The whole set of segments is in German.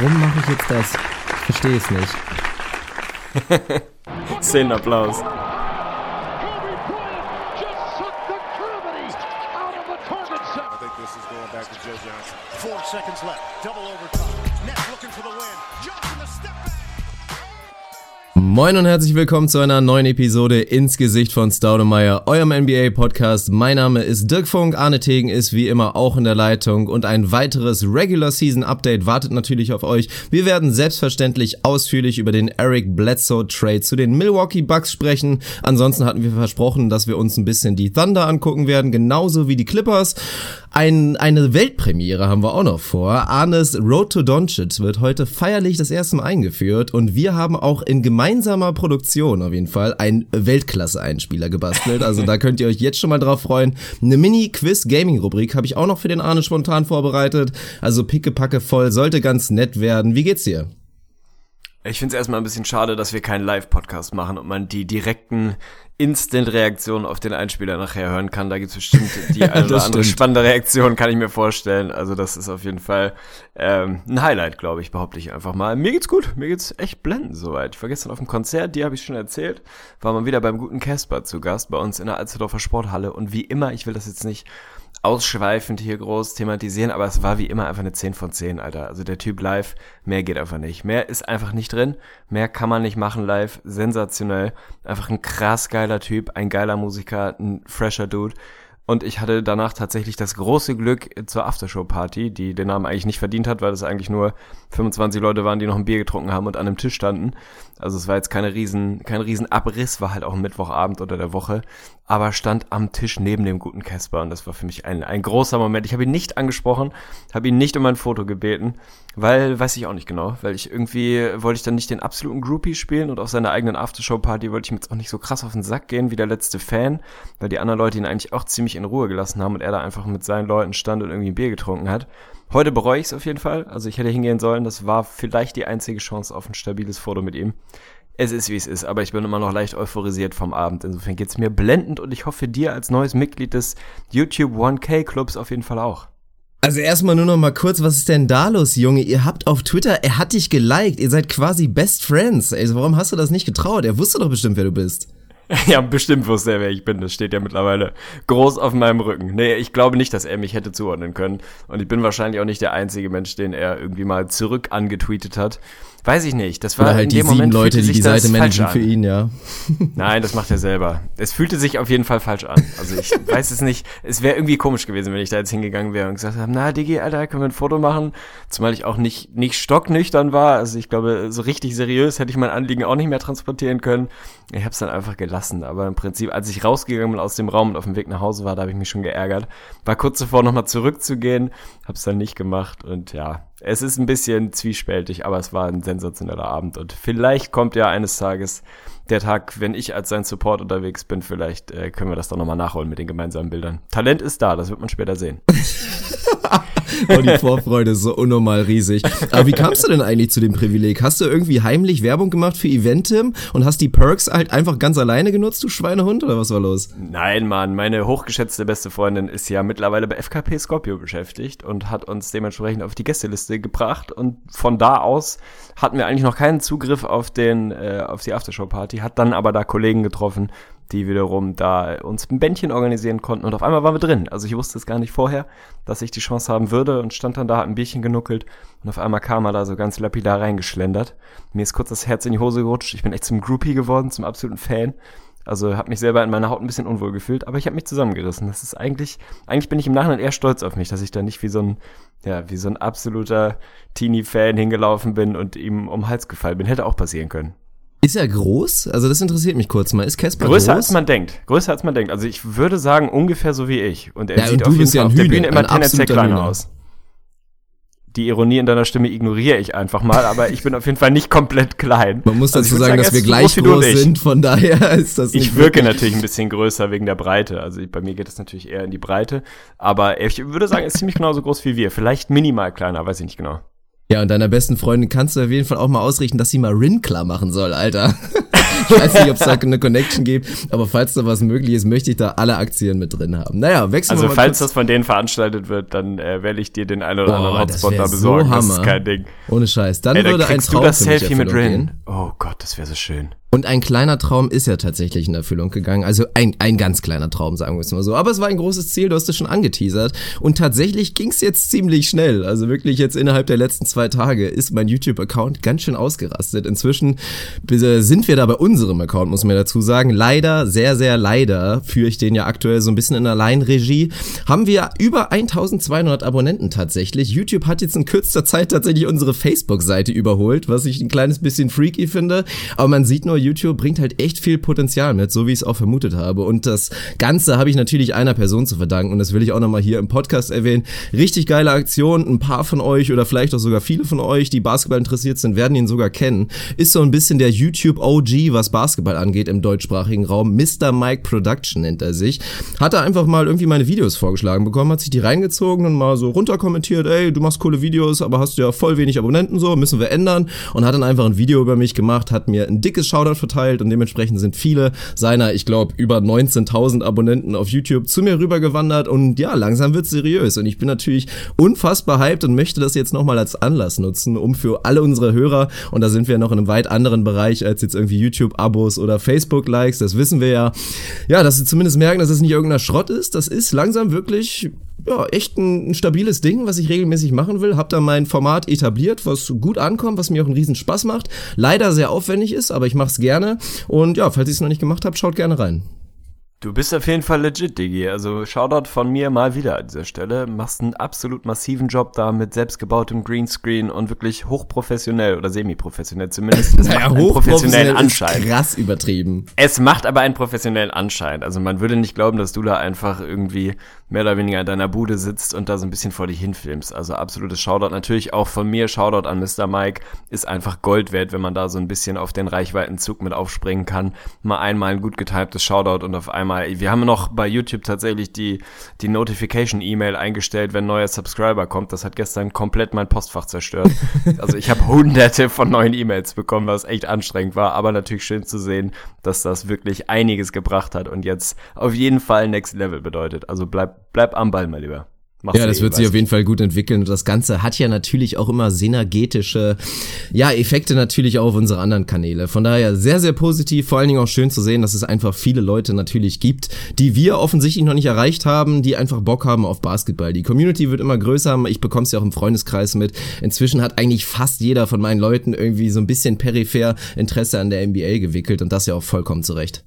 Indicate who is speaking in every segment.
Speaker 1: warum mache ich jetzt das? Ich verstehe es nicht.
Speaker 2: Szenenapplaus.
Speaker 3: Four seconds left. Double overtime.
Speaker 1: Moin und herzlich willkommen zu einer neuen Episode ins Gesicht von Staudemeyer, eurem NBA-Podcast. Mein Name ist Dirk Funk, Arne Tegen ist wie immer auch in der Leitung und ein weiteres Regular Season Update wartet natürlich auf euch. Wir werden selbstverständlich ausführlich über den Eric Bledsoe Trade zu den Milwaukee Bucks sprechen. Ansonsten hatten wir versprochen, dass wir uns ein bisschen die Thunder angucken werden, genauso wie die Clippers. Ein, eine Weltpremiere haben wir auch noch vor. Arnes Road to Doncic wird heute feierlich das erste Mal eingeführt und wir haben auch in gemeinsamer Produktion auf jeden Fall einen Weltklasse-Einspieler gebastelt. Also da könnt ihr euch jetzt schon mal drauf freuen. Eine Mini-Quiz-Gaming-Rubrik habe ich auch noch für den Arne spontan vorbereitet. Also pickepacke voll, sollte ganz nett werden. Wie geht's dir?
Speaker 2: Ich finde es erstmal ein bisschen schade, dass wir keinen Live-Podcast machen und man die direkten Instant-Reaktionen auf den Einspieler nachher hören kann. Da gibt's bestimmt die eine oder andere
Speaker 1: stimmt.
Speaker 2: spannende Reaktion, kann ich mir vorstellen. Also das ist auf jeden Fall ähm, ein Highlight, glaube ich, behaupte ich einfach mal. Mir geht's gut, mir geht's echt blendend soweit. Ich war gestern auf dem Konzert, die habe ich schon erzählt, war mal wieder beim guten Casper zu Gast bei uns in der Alsterdorfer Sporthalle und wie immer, ich will das jetzt nicht ausschweifend hier groß thematisieren, aber es war wie immer einfach eine 10 von 10, Alter. Also der Typ live, mehr geht einfach nicht. Mehr ist einfach nicht drin, mehr kann man nicht machen live, sensationell. Einfach ein krass geiler Typ, ein geiler Musiker, ein fresher Dude. Und ich hatte danach tatsächlich das große Glück zur Aftershow-Party, die den Namen eigentlich nicht verdient hat, weil es eigentlich nur 25 Leute waren, die noch ein Bier getrunken haben und an einem Tisch standen. Also es war jetzt keine riesen, kein riesen Abriss, war halt auch ein Mittwochabend unter der Woche, aber stand am Tisch neben dem guten Casper und das war für mich ein, ein großer Moment. Ich habe ihn nicht angesprochen, habe ihn nicht um ein Foto gebeten, weil, weiß ich auch nicht genau, weil ich irgendwie, wollte ich dann nicht den absoluten Groupie spielen und auf seiner eigenen Aftershow-Party wollte ich ihm jetzt auch nicht so krass auf den Sack gehen wie der letzte Fan, weil die anderen Leute ihn eigentlich auch ziemlich in Ruhe gelassen haben und er da einfach mit seinen Leuten stand und irgendwie ein Bier getrunken hat. Heute bereue ich es auf jeden Fall. Also ich hätte hingehen sollen. Das war vielleicht die einzige Chance auf ein stabiles Foto mit ihm. Es ist wie es ist, aber ich bin immer noch leicht euphorisiert vom Abend. Insofern geht's mir blendend und ich hoffe dir als neues Mitglied des YouTube 1K Clubs auf jeden Fall auch.
Speaker 1: Also erstmal nur noch mal kurz, was ist denn da los, Junge? Ihr habt auf Twitter, er hat dich geliked, ihr seid quasi Best Friends. Also warum hast du das nicht getraut? Er wusste doch bestimmt, wer du bist.
Speaker 2: Ja, bestimmt wusste er, wer ich bin. Das steht ja mittlerweile groß auf meinem Rücken. Nee, ich glaube nicht, dass er mich hätte zuordnen können. Und ich bin wahrscheinlich auch nicht der einzige Mensch, den er irgendwie mal zurück angetweetet hat. Weiß ich nicht. Das war
Speaker 1: Oder halt die sieben
Speaker 2: Moment
Speaker 1: Leute, die die Seite managen
Speaker 2: an.
Speaker 1: für ihn, ja.
Speaker 2: Nein, das macht er selber. Es fühlte sich auf jeden Fall falsch an. Also ich weiß es nicht. Es wäre irgendwie komisch gewesen, wenn ich da jetzt hingegangen wäre und gesagt habe, na Digi, Alter, können wir ein Foto machen? Zumal ich auch nicht, nicht stocknüchtern war. Also ich glaube, so richtig seriös hätte ich mein Anliegen auch nicht mehr transportieren können. Ich habe es dann einfach gelassen. Aber im Prinzip, als ich rausgegangen bin aus dem Raum und auf dem Weg nach Hause war, da habe ich mich schon geärgert. War kurz davor, nochmal zurückzugehen, habe es dann nicht gemacht und ja, es ist ein bisschen zwiespältig, aber es war ein sensationeller Abend und vielleicht kommt ja eines Tages der Tag, wenn ich als sein Support unterwegs bin, vielleicht äh, können wir das dann nochmal nachholen mit den gemeinsamen Bildern. Talent ist da, das wird man später sehen.
Speaker 1: Oh, die Vorfreude ist so unnormal riesig. Aber wie kamst du denn eigentlich zu dem Privileg? Hast du irgendwie heimlich Werbung gemacht für Eventim und hast die Perks halt einfach ganz alleine genutzt, du Schweinehund, oder was war los?
Speaker 2: Nein, Mann, meine hochgeschätzte beste Freundin ist ja mittlerweile bei FKP Scorpio beschäftigt und hat uns dementsprechend auf die Gästeliste gebracht und von da aus hatten wir eigentlich noch keinen Zugriff auf den äh, auf die Aftershow-Party, hat dann aber da Kollegen getroffen, die wiederum da uns ein Bändchen organisieren konnten und auf einmal waren wir drin. Also ich wusste es gar nicht vorher, dass ich die Chance haben würde und stand dann da, hab ein Bierchen genuckelt und auf einmal kam er da so ganz lapidar reingeschlendert. Mir ist kurz das Herz in die Hose gerutscht. Ich bin echt zum Groupie geworden, zum absoluten Fan. Also habe mich selber in meiner Haut ein bisschen unwohl gefühlt, aber ich habe mich zusammengerissen. Das ist eigentlich, eigentlich bin ich im Nachhinein eher stolz auf mich, dass ich da nicht wie so ein, ja, wie so ein absoluter Teenie-Fan hingelaufen bin und ihm um den Hals gefallen bin. Hätte auch passieren können.
Speaker 1: Ist er groß? Also das interessiert mich kurz mal. Ist Casper
Speaker 2: Größer
Speaker 1: groß?
Speaker 2: als man denkt. Größer als man denkt. Also ich würde sagen ungefähr so wie ich. Und er
Speaker 1: Ja,
Speaker 2: sieht
Speaker 1: und
Speaker 2: auf jeden
Speaker 1: ja
Speaker 2: Fall
Speaker 1: ein
Speaker 2: auf der
Speaker 1: Hühner,
Speaker 2: Bühne immer tendenziell kleiner
Speaker 1: Hühner.
Speaker 2: aus. Die Ironie in deiner Stimme ignoriere ich einfach mal, aber ich bin auf jeden Fall nicht komplett klein.
Speaker 1: Man muss
Speaker 2: Also
Speaker 1: dazu
Speaker 2: ich würde
Speaker 1: sagen, dass wir gleich groß
Speaker 2: ich.
Speaker 1: sind, von daher ist das nicht
Speaker 2: Ich wirke
Speaker 1: wirklich-
Speaker 2: natürlich ein bisschen größer wegen der Breite. Also bei mir geht es natürlich eher in die Breite. Aber ich würde sagen, er ist ziemlich genauso groß wie wir. Vielleicht minimal kleiner, weiß ich nicht genau.
Speaker 1: Ja, und deiner besten Freundin kannst du auf jeden Fall auch mal ausrichten, dass sie mal Rin klar machen soll, Alter. Ich weiß nicht, ob es da eine Connection gibt, aber falls da was möglich ist, möchte ich da alle Aktien mit drin haben. Naja, wechseln
Speaker 2: Also
Speaker 1: wir mal
Speaker 2: falls
Speaker 1: kurz.
Speaker 2: das von denen veranstaltet wird, dann äh, werde ich dir den einen oder anderen
Speaker 1: das
Speaker 2: Hotspot da
Speaker 1: so
Speaker 2: besorgen. das
Speaker 1: Hammer.
Speaker 2: ist kein Ding.
Speaker 1: Ohne Scheiß. Dann
Speaker 2: Ey, dann
Speaker 1: würde ein Traum
Speaker 2: du das Selfie mit Rin.
Speaker 1: gehen.
Speaker 2: Oh Gott, das wäre so schön.
Speaker 1: Und ein kleiner Traum ist ja tatsächlich in Erfüllung gegangen. Also ein, ein ganz kleiner Traum, sagen wir es mal so. Aber es war ein großes Ziel, du hast es schon angeteasert. Und tatsächlich ging es jetzt ziemlich schnell. Also wirklich jetzt innerhalb der letzten zwei Tage ist mein YouTube-Account ganz schön ausgerastet. Inzwischen äh, sind wir da bei unserem Account, muss man dazu sagen. Leider, sehr, sehr leider, führe ich den ja aktuell so ein bisschen in Alleinregie, haben wir über 1200 Abonnenten tatsächlich. YouTube hat jetzt in kürzester Zeit tatsächlich unsere Facebook-Seite überholt, was ich ein kleines bisschen freaky finde. Aber man sieht nur, YouTube bringt halt echt viel Potenzial mit, so wie ich es auch vermutet habe. Und das Ganze habe ich natürlich einer Person zu verdanken und das will ich auch nochmal hier im Podcast erwähnen. Richtig geile Aktion. Ein paar von euch oder vielleicht auch sogar viele von euch, die Basketball interessiert sind, werden ihn sogar kennen. Ist so ein bisschen der YouTube OG, was Basketball angeht im deutschsprachigen Raum. Mr. Mike Production nennt er sich. Hat er einfach mal irgendwie meine Videos vorgeschlagen bekommen, hat sich die reingezogen und mal so runterkommentiert, ey, du machst coole Videos, aber hast ja voll wenig Abonnenten so, müssen wir ändern. Und hat dann einfach ein Video über mich gemacht, hat mir ein dickes Shoutout verteilt und dementsprechend sind viele seiner, ich glaube, über 19.000 Abonnenten auf YouTube zu mir rübergewandert und ja, langsam wird's seriös. Und ich bin natürlich unfassbar hyped und möchte das jetzt nochmal als Anlass nutzen, um für alle unsere Hörer, und da sind wir noch in einem weit anderen Bereich als jetzt irgendwie YouTube-Abos oder Facebook-Likes, das wissen wir ja, ja, dass sie zumindest merken, dass es nicht irgendeiner Schrott ist. Das ist langsam wirklich ja, echt ein, ein stabiles Ding, was ich regelmäßig machen will. Hab da mein Format etabliert, was gut ankommt, was mir auch einen riesen Spaß macht. Leider sehr aufwendig ist, aber ich mach's gerne. Und ja, falls ihr es noch nicht gemacht habt, schaut gerne rein.
Speaker 2: Du bist auf jeden Fall legit, Diggi. Also Shoutout von mir mal wieder an dieser Stelle. Machst einen absolut massiven Job da mit selbstgebautem Greenscreen und wirklich hochprofessionell oder semi-professionell zumindest. Es macht einen professionellen Anschein.
Speaker 1: Ist krass übertrieben.
Speaker 2: Es macht aber einen professionellen Anschein. Also man würde nicht glauben, dass du da einfach irgendwie mehr oder weniger in deiner Bude sitzt und da so ein bisschen vor dich hinfilmst. Also absolutes Shoutout. Natürlich auch von mir Shoutout an Mr. Mike. Ist einfach Gold wert, wenn man da so ein bisschen auf den Reichweitenzug mit aufspringen kann. Mal einmal ein gut getimtes Shoutout und auf einmal, wir haben noch bei YouTube tatsächlich die, die Notification-E-Mail eingestellt, wenn ein neuer Subscriber kommt. Das hat gestern komplett mein Postfach zerstört. Also ich habe hunderte von neuen E-Mails bekommen, was echt anstrengend war, aber natürlich schön zu sehen, dass das wirklich einiges gebracht hat und jetzt auf jeden Fall Next Level bedeutet. Also bleib, bleib am Ball, mal lieber. Mach's
Speaker 1: Ja, das
Speaker 2: eh,
Speaker 1: wird sich auf jeden Fall gut entwickeln und das Ganze hat ja natürlich auch immer synergetische, ja, Effekte natürlich auch auf unsere anderen Kanäle. Von daher sehr, sehr positiv, vor allen Dingen auch schön zu sehen, dass es einfach viele Leute natürlich gibt, die wir offensichtlich noch nicht erreicht haben, die einfach Bock haben auf Basketball. Die Community wird immer größer, ich bekomme es ja auch im Freundeskreis mit. Inzwischen hat eigentlich fast jeder von meinen Leuten irgendwie so ein bisschen peripher Interesse an der NBA gewickelt und das ja auch vollkommen zurecht.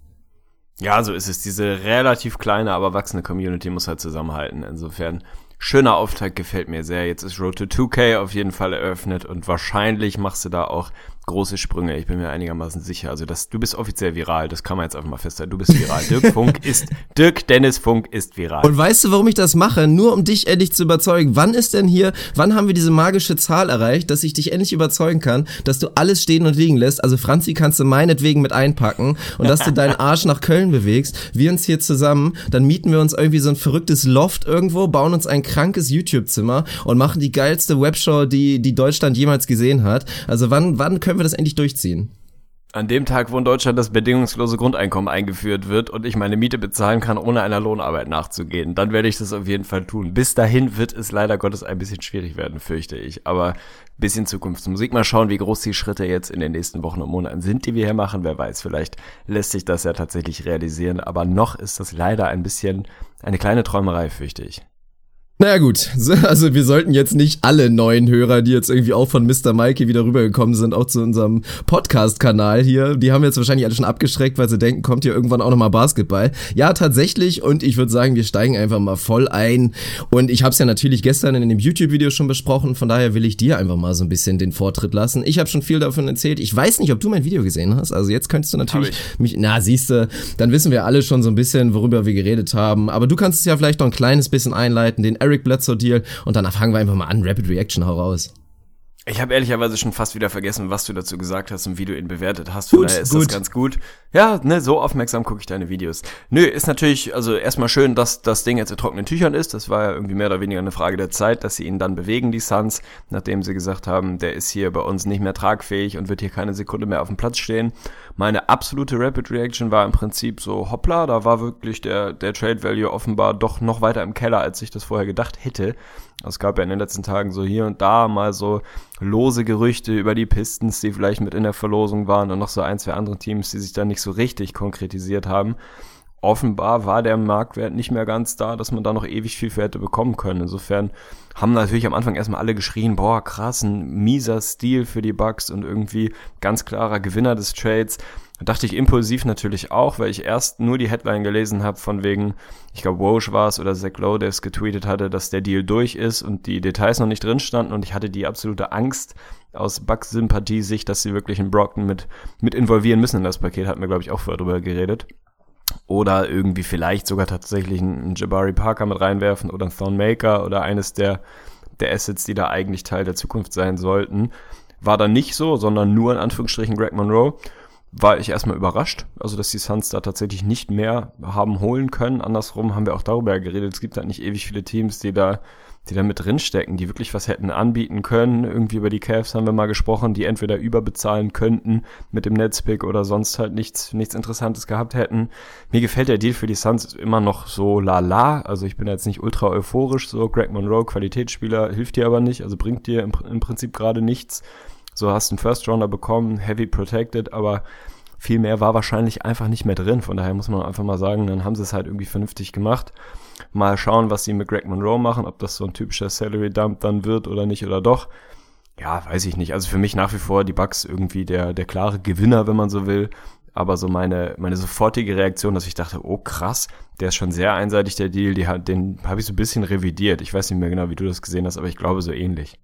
Speaker 2: Ja, so ist es. Diese relativ kleine, aber wachsende Community muss halt zusammenhalten. Insofern, schöner Auftakt gefällt mir sehr. Jetzt ist Road to 2K auf jeden Fall eröffnet und wahrscheinlich machst du da auch große Sprünge. Ich bin mir einigermaßen sicher. Also, das, du bist offiziell viral. Das kann man jetzt einfach mal festhalten. Du bist viral. Dirk Funk ist, Dirk Dennis Funk ist viral.
Speaker 1: Und weißt du, warum ich das mache? Nur um dich endlich zu überzeugen. Wann ist denn hier, wann haben wir diese magische Zahl erreicht, dass ich dich endlich überzeugen kann, dass du alles stehen und liegen lässt? Also Franzi kannst du meinetwegen mit einpacken und dass du deinen Arsch nach Köln bewegst. Wir uns hier zusammen, dann mieten wir uns irgendwie so ein verrücktes Loft irgendwo, bauen uns ein krankes YouTube-Zimmer und machen die geilste Webshow, die, die Deutschland jemals gesehen hat. Also wann, wann können wir das endlich durchziehen?
Speaker 2: An dem Tag, wo in Deutschland das bedingungslose Grundeinkommen eingeführt wird und ich meine Miete bezahlen kann, ohne einer Lohnarbeit nachzugehen, dann werde ich das auf jeden Fall tun. Bis dahin wird es leider Gottes ein bisschen schwierig werden, fürchte ich. Aber bisschen Zukunftsmusik. Mal schauen, wie groß die Schritte jetzt in den nächsten Wochen und Monaten sind, die wir hier machen. Wer weiß, vielleicht lässt sich das ja tatsächlich realisieren. Aber noch ist das leider ein bisschen eine kleine Träumerei, fürchte ich.
Speaker 1: Naja gut, also wir sollten jetzt nicht alle neuen Hörer, die jetzt irgendwie auch von Mr. Mikey wieder rübergekommen sind, auch zu unserem Podcast-Kanal hier, die haben jetzt wahrscheinlich alle schon abgeschreckt, weil sie denken, kommt hier irgendwann auch nochmal Basketball. Ja, tatsächlich und ich würde sagen, wir steigen einfach mal voll ein und ich habe es ja natürlich gestern in dem YouTube-Video schon besprochen, von daher will ich dir einfach mal so ein bisschen den Vortritt lassen. Ich habe schon viel davon erzählt. Ich weiß nicht, ob du mein Video gesehen hast, also jetzt könntest du natürlich mich, na siehste, dann wissen wir alle schon so ein bisschen, worüber wir geredet haben, aber du kannst es ja vielleicht noch ein kleines bisschen einleiten, den Eric Bledsoe Deal und dann fangen wir einfach mal an. Rapid Reaction, hau raus.
Speaker 2: Ich habe ehrlicherweise schon fast wieder vergessen, was du dazu gesagt hast und wie du ihn bewertet hast. Von
Speaker 1: Gut,
Speaker 2: daher ist
Speaker 1: gut.
Speaker 2: das ganz gut. Ja, ne, so aufmerksam gucke ich deine Videos. Nö, ist natürlich, also erstmal schön, dass das Ding jetzt in trockenen Tüchern ist. Das war ja irgendwie mehr oder weniger eine Frage der Zeit, dass sie ihn dann bewegen, die Suns, nachdem sie gesagt haben, der ist hier bei uns nicht mehr tragfähig und wird hier keine Sekunde mehr auf dem Platz stehen. Meine absolute Rapid Reaction war im Prinzip so, hoppla, da war wirklich der, der Trade Value offenbar doch noch weiter im Keller, als ich das vorher gedacht hätte. Es gab ja in den letzten Tagen so hier und da mal so lose Gerüchte über die Pistons, die vielleicht mit in der Verlosung waren und noch so ein, zwei andere Teams, die sich dann nicht so richtig konkretisiert haben. Offenbar war der Marktwert nicht mehr ganz da, dass man da noch ewig viel für hätte bekommen können. Insofern haben natürlich am Anfang erstmal alle geschrien, boah, krass, ein mieser Stil für die Bucks und irgendwie ganz klarer Gewinner des Trades. Da dachte ich impulsiv natürlich auch, weil ich erst nur die Headline gelesen habe von wegen, ich glaube Woj war es oder Zach Lowe, der es getweetet hatte, dass der Deal durch ist und die Details noch nicht drin standen und ich hatte die absolute Angst aus Bucks Sympathie-Sicht, dass sie wirklich einen Brockton mit, mit involvieren müssen in das Paket, hatten wir glaube ich auch vorher drüber geredet. Oder irgendwie vielleicht sogar tatsächlich einen Jabari Parker mit reinwerfen oder einen Thornmaker oder eines der, der Assets, die da eigentlich Teil der Zukunft sein sollten. War dann nicht so, sondern nur in Anführungsstrichen Greg Monroe war ich erstmal überrascht, also dass die Suns da tatsächlich nicht mehr haben holen können. Andersrum haben wir auch darüber geredet. Es gibt halt nicht ewig viele Teams, die da, die da mit drinstecken, die wirklich was hätten anbieten können. Irgendwie über die Cavs haben wir mal gesprochen, die entweder überbezahlen könnten mit dem Netzpick oder sonst halt nichts, nichts Interessantes gehabt hätten. Mir gefällt der Deal für die Suns immer noch so lala. Also ich bin jetzt nicht ultra euphorisch, so Greg Monroe, Qualitätsspieler, hilft dir aber nicht, also bringt dir im, im Prinzip gerade nichts. So hast einen First Rounder bekommen, heavy protected, aber viel mehr war wahrscheinlich einfach nicht mehr drin. Von daher muss man einfach mal sagen, dann haben sie es halt irgendwie vernünftig gemacht. Mal schauen, was sie mit Greg Monroe machen, ob das so ein typischer Salary Dump dann wird oder nicht oder doch. Ja, weiß ich nicht. Also für mich nach wie vor die Bucks irgendwie der, der klare Gewinner, wenn man so will. Aber so meine, meine sofortige Reaktion, dass ich dachte, oh krass, der ist schon sehr einseitig, der Deal, die den habe ich so ein bisschen revidiert. Ich weiß nicht mehr genau, wie du das gesehen hast, aber ich glaube so ähnlich.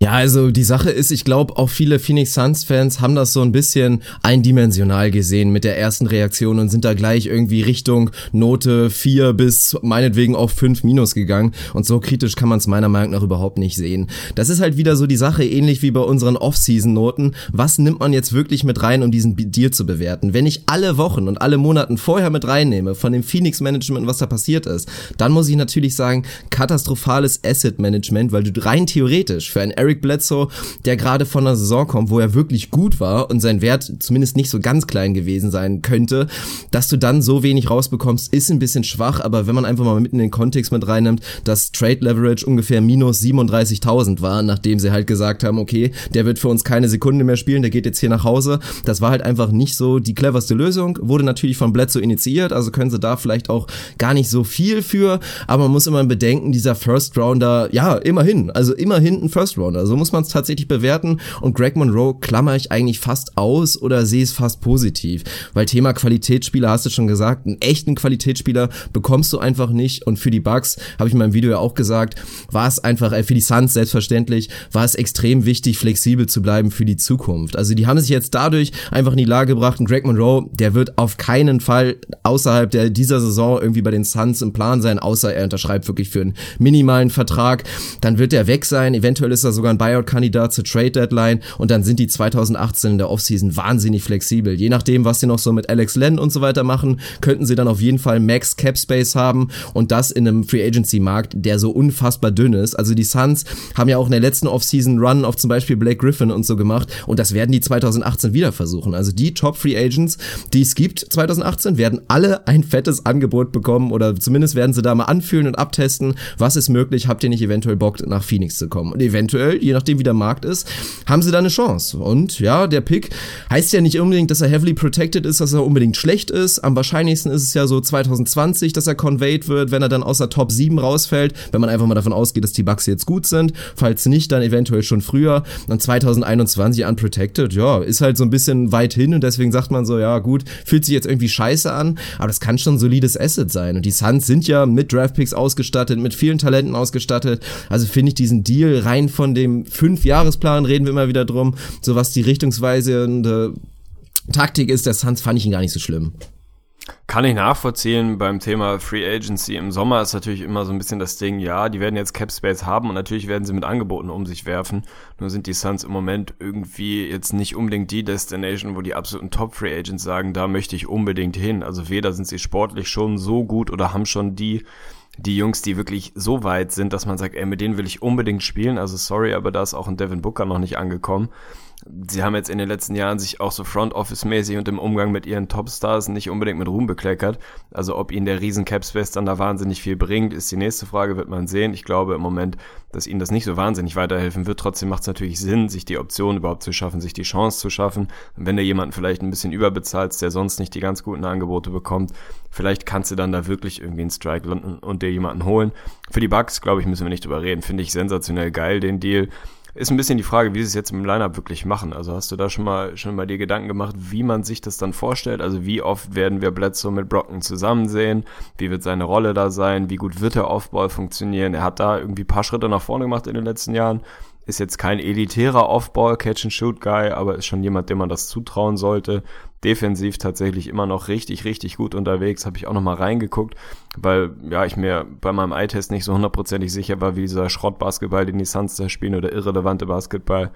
Speaker 1: Ja, also die Sache ist, ich glaube, auch viele Phoenix Suns-Fans haben das so ein bisschen eindimensional gesehen mit der ersten Reaktion und sind da gleich irgendwie Richtung Note 4 bis meinetwegen auch 5 minus gegangen. Und so kritisch kann man es meiner Meinung nach überhaupt nicht sehen. Das ist halt wieder so die Sache, ähnlich wie bei unseren Off-Season-Noten. Was nimmt man jetzt wirklich mit rein, um diesen Deal zu bewerten? Wenn ich alle Wochen und alle Monaten vorher mit reinnehme von dem Phoenix-Management, was da passiert ist, dann muss ich natürlich sagen, katastrophales Asset-Management, weil du rein theoretisch für ein Eric Bledsoe, der gerade von einer Saison kommt, wo er wirklich gut war und sein Wert zumindest nicht so ganz klein gewesen sein könnte, dass du dann so wenig rausbekommst, ist ein bisschen schwach, aber wenn man einfach mal mitten in den Kontext mit reinnimmt, dass Trade Leverage ungefähr minus 37.000 war, nachdem sie halt gesagt haben, okay, der wird für uns keine Sekunde mehr spielen, der geht jetzt hier nach Hause, das war halt einfach nicht so die cleverste Lösung, wurde natürlich von Bledsoe initiiert, also können sie da vielleicht auch gar nicht so viel für, aber man muss immer bedenken, dieser First Rounder, ja, immerhin, also immerhin ein First Rounder, so muss man es tatsächlich bewerten. Und Greg Monroe klammer ich eigentlich fast aus oder sehe es fast positiv, weil Thema Qualitätsspieler hast du schon gesagt, einen echten Qualitätsspieler bekommst du einfach nicht. Und für die Bucks, habe ich in meinem Video ja auch gesagt, war es einfach, äh, für die Suns selbstverständlich, war es extrem wichtig, flexibel zu bleiben für die Zukunft. Also die haben sich jetzt dadurch einfach in die Lage gebracht. Und Greg Monroe, der wird auf keinen Fall außerhalb der, dieser Saison irgendwie bei den Suns im Plan sein, außer er unterschreibt wirklich für einen minimalen Vertrag. Dann wird er weg sein, eventuell ist er sogar ein Buyout-Kandidat zur Trade-Deadline und dann sind die 2018 in der Offseason wahnsinnig flexibel. Je nachdem, was sie noch so mit Alex Len und so weiter machen, könnten sie dann auf jeden Fall Max Cap Space haben und das in einem Free Agency Markt, der so unfassbar dünn ist. Also die Suns haben ja auch in der letzten Offseason Run auf zum Beispiel Blake Griffin und so gemacht und das werden die 2018 wieder versuchen. Also die Top Free Agents, die es gibt 2018, werden alle ein fettes Angebot bekommen oder zumindest werden sie da mal anfühlen und abtesten, was ist möglich, habt ihr nicht eventuell Bock nach Phoenix zu kommen. Und eventuell, je nachdem wie der Markt ist, haben sie da eine Chance. Und ja, der Pick heißt ja nicht unbedingt, dass er heavily protected ist, dass er unbedingt schlecht ist. Am wahrscheinlichsten ist es ja so 2020, dass er conveyed wird, wenn er dann aus der Top 7 rausfällt, wenn man einfach mal davon ausgeht, dass die Bucks jetzt gut sind. Falls nicht, dann eventuell schon früher. Dann 2021 unprotected, ja, ist halt so ein bisschen weit hin und deswegen sagt man so, ja gut, fühlt sich jetzt irgendwie scheiße an, aber das kann schon ein solides Asset sein. Und die Suns sind ja mit Draftpicks ausgestattet, mit vielen Talenten ausgestattet. Also finde ich diesen Deal rein von dem Fünf-Jahresplan, reden wir immer wieder drum, so was die richtungsweisende Taktik ist, der Suns fand ich ihn gar nicht so schlimm.
Speaker 2: Kann ich nachvollziehen. Beim Thema Free Agency im Sommer ist natürlich immer so ein bisschen das Ding, ja, die werden jetzt Cap Space haben und natürlich werden sie mit Angeboten um sich werfen. Nur sind die Suns im Moment irgendwie jetzt nicht unbedingt die Destination, wo die absoluten Top Free Agents sagen, da möchte ich unbedingt hin. Also weder sind sie sportlich schon so gut oder haben schon die die Jungs, die wirklich so weit sind, dass man sagt, ey, mit denen will ich unbedingt spielen. Also sorry, aber da ist auch ein Devin Booker noch nicht angekommen sie haben jetzt in den letzten Jahren sich auch so Front Office mäßig und im Umgang mit ihren Topstars nicht unbedingt mit Ruhm bekleckert. Also ob ihnen der riesen Capspace dann da wahnsinnig viel bringt, ist die nächste Frage, wird man sehen. Ich glaube im Moment, dass ihnen das nicht so wahnsinnig weiterhelfen wird. Trotzdem macht es natürlich Sinn, sich die Option überhaupt zu schaffen, sich die Chance zu schaffen. Und wenn du jemanden vielleicht ein bisschen überbezahlst, der sonst nicht die ganz guten Angebote bekommt, vielleicht kannst du dann da wirklich irgendwie einen Strike landen und dir jemanden holen. Für die Bugs, glaube ich, müssen wir nicht drüber reden. Finde ich sensationell geil, den Deal. Ist ein bisschen die Frage, wie sie es jetzt im Lineup wirklich machen. Also hast du da schon mal schon mal dir Gedanken gemacht, wie man sich das dann vorstellt? Also wie oft werden wir Bledsoe mit Brocken zusammen sehen? Wie wird seine Rolle da sein? Wie gut wird der Offball funktionieren? Er hat da irgendwie paar Schritte nach vorne gemacht in den letzten Jahren. Ist jetzt kein elitärer Offball Catch and Shoot Guy, aber ist schon jemand, dem man das zutrauen sollte defensiv tatsächlich immer noch richtig, richtig gut unterwegs. Habe ich auch noch mal reingeguckt, weil ja ich mir bei meinem Eye-Test nicht so hundertprozentig sicher war, wie dieser Schrottbasketball, den die Suns da spielen oder irrelevante Basketball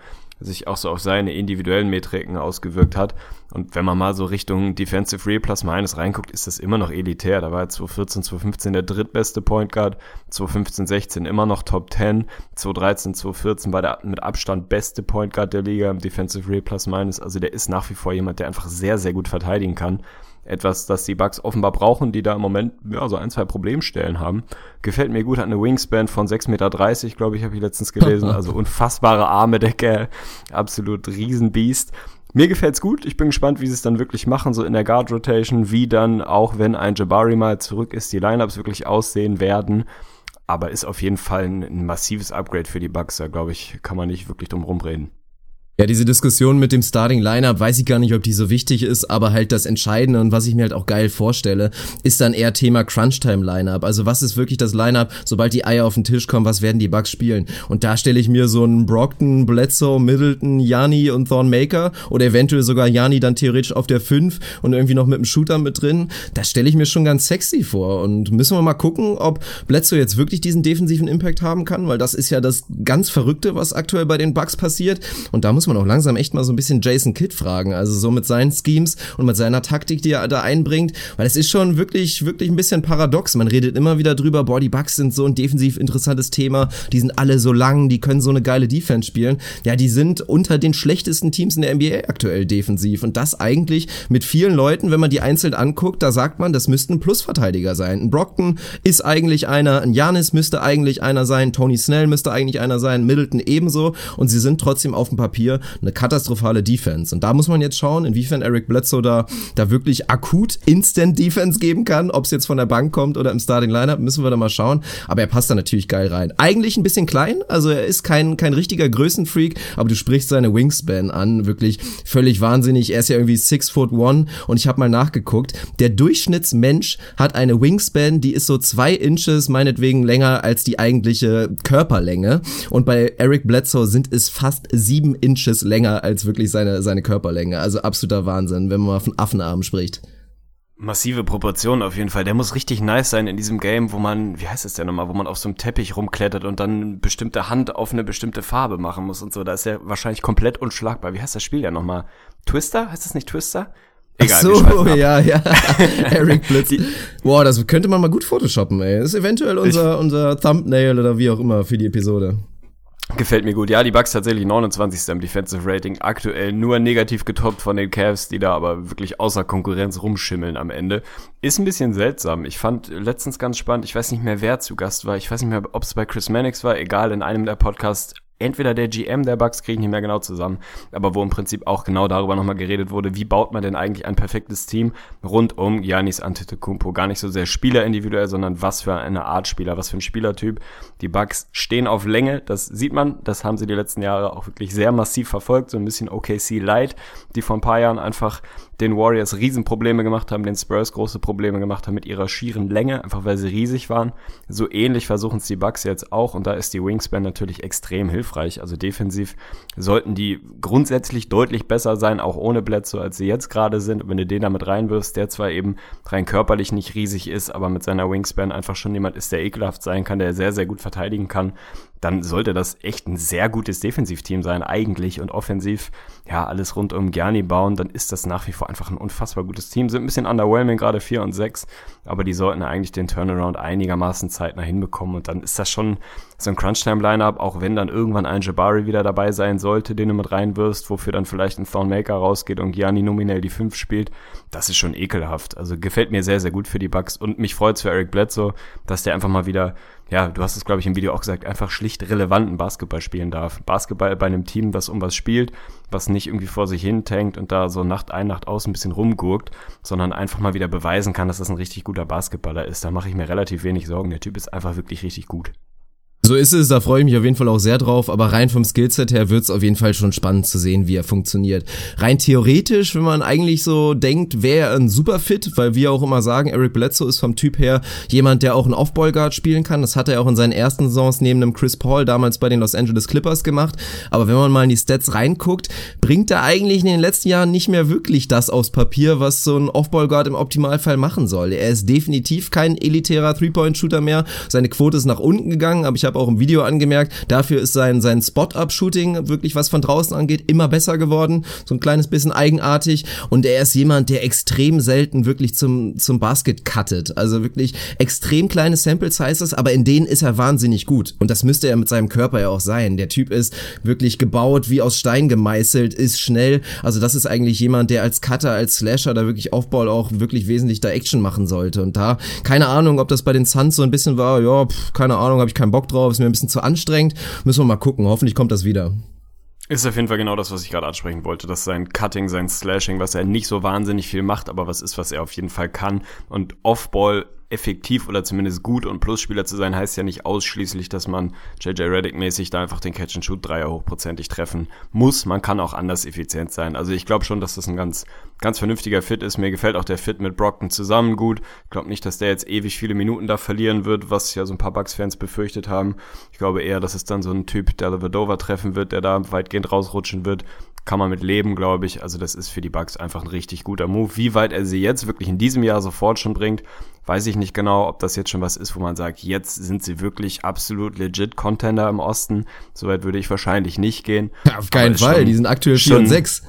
Speaker 2: sich auch so auf seine individuellen Metriken ausgewirkt hat. Und wenn man mal so Richtung Defensive Real Plus Minus reinguckt, ist das immer noch elitär. Da war 2014, 2015 der drittbeste Point Guard, 2015, 16 immer noch Top 10, 2013, 2014 war der mit Abstand beste Point Guard der Liga im Defensive Real Plus Minus. Also der ist nach wie vor jemand, der einfach sehr, sehr gut verteidigen kann etwas, das die Bugs offenbar brauchen, die da im Moment ja so ein, zwei Problemstellen haben. Gefällt mir gut, hat eine Wingspan von 6,30 Meter, glaube ich, habe ich letztens gelesen. Also unfassbare Arme, Decke, absolut Riesenbiest. Mir gefällt's gut. Ich bin gespannt, wie sie es dann wirklich machen, so in der Guard Rotation, wie dann auch, wenn ein Jabari mal zurück ist, die Lineups wirklich aussehen werden. Aber ist auf jeden Fall ein, ein massives Upgrade für die Bugs. Da glaube ich, kann man nicht wirklich drum rumreden.
Speaker 1: Ja, diese Diskussion mit dem Starting Lineup weiß ich gar nicht, ob die so wichtig ist, aber halt das Entscheidende und was ich mir halt auch geil vorstelle, ist dann eher Thema Crunchtime Lineup. Also was ist wirklich das Lineup, sobald die Eier auf den Tisch kommen, was werden die Bugs spielen? Und da stelle ich mir so einen Brockton, Bledsoe, Middleton, Yanni und Thornmaker oder eventuell sogar Yanni dann theoretisch auf der 5 und irgendwie noch mit einem Shooter mit drin. Das stelle ich mir schon ganz sexy vor und müssen wir mal gucken, ob Bledsoe jetzt wirklich diesen defensiven Impact haben kann, weil das ist ja das ganz Verrückte, was aktuell bei den Bugs passiert und da muss man auch langsam echt mal so ein bisschen Jason Kidd fragen. Also so mit seinen Schemes und mit seiner Taktik, die er da einbringt. Weil es ist schon wirklich, wirklich ein bisschen paradox. Man redet immer wieder drüber, boah, die Bucks sind so ein defensiv interessantes Thema. Die sind alle so lang, die können so eine geile Defense spielen. Ja, die sind unter den schlechtesten Teams in der NBA aktuell defensiv. Und das eigentlich mit vielen Leuten, wenn man die einzeln anguckt, da sagt man, das müssten Plusverteidiger sein. Ein Brockton ist eigentlich einer, ein Janis müsste eigentlich einer sein, Tony Snell müsste eigentlich einer sein, Middleton ebenso. Und sie sind trotzdem auf dem Papier eine katastrophale Defense. Und da muss man jetzt schauen, inwiefern Eric Bledsoe da, da wirklich akut Instant Defense geben kann. Ob es jetzt von der Bank kommt oder im Starting Lineup, müssen wir da mal schauen. Aber er passt da natürlich geil rein. Eigentlich ein bisschen klein, also er ist kein, kein richtiger Größenfreak, aber du sprichst seine Wingspan an, wirklich völlig wahnsinnig. Er ist ja irgendwie six foot one und ich habe mal nachgeguckt. Der Durchschnittsmensch hat eine Wingspan, die ist so zwei Inches meinetwegen länger als die eigentliche Körperlänge. Und bei Eric Bledsoe sind es fast sieben Inches länger als wirklich seine, seine Körperlänge. Also absoluter Wahnsinn, wenn man mal von Affenarmen spricht.
Speaker 2: Massive Proportionen auf jeden Fall. Der muss richtig nice sein in diesem Game, wo man, wie heißt es denn nochmal, wo man auf so einem Teppich rumklettert und dann bestimmte Hand auf eine bestimmte Farbe machen muss und so. Da ist er wahrscheinlich komplett unschlagbar. Wie heißt das Spiel ja nochmal? Twister? Heißt das nicht Twister?
Speaker 1: Egal, Ach so, ja, ja. Eric Blitz. Boah, das könnte man mal gut photoshoppen, ey. Das ist eventuell unser, unser Thumbnail oder wie auch immer für die Episode.
Speaker 2: Gefällt mir gut. Ja, die Bucks tatsächlich 29. im Defensive Rating. Aktuell nur negativ getoppt von den Cavs, die da aber wirklich außer Konkurrenz rumschimmeln am Ende. Ist ein bisschen seltsam. Ich fand letztens ganz spannend, ich weiß nicht mehr, wer zu Gast war. Ich weiß nicht mehr, ob es bei Chris Mannix war. Egal, in einem der Podcasts entweder der GM der Bucks, kriege ich nicht mehr genau zusammen, aber wo im Prinzip auch genau darüber nochmal geredet wurde, wie baut man denn eigentlich ein perfektes Team rund um Janis Antetokounmpo. Gar nicht so sehr Spieler sondern was für eine Art Spieler, was für ein Spielertyp. Die Bucks stehen auf Länge, das sieht man, das haben sie die letzten Jahre auch wirklich sehr massiv verfolgt, so ein bisschen OKC Light, die vor ein paar Jahren einfach den Warriors Riesenprobleme gemacht haben, den Spurs große Probleme gemacht haben mit ihrer schieren Länge, einfach weil sie riesig waren. So ähnlich versuchen es die Bucks jetzt auch und da ist die Wingspan natürlich extrem hilfreich. Also defensiv sollten die grundsätzlich deutlich besser sein, auch ohne Bledsoe, als sie jetzt gerade sind. Und wenn du den damit reinwirfst, der zwar eben rein körperlich nicht riesig ist, aber mit seiner Wingspan einfach schon jemand ist, der ekelhaft sein kann, der sehr, sehr gut verteidigen kann, dann sollte das echt ein sehr gutes Defensivteam sein eigentlich und offensiv, ja, alles rund um Gianni bauen, dann ist das nach wie vor einfach ein unfassbar gutes Team. Sind ein bisschen underwhelming, gerade 4 und 6, aber die sollten eigentlich den Turnaround einigermaßen zeitnah hinbekommen und dann ist das schon so ein Crunch-Time-Lineup, auch wenn dann irgendwann ein Jabari wieder dabei sein sollte, den du mit reinwirfst, wofür dann vielleicht ein Thornmaker rausgeht und Gianni nominell die 5 spielt, das ist schon ekelhaft. Also gefällt mir sehr, sehr gut für die Bucks und mich freut's für Eric Bledsoe, dass der einfach mal wieder ja, du hast es, glaube ich, im Video auch gesagt, einfach schlicht relevanten Basketball spielen darf. Basketball bei einem Team, das um was spielt, was nicht irgendwie vor sich hin tankt und da so Nacht ein, Nacht aus ein bisschen rumgurkt, sondern einfach mal wieder beweisen kann, dass das ein richtig guter Basketballer ist. Da mache ich mir relativ wenig Sorgen. Der Typ ist einfach wirklich richtig gut.
Speaker 1: So ist es, da freue ich mich auf jeden Fall auch sehr drauf, aber rein vom Skillset her wird's auf jeden Fall schon spannend zu sehen, wie er funktioniert. Rein theoretisch, wenn man eigentlich so denkt, wäre er ein super Fit, weil wir auch immer sagen, Eric Bledsoe ist vom Typ her jemand, der auch einen Off-Ball-Guard spielen kann. Das hat er auch in seinen ersten Saisons neben einem Chris Paul damals bei den Los Angeles Clippers gemacht. Aber wenn man mal in die Stats reinguckt, bringt er eigentlich in den letzten Jahren nicht mehr wirklich das aus Papier, was so ein Off-Ball-Guard im Optimalfall machen soll. Er ist definitiv kein elitärer Three-Point-Shooter mehr. Seine Quote ist nach unten gegangen, aber ich habe habe auch im Video angemerkt, dafür ist sein, sein Spot-Up-Shooting wirklich, was von draußen angeht, immer besser geworden. So ein kleines bisschen eigenartig. Und er ist jemand, der extrem selten wirklich zum, zum Basket cuttet. Also wirklich extrem kleine Sample Sizes, aber in denen ist er wahnsinnig gut. Und das müsste er mit seinem Körper ja auch sein. Der Typ ist wirklich gebaut, wie aus Stein gemeißelt, ist schnell. Also das ist eigentlich jemand, der als Cutter, als Slasher da wirklich Aufball auch wirklich wesentlich da Action machen sollte. Und da, keine Ahnung, ob das bei den Suns so ein bisschen war, ja, pff, keine Ahnung, habe ich keinen Bock drauf drauf, ist mir ein bisschen zu anstrengend. Müssen wir mal gucken. Hoffentlich kommt das wieder.
Speaker 2: Ist auf jeden Fall genau das, was ich gerade ansprechen wollte, dass sein Cutting, sein Slashing, was er nicht so wahnsinnig viel macht, aber was ist, was er auf jeden Fall kann. Und Offball effektiv oder zumindest gut und Plusspieler zu sein, heißt ja nicht ausschließlich, dass man JJ Reddick-mäßig da einfach den Catch-and-Shoot-Dreier hochprozentig treffen muss. Man kann auch anders effizient sein. Also ich glaube schon, dass das ein ganz, ganz vernünftiger Fit ist. Mir gefällt auch der Fit mit Brockton zusammen gut. Ich glaube nicht, dass der jetzt ewig viele Minuten da verlieren wird, was ja so ein paar Bucks-Fans befürchtet haben. Ich glaube eher, dass es dann so ein Typ, der Levadova treffen wird, der da weitgehend rausrutschen wird kann man mit leben, glaube ich. Also das ist für die Bucks einfach ein richtig guter Move. Wie weit er sie jetzt wirklich in diesem Jahr sofort schon bringt, weiß ich nicht genau, ob das jetzt schon was ist, wo man sagt, jetzt sind sie wirklich absolut legit Contender im Osten. Soweit würde ich wahrscheinlich nicht gehen.
Speaker 1: Auf keinen Fall, schon, die sind aktuell 4 und 6.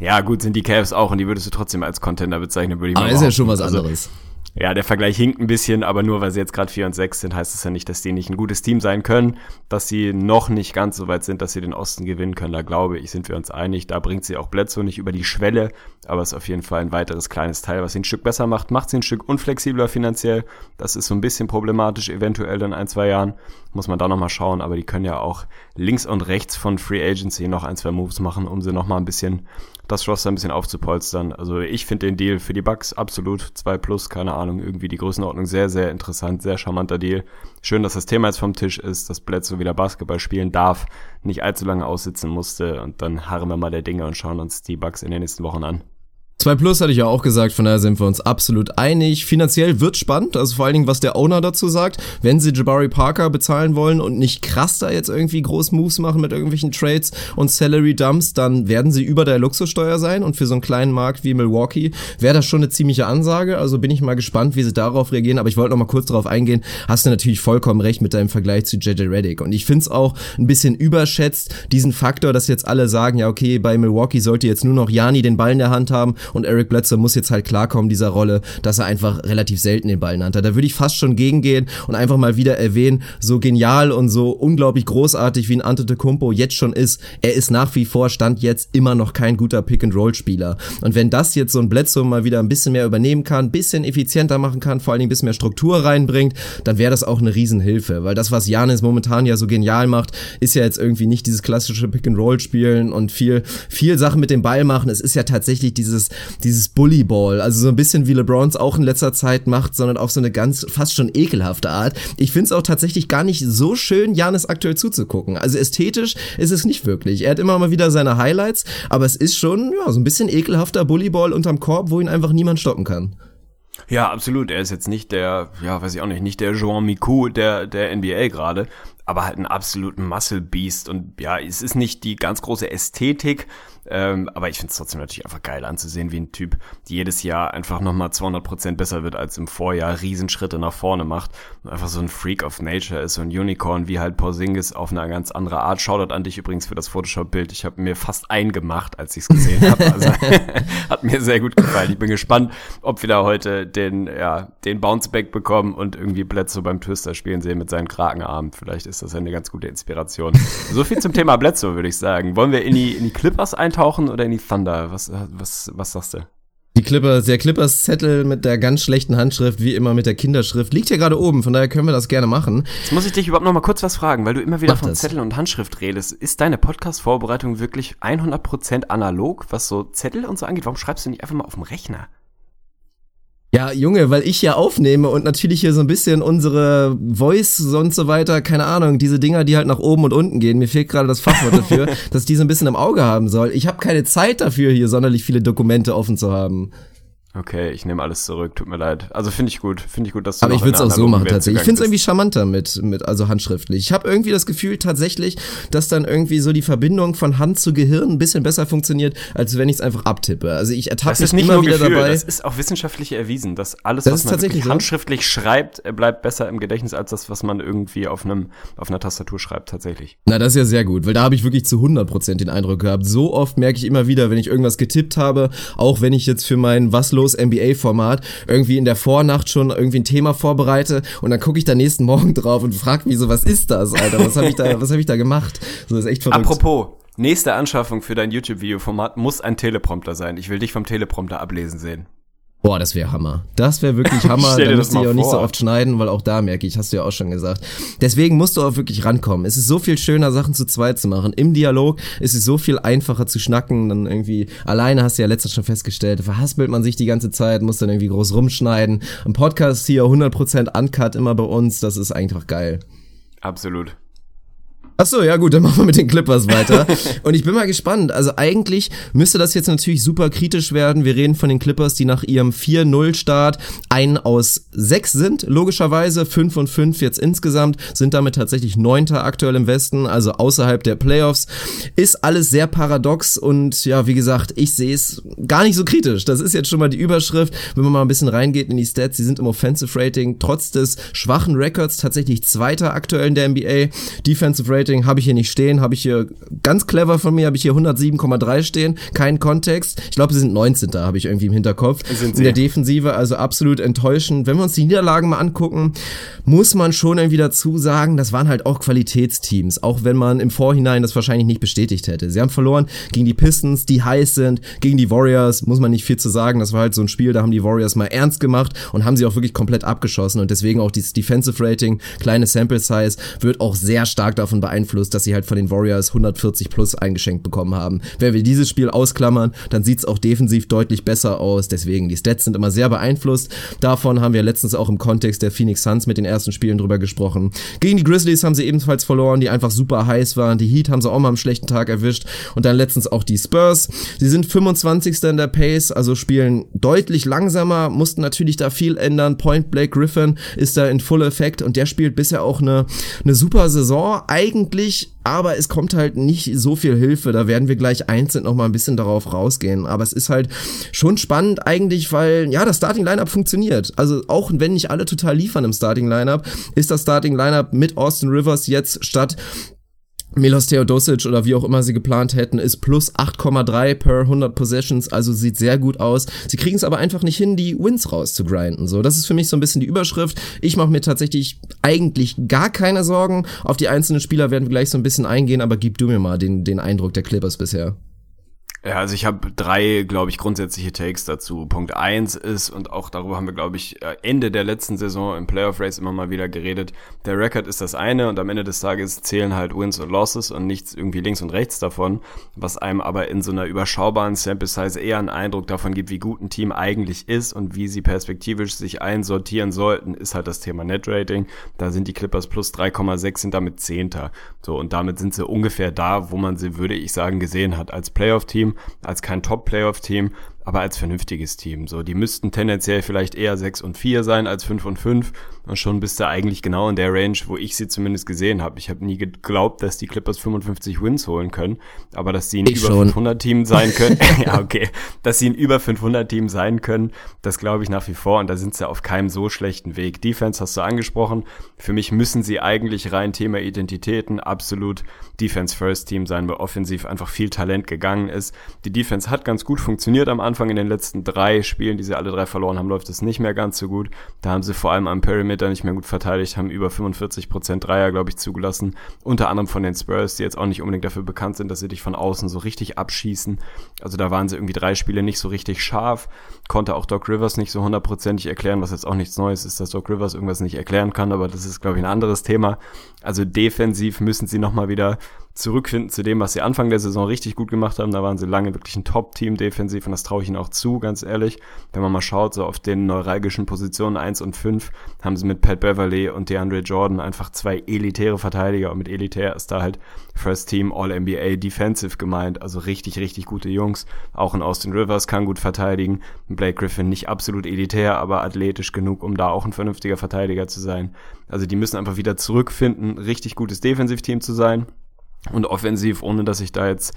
Speaker 2: Ja, gut, sind die Cavs auch und die würdest du trotzdem als Contender bezeichnen, würde ich
Speaker 1: mal Aber ist ja schon was also, anderes.
Speaker 2: Also, ja, der Vergleich hinkt ein bisschen, aber nur weil sie jetzt gerade 4 und 6 sind, heißt das ja nicht, dass die nicht ein gutes Team sein können, dass sie noch nicht ganz so weit sind, dass sie den Osten gewinnen können. Da glaube ich, sind wir uns einig. Da bringt sie auch Bledsoe nicht über die Schwelle, aber es ist auf jeden Fall ein weiteres kleines Teil, was sie ein Stück besser macht. Macht sie ein Stück unflexibler finanziell. Das ist so ein bisschen problematisch, eventuell in ein, zwei Jahren. Muss man da nochmal schauen, aber die können ja auch links und rechts von Free Agency noch ein, zwei Moves machen, um sie nochmal ein bisschen das Roster ein bisschen aufzupolstern. Also ich finde den Deal für die Bucks absolut 2 plus, keine Ahnung, irgendwie die Größenordnung sehr, sehr interessant, sehr charmanter Deal. Schön, dass das Thema jetzt vom Tisch ist, dass Bledsoe wieder Basketball spielen darf, nicht allzu lange aussitzen musste und dann harren wir mal der Dinge und schauen uns die Bucks in den nächsten Wochen an.
Speaker 1: 2 Plus hatte ich ja auch gesagt, von daher sind wir uns absolut einig. Finanziell wird spannend, also vor allen Dingen, was der Owner dazu sagt. Wenn sie Jabari Parker bezahlen wollen und nicht krass da jetzt irgendwie groß Moves machen mit irgendwelchen Trades und Salary Dumps, dann werden sie über der Luxussteuer sein und für so einen kleinen Markt wie Milwaukee wäre das schon eine ziemliche Ansage. Also bin ich mal gespannt, wie sie darauf reagieren, aber ich wollte noch mal kurz darauf eingehen. Hast du natürlich vollkommen recht mit deinem Vergleich zu JJ Reddick und ich finde es auch ein bisschen überschätzt, diesen Faktor, dass jetzt alle sagen, ja okay, bei Milwaukee sollte jetzt nur noch Jani den Ball in der Hand haben und Eric Bledsoe muss jetzt halt klarkommen, dieser Rolle, dass er einfach relativ selten den Ball nannte. Da würde ich fast schon gegengehen und einfach mal wieder erwähnen, so genial und so unglaublich großartig wie ein Antetokounmpo jetzt schon ist, er ist nach wie vor, stand jetzt immer noch kein guter Pick-and-Roll-Spieler. Und wenn das jetzt so ein Bledsoe mal wieder ein bisschen mehr übernehmen kann, bisschen effizienter machen kann, vor allen Dingen ein bisschen mehr Struktur reinbringt, dann wäre das auch eine Riesenhilfe, weil das, was Janis momentan ja so genial macht, ist ja jetzt irgendwie nicht dieses klassische Pick-and-Roll-Spielen und viel, viel Sachen mit dem Ball machen. Es ist ja tatsächlich dieses, dieses Bullyball, also so ein bisschen wie LeBrons auch in letzter Zeit macht, sondern auf so eine ganz fast schon ekelhafte Art. Ich finde es auch tatsächlich gar nicht so schön, Janis aktuell zuzugucken. Also ästhetisch ist es nicht wirklich. Er hat immer mal wieder seine Highlights, aber es ist schon ja so ein bisschen ekelhafter Bullyball unterm Korb, wo ihn einfach niemand stoppen kann.
Speaker 2: Ja, absolut. Er ist jetzt nicht der, ja, weiß ich auch nicht, nicht der Jean Micou der, der NBA gerade. aber halt einen absoluten Muscle Beast und ja, es ist nicht die ganz große Ästhetik, ähm, aber ich finde es trotzdem natürlich einfach geil anzusehen, wie ein Typ jedes Jahr einfach nochmal 200 Prozent besser wird als im Vorjahr, Riesenschritte nach vorne macht und einfach so ein Freak of Nature ist, so ein Unicorn wie halt Porzingis auf eine ganz andere Art. Shoutout an dich übrigens für das Photoshop-Bild. Ich habe mir fast eingemacht, als ich es gesehen habe. Also hat mir sehr gut gefallen. Ich bin gespannt, ob wir da heute den, ja, den Bounceback bekommen und irgendwie Bledsoe beim Twister spielen sehen mit seinen Krakenarmen. Vielleicht ist das eine ganz gute Inspiration. So viel zum Thema Bledsoe, würde ich sagen. Wollen wir in die, in die Clippers eintauchen oder in die Thunder? Was, was, was sagst du?
Speaker 1: Die Clippers, der Clippers Zettel mit der ganz schlechten Handschrift, wie immer mit der Kinderschrift, liegt hier gerade oben, von daher können wir das gerne machen.
Speaker 2: Jetzt muss ich dich überhaupt noch mal kurz was fragen, weil du immer wieder Mach von das. Zettel und Handschrift redest. Ist deine Podcast-Vorbereitung wirklich 100% analog, was so Zettel und so angeht? Warum schreibst du nicht einfach mal auf dem Rechner?
Speaker 1: Ja, Junge, weil ich ja aufnehme und natürlich hier so ein bisschen unsere Voice und so weiter, keine Ahnung, diese Dinger, die halt nach oben und unten gehen. Mir fehlt gerade das Fachwort dafür, dass die so ein bisschen im Auge haben soll. Ich habe keine Zeit dafür, hier sonderlich viele Dokumente offen zu haben.
Speaker 2: Okay, ich nehme alles zurück, tut mir leid. Also finde ich gut, finde ich gut, dass du
Speaker 1: Aber ich würde es auch so machen tatsächlich. Ich finde es irgendwie charmanter mit mit also handschriftlich. Ich habe irgendwie das Gefühl tatsächlich, dass dann irgendwie so die Verbindung von Hand zu Gehirn ein bisschen besser funktioniert, als wenn ich es einfach abtippe. Also ich ertappe mich immer wieder Gefühl, dabei.
Speaker 2: Das ist auch wissenschaftlich erwiesen, dass alles das was man so? handschriftlich schreibt, bleibt besser im Gedächtnis als das, was man irgendwie auf einem auf einer Tastatur schreibt tatsächlich.
Speaker 1: Na, das ist ja sehr gut, weil da habe ich wirklich zu 100% den Eindruck gehabt. So oft merke ich immer wieder, wenn ich irgendwas getippt habe, auch wenn ich jetzt für mein was los NBA-Format irgendwie in der Vornacht schon irgendwie ein Thema vorbereite und dann gucke ich da nächsten Morgen drauf und frage mich so, was ist das, Alter? Was habe ich da, was habe ich da gemacht? So das ist echt verrückt.
Speaker 2: Apropos, nächste Anschaffung für dein YouTube-Video-Format muss ein Teleprompter sein. Ich will dich vom Teleprompter ablesen sehen.
Speaker 1: Boah, das wäre Hammer. Das wäre wirklich Hammer. da müsst ihr auch nicht so oft schneiden, weil auch da merke ich, hast du ja auch schon gesagt. Deswegen musst du auch wirklich rankommen. Es ist so viel schöner, Sachen zu zweit zu machen. Im Dialog ist es so viel einfacher zu schnacken. Dann irgendwie, alleine hast du ja letztens schon festgestellt, verhaspelt man sich die ganze Zeit, muss dann irgendwie groß rumschneiden. Ein Podcast hier 100% uncut immer bei uns, das ist einfach geil.
Speaker 2: Absolut.
Speaker 1: Ach so, ja gut, dann machen wir mit den Clippers weiter. Und ich bin mal gespannt. Also eigentlich müsste das jetzt natürlich super kritisch werden. Wir reden von den Clippers, die nach ihrem 4-0-Start ein aus sechs sind, logischerweise. Fünf und fünf jetzt insgesamt, sind damit tatsächlich Neunter aktuell im Westen, also außerhalb der Playoffs. Ist alles sehr paradox und ja, wie gesagt, ich sehe es gar nicht so kritisch. Das ist jetzt schon mal die Überschrift. Wenn man mal ein bisschen reingeht in die Stats, sie sind im Offensive Rating trotz des schwachen Records tatsächlich Zweiter aktuell in der NBA. Defensive Rating Rating habe ich hier nicht stehen, habe ich hier ganz clever von mir, habe ich hier 107,3 stehen, kein Kontext. Ich glaube, sie sind 19. habe ich irgendwie im Hinterkopf. Sind sie. In der Defensive, also absolut enttäuschend. Wenn wir uns die Niederlagen mal angucken, muss man schon irgendwie dazu sagen, das waren halt auch Qualitätsteams, auch wenn man im Vorhinein das wahrscheinlich nicht bestätigt hätte. Sie haben verloren gegen die Pistons, die heiß sind, gegen die Warriors, muss man nicht viel zu sagen. Das war halt so ein Spiel, da haben die Warriors mal ernst gemacht und haben sie auch wirklich komplett abgeschossen und deswegen auch dieses Defensive Rating, kleine Sample Size, wird auch sehr stark davon beeinflusst beeinflusst, dass sie halt von den Warriors 140 plus eingeschenkt bekommen haben. Wenn wir dieses Spiel ausklammern, dann sieht's auch defensiv deutlich besser aus. Deswegen, die Stats sind immer sehr beeinflusst. Davon haben wir letztens auch im Kontext der Phoenix Suns mit den ersten Spielen drüber gesprochen. Gegen die Grizzlies haben sie ebenfalls verloren, die einfach super heiß waren. Die Heat haben sie auch mal am schlechten Tag erwischt. Und dann letztens auch die Spurs. Sie sind 25. in der Pace, also spielen deutlich langsamer, mussten natürlich da viel ändern. Point Blake Griffin ist da in Full Effekt und der spielt bisher auch eine, eine super Saison. Eigentlich eigentlich, aber es kommt halt nicht so viel Hilfe. Da werden wir gleich einzeln noch mal ein bisschen darauf rausgehen. Aber es ist halt schon spannend eigentlich, weil ja, das Starting Lineup funktioniert. Also auch wenn nicht alle total liefern im Starting Lineup, ist das Starting Lineup mit Austin Rivers jetzt statt Milos Theodosic oder wie auch immer sie geplant hätten, ist plus 8,3 per 100 Possessions, also sieht sehr gut aus. Sie kriegen es aber einfach nicht hin, die Wins rauszugrinden. So, das ist für mich so ein bisschen die Überschrift. Ich mache mir tatsächlich eigentlich gar keine Sorgen. Auf die einzelnen Spieler werden wir gleich so ein bisschen eingehen, aber gib du mir mal den, den Eindruck der Clippers bisher.
Speaker 2: Ja, also ich habe drei, glaube ich, grundsätzliche Takes dazu. Punkt eins ist, und auch darüber haben wir, glaube ich, äh, Ende der letzten Saison im Playoff Race immer mal wieder geredet, der Record ist das eine und am Ende des Tages zählen halt Wins und Losses und nichts irgendwie links und rechts davon, was einem aber in so einer überschaubaren Sample Size eher einen Eindruck davon gibt, wie gut ein Team eigentlich ist und wie sie perspektivisch sich einsortieren sollten, ist halt das Thema Net Rating. Da sind die Clippers plus 3,6 sind damit Zehnter. So, und damit sind sie ungefähr da, wo man sie, würde ich sagen, gesehen hat als Playoff-Team als kein Top-Playoff-Team, aber als vernünftiges Team. So, die müssten tendenziell vielleicht eher 6 und 4 sein als 5 und 5. Und schon bist du eigentlich genau in der Range, wo ich sie zumindest gesehen habe. Ich habe nie geglaubt, dass die Clippers 55 Wins holen können, aber dass sie ein ich über schon. 500 Team sein können. ja, okay. Dass sie ein über 500 Team sein können, das glaube ich nach wie vor. Und da sind sie auf keinem so schlechten Weg. Defense hast du angesprochen. Für mich müssen sie eigentlich rein Thema Identitäten absolut Defense First Team sein, weil offensiv einfach viel Talent gegangen ist. Die Defense hat ganz gut funktioniert am Anfang in den letzten drei Spielen, die sie alle drei verloren haben, läuft es nicht mehr ganz so gut. Da haben sie vor allem am Perimeter nicht mehr gut verteidigt, haben über 45% Dreier, glaube ich, zugelassen. Unter anderem von den Spurs, die jetzt auch nicht unbedingt dafür bekannt sind, dass sie dich von außen so richtig abschießen. Also da waren sie irgendwie drei Spiele nicht so richtig scharf. Konnte auch Doc Rivers nicht so hundertprozentig erklären, was jetzt auch nichts Neues ist, dass Doc Rivers irgendwas nicht erklären kann, aber das ist, glaube ich, ein anderes Thema. Also defensiv müssen sie nochmal wieder zurückfinden zu dem, was sie Anfang der Saison richtig gut gemacht haben. Da waren sie lange wirklich ein Top-Team defensiv und das traue ich ihnen auch zu, ganz ehrlich. Wenn man mal schaut, so auf den neuralgischen Positionen 1 und 5 haben sie mit Pat Beverly und DeAndre Jordan einfach zwei elitäre Verteidiger und mit elitär ist da halt First Team All-NBA Defensive gemeint. Also richtig, richtig gute Jungs. Auch in Austin Rivers kann gut verteidigen. Blake Griffin nicht absolut elitär, aber athletisch genug, um da auch ein vernünftiger Verteidiger zu sein. Also die müssen einfach wieder zurückfinden, richtig gutes Defensivteam zu sein und offensiv, ohne dass ich da jetzt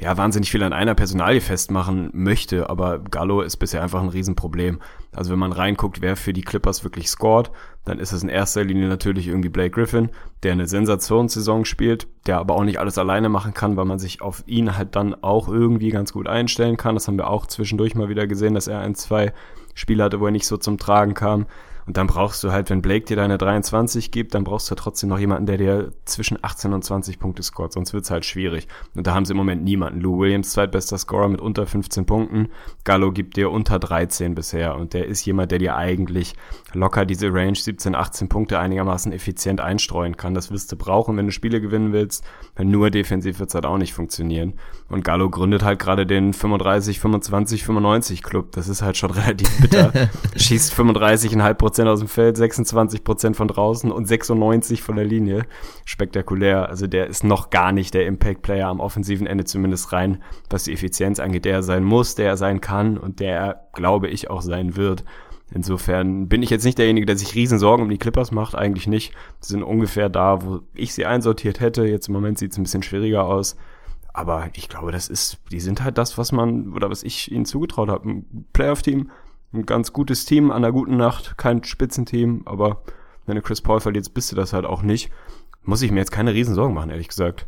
Speaker 2: ja wahnsinnig viel an einer Personalie festmachen möchte, aber Gallo ist bisher einfach ein Riesenproblem. Also wenn man reinguckt, wer für die Clippers wirklich scored, dann ist es in erster Linie natürlich irgendwie Blake Griffin, der eine Sensationssaison spielt, der aber auch nicht alles alleine machen kann, weil man sich auf ihn halt dann auch irgendwie ganz gut einstellen kann. Das haben wir auch zwischendurch mal wieder gesehen, dass er ein, zwei Spiele hatte, wo er nicht so zum Tragen kam. Und dann brauchst du halt, wenn Blake dir deine 23 gibt, dann brauchst du trotzdem noch jemanden, der dir zwischen 18 und 20 Punkte scoret, sonst wird's halt schwierig. Und da haben sie im Moment niemanden. Lou Williams, zweitbester Scorer mit unter 15 Punkten. Gallo gibt dir unter 13 bisher. Und der ist jemand, der dir eigentlich locker diese Range 17, 18 Punkte einigermaßen effizient einstreuen kann. Das wirst du brauchen, wenn du Spiele gewinnen willst. Wenn nur defensiv wird's halt auch nicht funktionieren. Und Gallo gründet halt gerade den 35, 25, 95 Club. Das ist halt schon relativ bitter. Schießt 35,5 Prozent aus dem Feld, 26 Prozent von draußen und 96 von der Linie. Spektakulär. Also der ist noch gar nicht der Impact-Player am offensiven Ende zumindest rein, was die Effizienz angeht, der er sein muss, der er sein kann und der er, glaube ich, auch sein wird. Insofern bin ich jetzt nicht derjenige, der sich riesen Sorgen um die Clippers macht, eigentlich nicht. Sie sind ungefähr da, wo ich sie einsortiert hätte. Jetzt im Moment sieht es ein bisschen schwieriger aus. Aber ich glaube, das ist, die sind halt das, was man, oder was ich ihnen zugetraut habe. Ein Playoff-Team, ein ganz gutes Team an einer guten Nacht, kein Spitzenteam, aber wenn du Chris Paul verlierst, bist du das halt auch nicht. Muss ich mir jetzt keine Riesensorgen machen, ehrlich gesagt.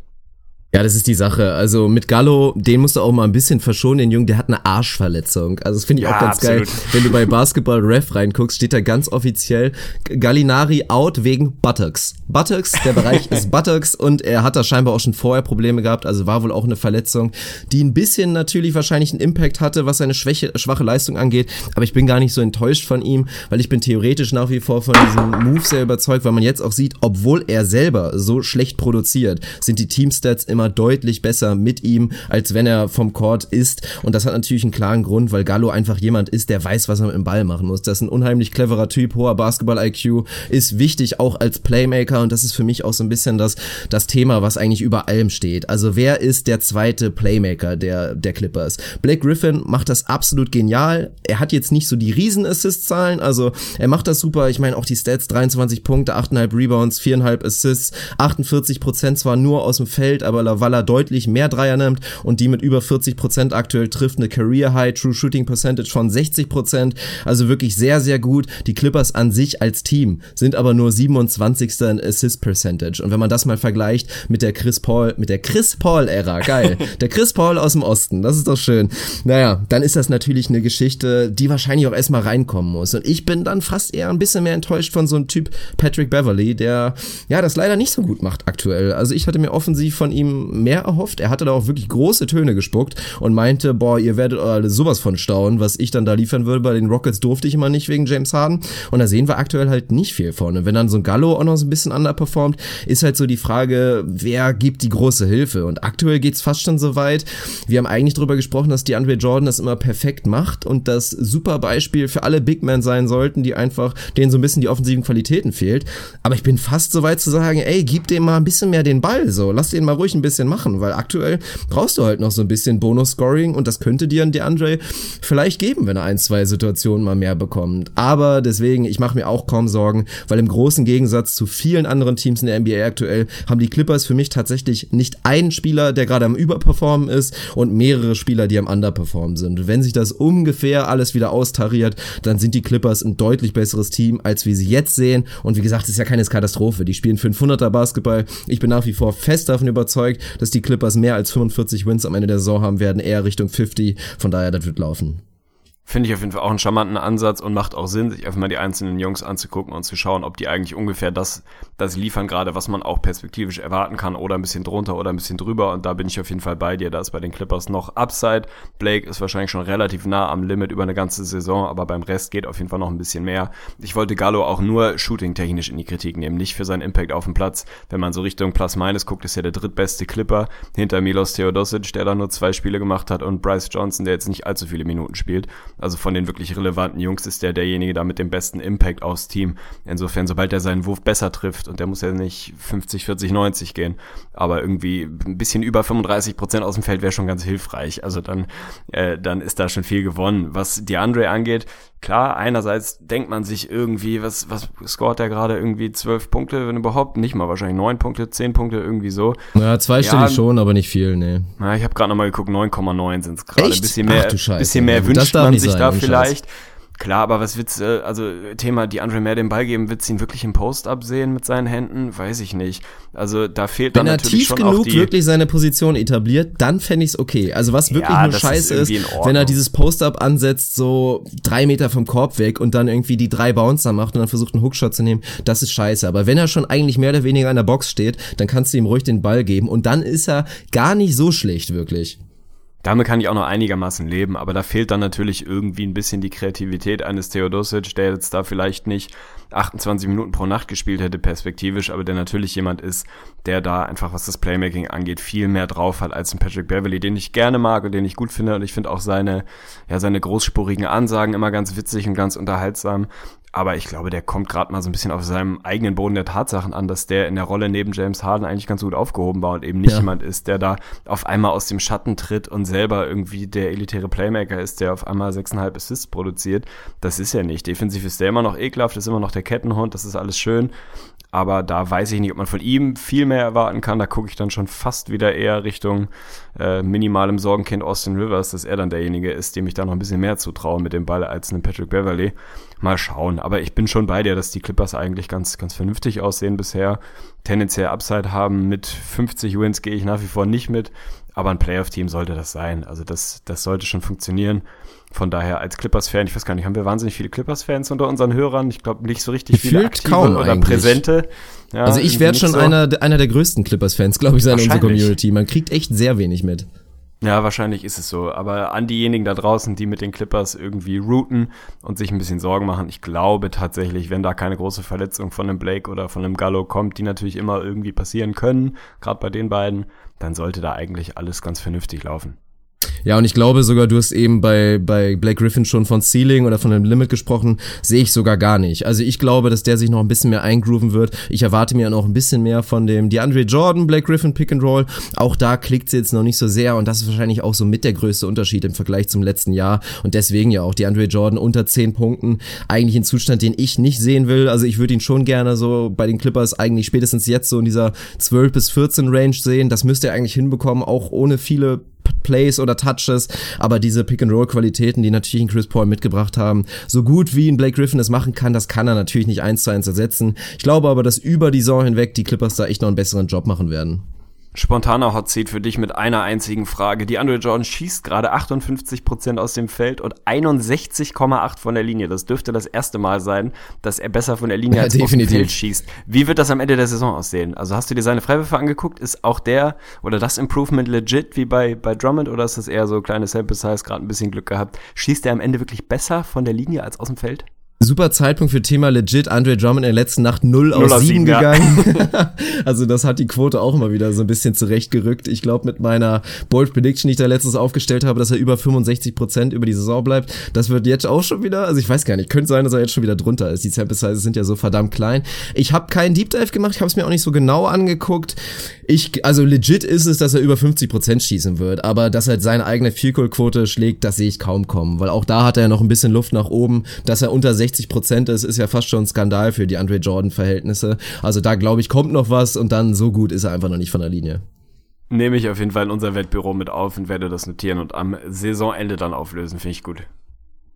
Speaker 1: Ja, das ist die Sache. Also mit Gallo, den musst du auch mal ein bisschen verschonen, den Jungen, der hat eine Arschverletzung. Also das finde ich ja, auch ganz absolut. geil. Wenn du bei Basketball Ref reinguckst, steht da ganz offiziell Gallinari out wegen Buttocks. Buttocks, der Bereich ist Buttocks und er hat da scheinbar auch schon vorher Probleme gehabt, also war wohl auch eine Verletzung, die ein bisschen natürlich wahrscheinlich einen Impact hatte, was seine Schwäche, schwache Leistung angeht, aber ich bin gar nicht so enttäuscht von ihm, weil ich bin theoretisch nach wie vor von diesem Move sehr überzeugt, weil man jetzt auch sieht, obwohl er selber so schlecht produziert, sind die Teamstats immer immer deutlich besser mit ihm, als wenn er vom Court ist. Und das hat natürlich einen klaren Grund, weil Gallo einfach jemand ist, der weiß, was er mit dem Ball machen muss. Das ist ein unheimlich cleverer Typ, hoher Basketball-IQ, ist wichtig auch als Playmaker und das ist für mich auch so ein bisschen das, das Thema, was eigentlich über allem steht. Also wer ist der zweite Playmaker der, der Clippers? Blake Griffin macht das absolut genial. Er hat jetzt nicht so die Riesen-Assist-Zahlen, also er macht das super. Ich meine auch die Stats, 23 Punkte, 8,5 Rebounds, 4,5 Assists, 48 Prozent zwar nur aus dem Feld, aber weil er deutlich mehr Dreier nimmt und die mit über 40 Prozent aktuell trifft, eine Career High True Shooting Percentage von 60 Prozent, also wirklich sehr, sehr gut. Die Clippers an sich als Team sind aber nur 27. in Assist Percentage und wenn man das mal vergleicht mit der Chris Paul, mit der Chris Paul Ära, geil, der Chris Paul aus dem Osten, das ist doch schön. Naja, dann ist das natürlich eine Geschichte, die wahrscheinlich auch erstmal reinkommen muss und ich bin dann fast eher ein bisschen mehr enttäuscht von so einem Typ Patrick Beverly, der ja das leider nicht so gut macht aktuell. Also ich hatte mir offensiv von ihm mehr erhofft. Er hatte da auch wirklich große Töne gespuckt und meinte, boah, ihr werdet alle sowas von staunen, was ich dann da liefern würde. Bei den Rockets durfte ich immer nicht wegen James Harden. Und da sehen wir aktuell halt nicht viel von. Und wenn dann so ein Gallo auch noch so ein bisschen underperformt, ist halt so die Frage, wer gibt die große Hilfe? Und aktuell geht's fast schon so weit. Wir haben eigentlich darüber gesprochen, dass die Andre Jordan das immer perfekt macht und das super Beispiel für alle Big Men sein sollten, die einfach denen so ein bisschen die offensiven Qualitäten fehlt. Aber ich bin fast so weit zu sagen, ey, gib dem mal ein bisschen mehr den Ball, so. Lass den mal ruhig ein bisschen bisschen machen, weil aktuell brauchst du halt noch so ein bisschen Bonus-Scoring und das könnte dir ein DeAndre vielleicht geben, wenn er ein, zwei Situationen mal mehr bekommt. Aber deswegen, ich mache mir auch kaum Sorgen, weil im großen Gegensatz zu vielen anderen Teams in der NBA aktuell haben die Clippers für mich tatsächlich nicht einen Spieler, der gerade am Überperformen ist und mehrere Spieler, die am Underperformen sind. wenn sich das ungefähr alles wieder austariert, dann sind die Clippers ein deutlich besseres Team, als wir sie jetzt sehen. Und wie gesagt, es ist ja keine Katastrophe. Die spielen 500er Basketball. Ich bin nach wie vor fest davon überzeugt, dass die Clippers mehr als 45 Wins am Ende der Saison haben werden, eher Richtung 50. Von daher, das wird laufen.
Speaker 2: Finde ich auf jeden Fall auch einen charmanten Ansatz und macht auch Sinn, sich einfach mal die einzelnen Jungs anzugucken und zu schauen, ob die eigentlich ungefähr das, das liefern gerade, was man auch perspektivisch erwarten kann oder ein bisschen drunter oder ein bisschen drüber und da bin ich auf jeden Fall bei dir. Da ist bei den Clippers noch Upside. Blake ist wahrscheinlich schon relativ nah am Limit über eine ganze Saison, aber beim Rest geht auf jeden Fall noch ein bisschen mehr. Ich wollte Gallo auch nur shooting-technisch in die Kritik nehmen, nicht für seinen Impact auf dem Platz. Wenn man so Richtung Plus-Minus guckt, ist er der drittbeste Clipper hinter Milos Theodosic, der da nur zwei Spiele gemacht hat und Bryce Johnson, der jetzt nicht allzu viele Minuten spielt. Also von den wirklich relevanten Jungs ist der derjenige da mit dem besten Impact aufs Team. Insofern, sobald er seinen Wurf besser trifft, und der muss ja nicht 50, 40, 90 gehen, aber irgendwie ein bisschen über 35 Prozent aus dem Feld wäre schon ganz hilfreich. Also dann, äh, dann ist da schon viel gewonnen. Was die Andre angeht, klar, einerseits denkt man sich irgendwie, was, was scoret der gerade irgendwie zwölf Punkte, wenn überhaupt, nicht mal wahrscheinlich neun Punkte, zehn Punkte, irgendwie so.
Speaker 1: Ja, zweistellig ja, schon, aber nicht viel, nee.
Speaker 2: Na, ich habe gerade nochmal geguckt, 9,9 sind es gerade. Ein bisschen mehr, Ach, bisschen mehr wünscht man sich sein, da vielleicht. Scheiß. Klar, aber was wird's, äh, also Thema, die Andre mehr den Ball geben, wird's ihn wirklich im Post-up sehen mit seinen Händen? Weiß ich nicht. Also da fehlt
Speaker 1: Wenn
Speaker 2: dann natürlich
Speaker 1: schon Wenn er tief genug wirklich seine Position etabliert, dann fände ich's okay. Also was wirklich ja, nur scheiße ist, ist wenn er dieses Post-up ansetzt, so drei Meter vom Korb weg und dann irgendwie die drei Bouncer macht und dann versucht einen Hookshot zu nehmen, das ist scheiße. Aber wenn er schon eigentlich mehr oder weniger in der Box steht, dann kannst du ihm ruhig den Ball geben und dann ist er gar nicht so schlecht, wirklich.
Speaker 2: Damit kann ich auch noch einigermaßen leben, aber da fehlt dann natürlich irgendwie ein bisschen die Kreativität eines Theodosic, der jetzt da vielleicht nicht 28 Minuten pro Nacht gespielt hätte, perspektivisch, aber der natürlich jemand ist, der da einfach, was das Playmaking angeht, viel mehr drauf hat als ein Patrick Beverly, den ich gerne mag und den ich gut finde und ich finde auch seine, ja, seine großspurigen Ansagen immer ganz witzig und ganz unterhaltsam. Aber ich glaube, der kommt gerade mal so ein bisschen auf seinem eigenen Boden der Tatsachen an, dass der in der Rolle neben James Harden eigentlich ganz gut aufgehoben war und eben nicht ja. jemand ist, der da auf einmal aus dem Schatten tritt und selber irgendwie der elitäre Playmaker ist, der auf einmal sechseinhalb Assists produziert. Das ist er nicht. Defensiv ist der immer noch ekelhaft, ist immer noch der Kettenhund, das ist alles schön. Aber da weiß ich nicht, ob man von ihm viel mehr erwarten kann. Da gucke ich dann schon fast wieder eher Richtung äh, minimalem Sorgenkind Austin Rivers, dass er dann derjenige ist, dem ich da noch ein bisschen mehr zutraue mit dem Ball als einem Patrick Beverly. Mal schauen. Aber ich bin schon bei dir, dass die Clippers eigentlich ganz, ganz vernünftig aussehen bisher. Tendenziell Upside haben. Mit 50 Wins gehe ich nach wie vor nicht mit. Aber ein Playoff-Team sollte das sein. Also das, das sollte schon funktionieren. Von daher als Clippers-Fan, ich weiß gar nicht, haben wir wahnsinnig viele Clippers-Fans unter unseren Hörern? Ich glaube nicht so richtig Gefühlt viele aktive
Speaker 1: kaum
Speaker 2: oder
Speaker 1: eigentlich.
Speaker 2: präsente.
Speaker 1: Ja, also ich werde schon so. einer, einer der größten Clippers-Fans, glaube ich, sein in unserer Community. Man kriegt echt sehr wenig mit.
Speaker 2: Ja, wahrscheinlich ist es so. Aber an diejenigen da draußen, die mit den Clippers irgendwie routen und sich ein bisschen Sorgen machen, ich glaube tatsächlich, wenn da keine große Verletzung von einem Blake oder von einem Gallo kommt, die natürlich immer irgendwie passieren können, gerade bei den beiden, dann sollte da eigentlich alles ganz vernünftig laufen.
Speaker 1: Ja, und ich glaube sogar, du hast eben bei, bei Blake Griffin schon von Ceiling oder von einem Limit gesprochen, sehe ich sogar gar nicht. Also ich glaube, dass der sich noch ein bisschen mehr eingrooven wird. Ich erwarte mir noch ein bisschen mehr von dem DeAndre Jordan, Blake Griffin Pick and Roll. Auch da klickt es jetzt noch nicht so sehr und das ist wahrscheinlich auch so mit der größte Unterschied im Vergleich zum letzten Jahr und deswegen ja auch DeAndre Jordan unter 10 Punkten. Eigentlich ein Zustand, den ich nicht sehen will. Also ich würde ihn schon gerne so bei den Clippers eigentlich spätestens jetzt so in dieser 12 bis 14 Range sehen. Das müsste er eigentlich hinbekommen, auch ohne viele Plays oder Touches, aber diese Pick-and-Roll-Qualitäten, die natürlich ein Chris Paul mitgebracht haben, so gut wie ein Blake Griffin es machen kann, das kann er natürlich nicht eins zu eins ersetzen. Ich glaube aber, dass über die Saison hinweg die Clippers da echt noch einen besseren Job machen werden.
Speaker 2: Spontaner Hot Seat für dich mit einer einzigen Frage. Die Andre Jordan schießt gerade 58% aus dem Feld und 61,8 von der Linie. Das dürfte das erste Mal sein, dass er besser von der Linie ja, als definitiv. aus dem Feld schießt. Wie wird das am Ende der Saison aussehen? Also hast du dir seine Freiwürfe angeguckt? Ist auch der oder das Improvement legit wie bei, bei Drummond oder ist das eher so kleine Sample Size, gerade ein bisschen Glück gehabt? Schießt er am Ende wirklich besser von der Linie als aus dem Feld?
Speaker 1: Super Zeitpunkt für Thema legit. Andre Drummond in der letzten Nacht 0, 0 aus 7, 7 gegangen. Ja. also das hat die Quote auch immer wieder so ein bisschen zurechtgerückt. Ich glaube mit meiner Bold Prediction, die ich da letztes aufgestellt habe, dass er über 65 Prozent über die Saison bleibt. Das wird jetzt auch schon wieder, also ich weiß gar nicht, könnte sein, dass er jetzt schon wieder drunter ist. Die Sample Sizes sind ja so verdammt klein. Ich habe keinen Deep Dive gemacht, ich habe es mir auch nicht so genau angeguckt. Ich, also legit ist es, dass er über 50 Prozent schießen wird, aber dass er seine eigene Field Goal Quote schlägt, das sehe ich kaum kommen, weil auch da hat er ja noch ein bisschen Luft nach oben, dass er unter 60 60 Prozent ist, ist ja fast schon ein Skandal für die Andre Jordan-Verhältnisse. Also da glaube ich, kommt noch was und dann so gut ist er einfach noch nicht von der Linie.
Speaker 2: Nehme ich auf jeden Fall in unser Wettbüro mit auf und werde das notieren und am Saisonende dann auflösen. Finde ich gut.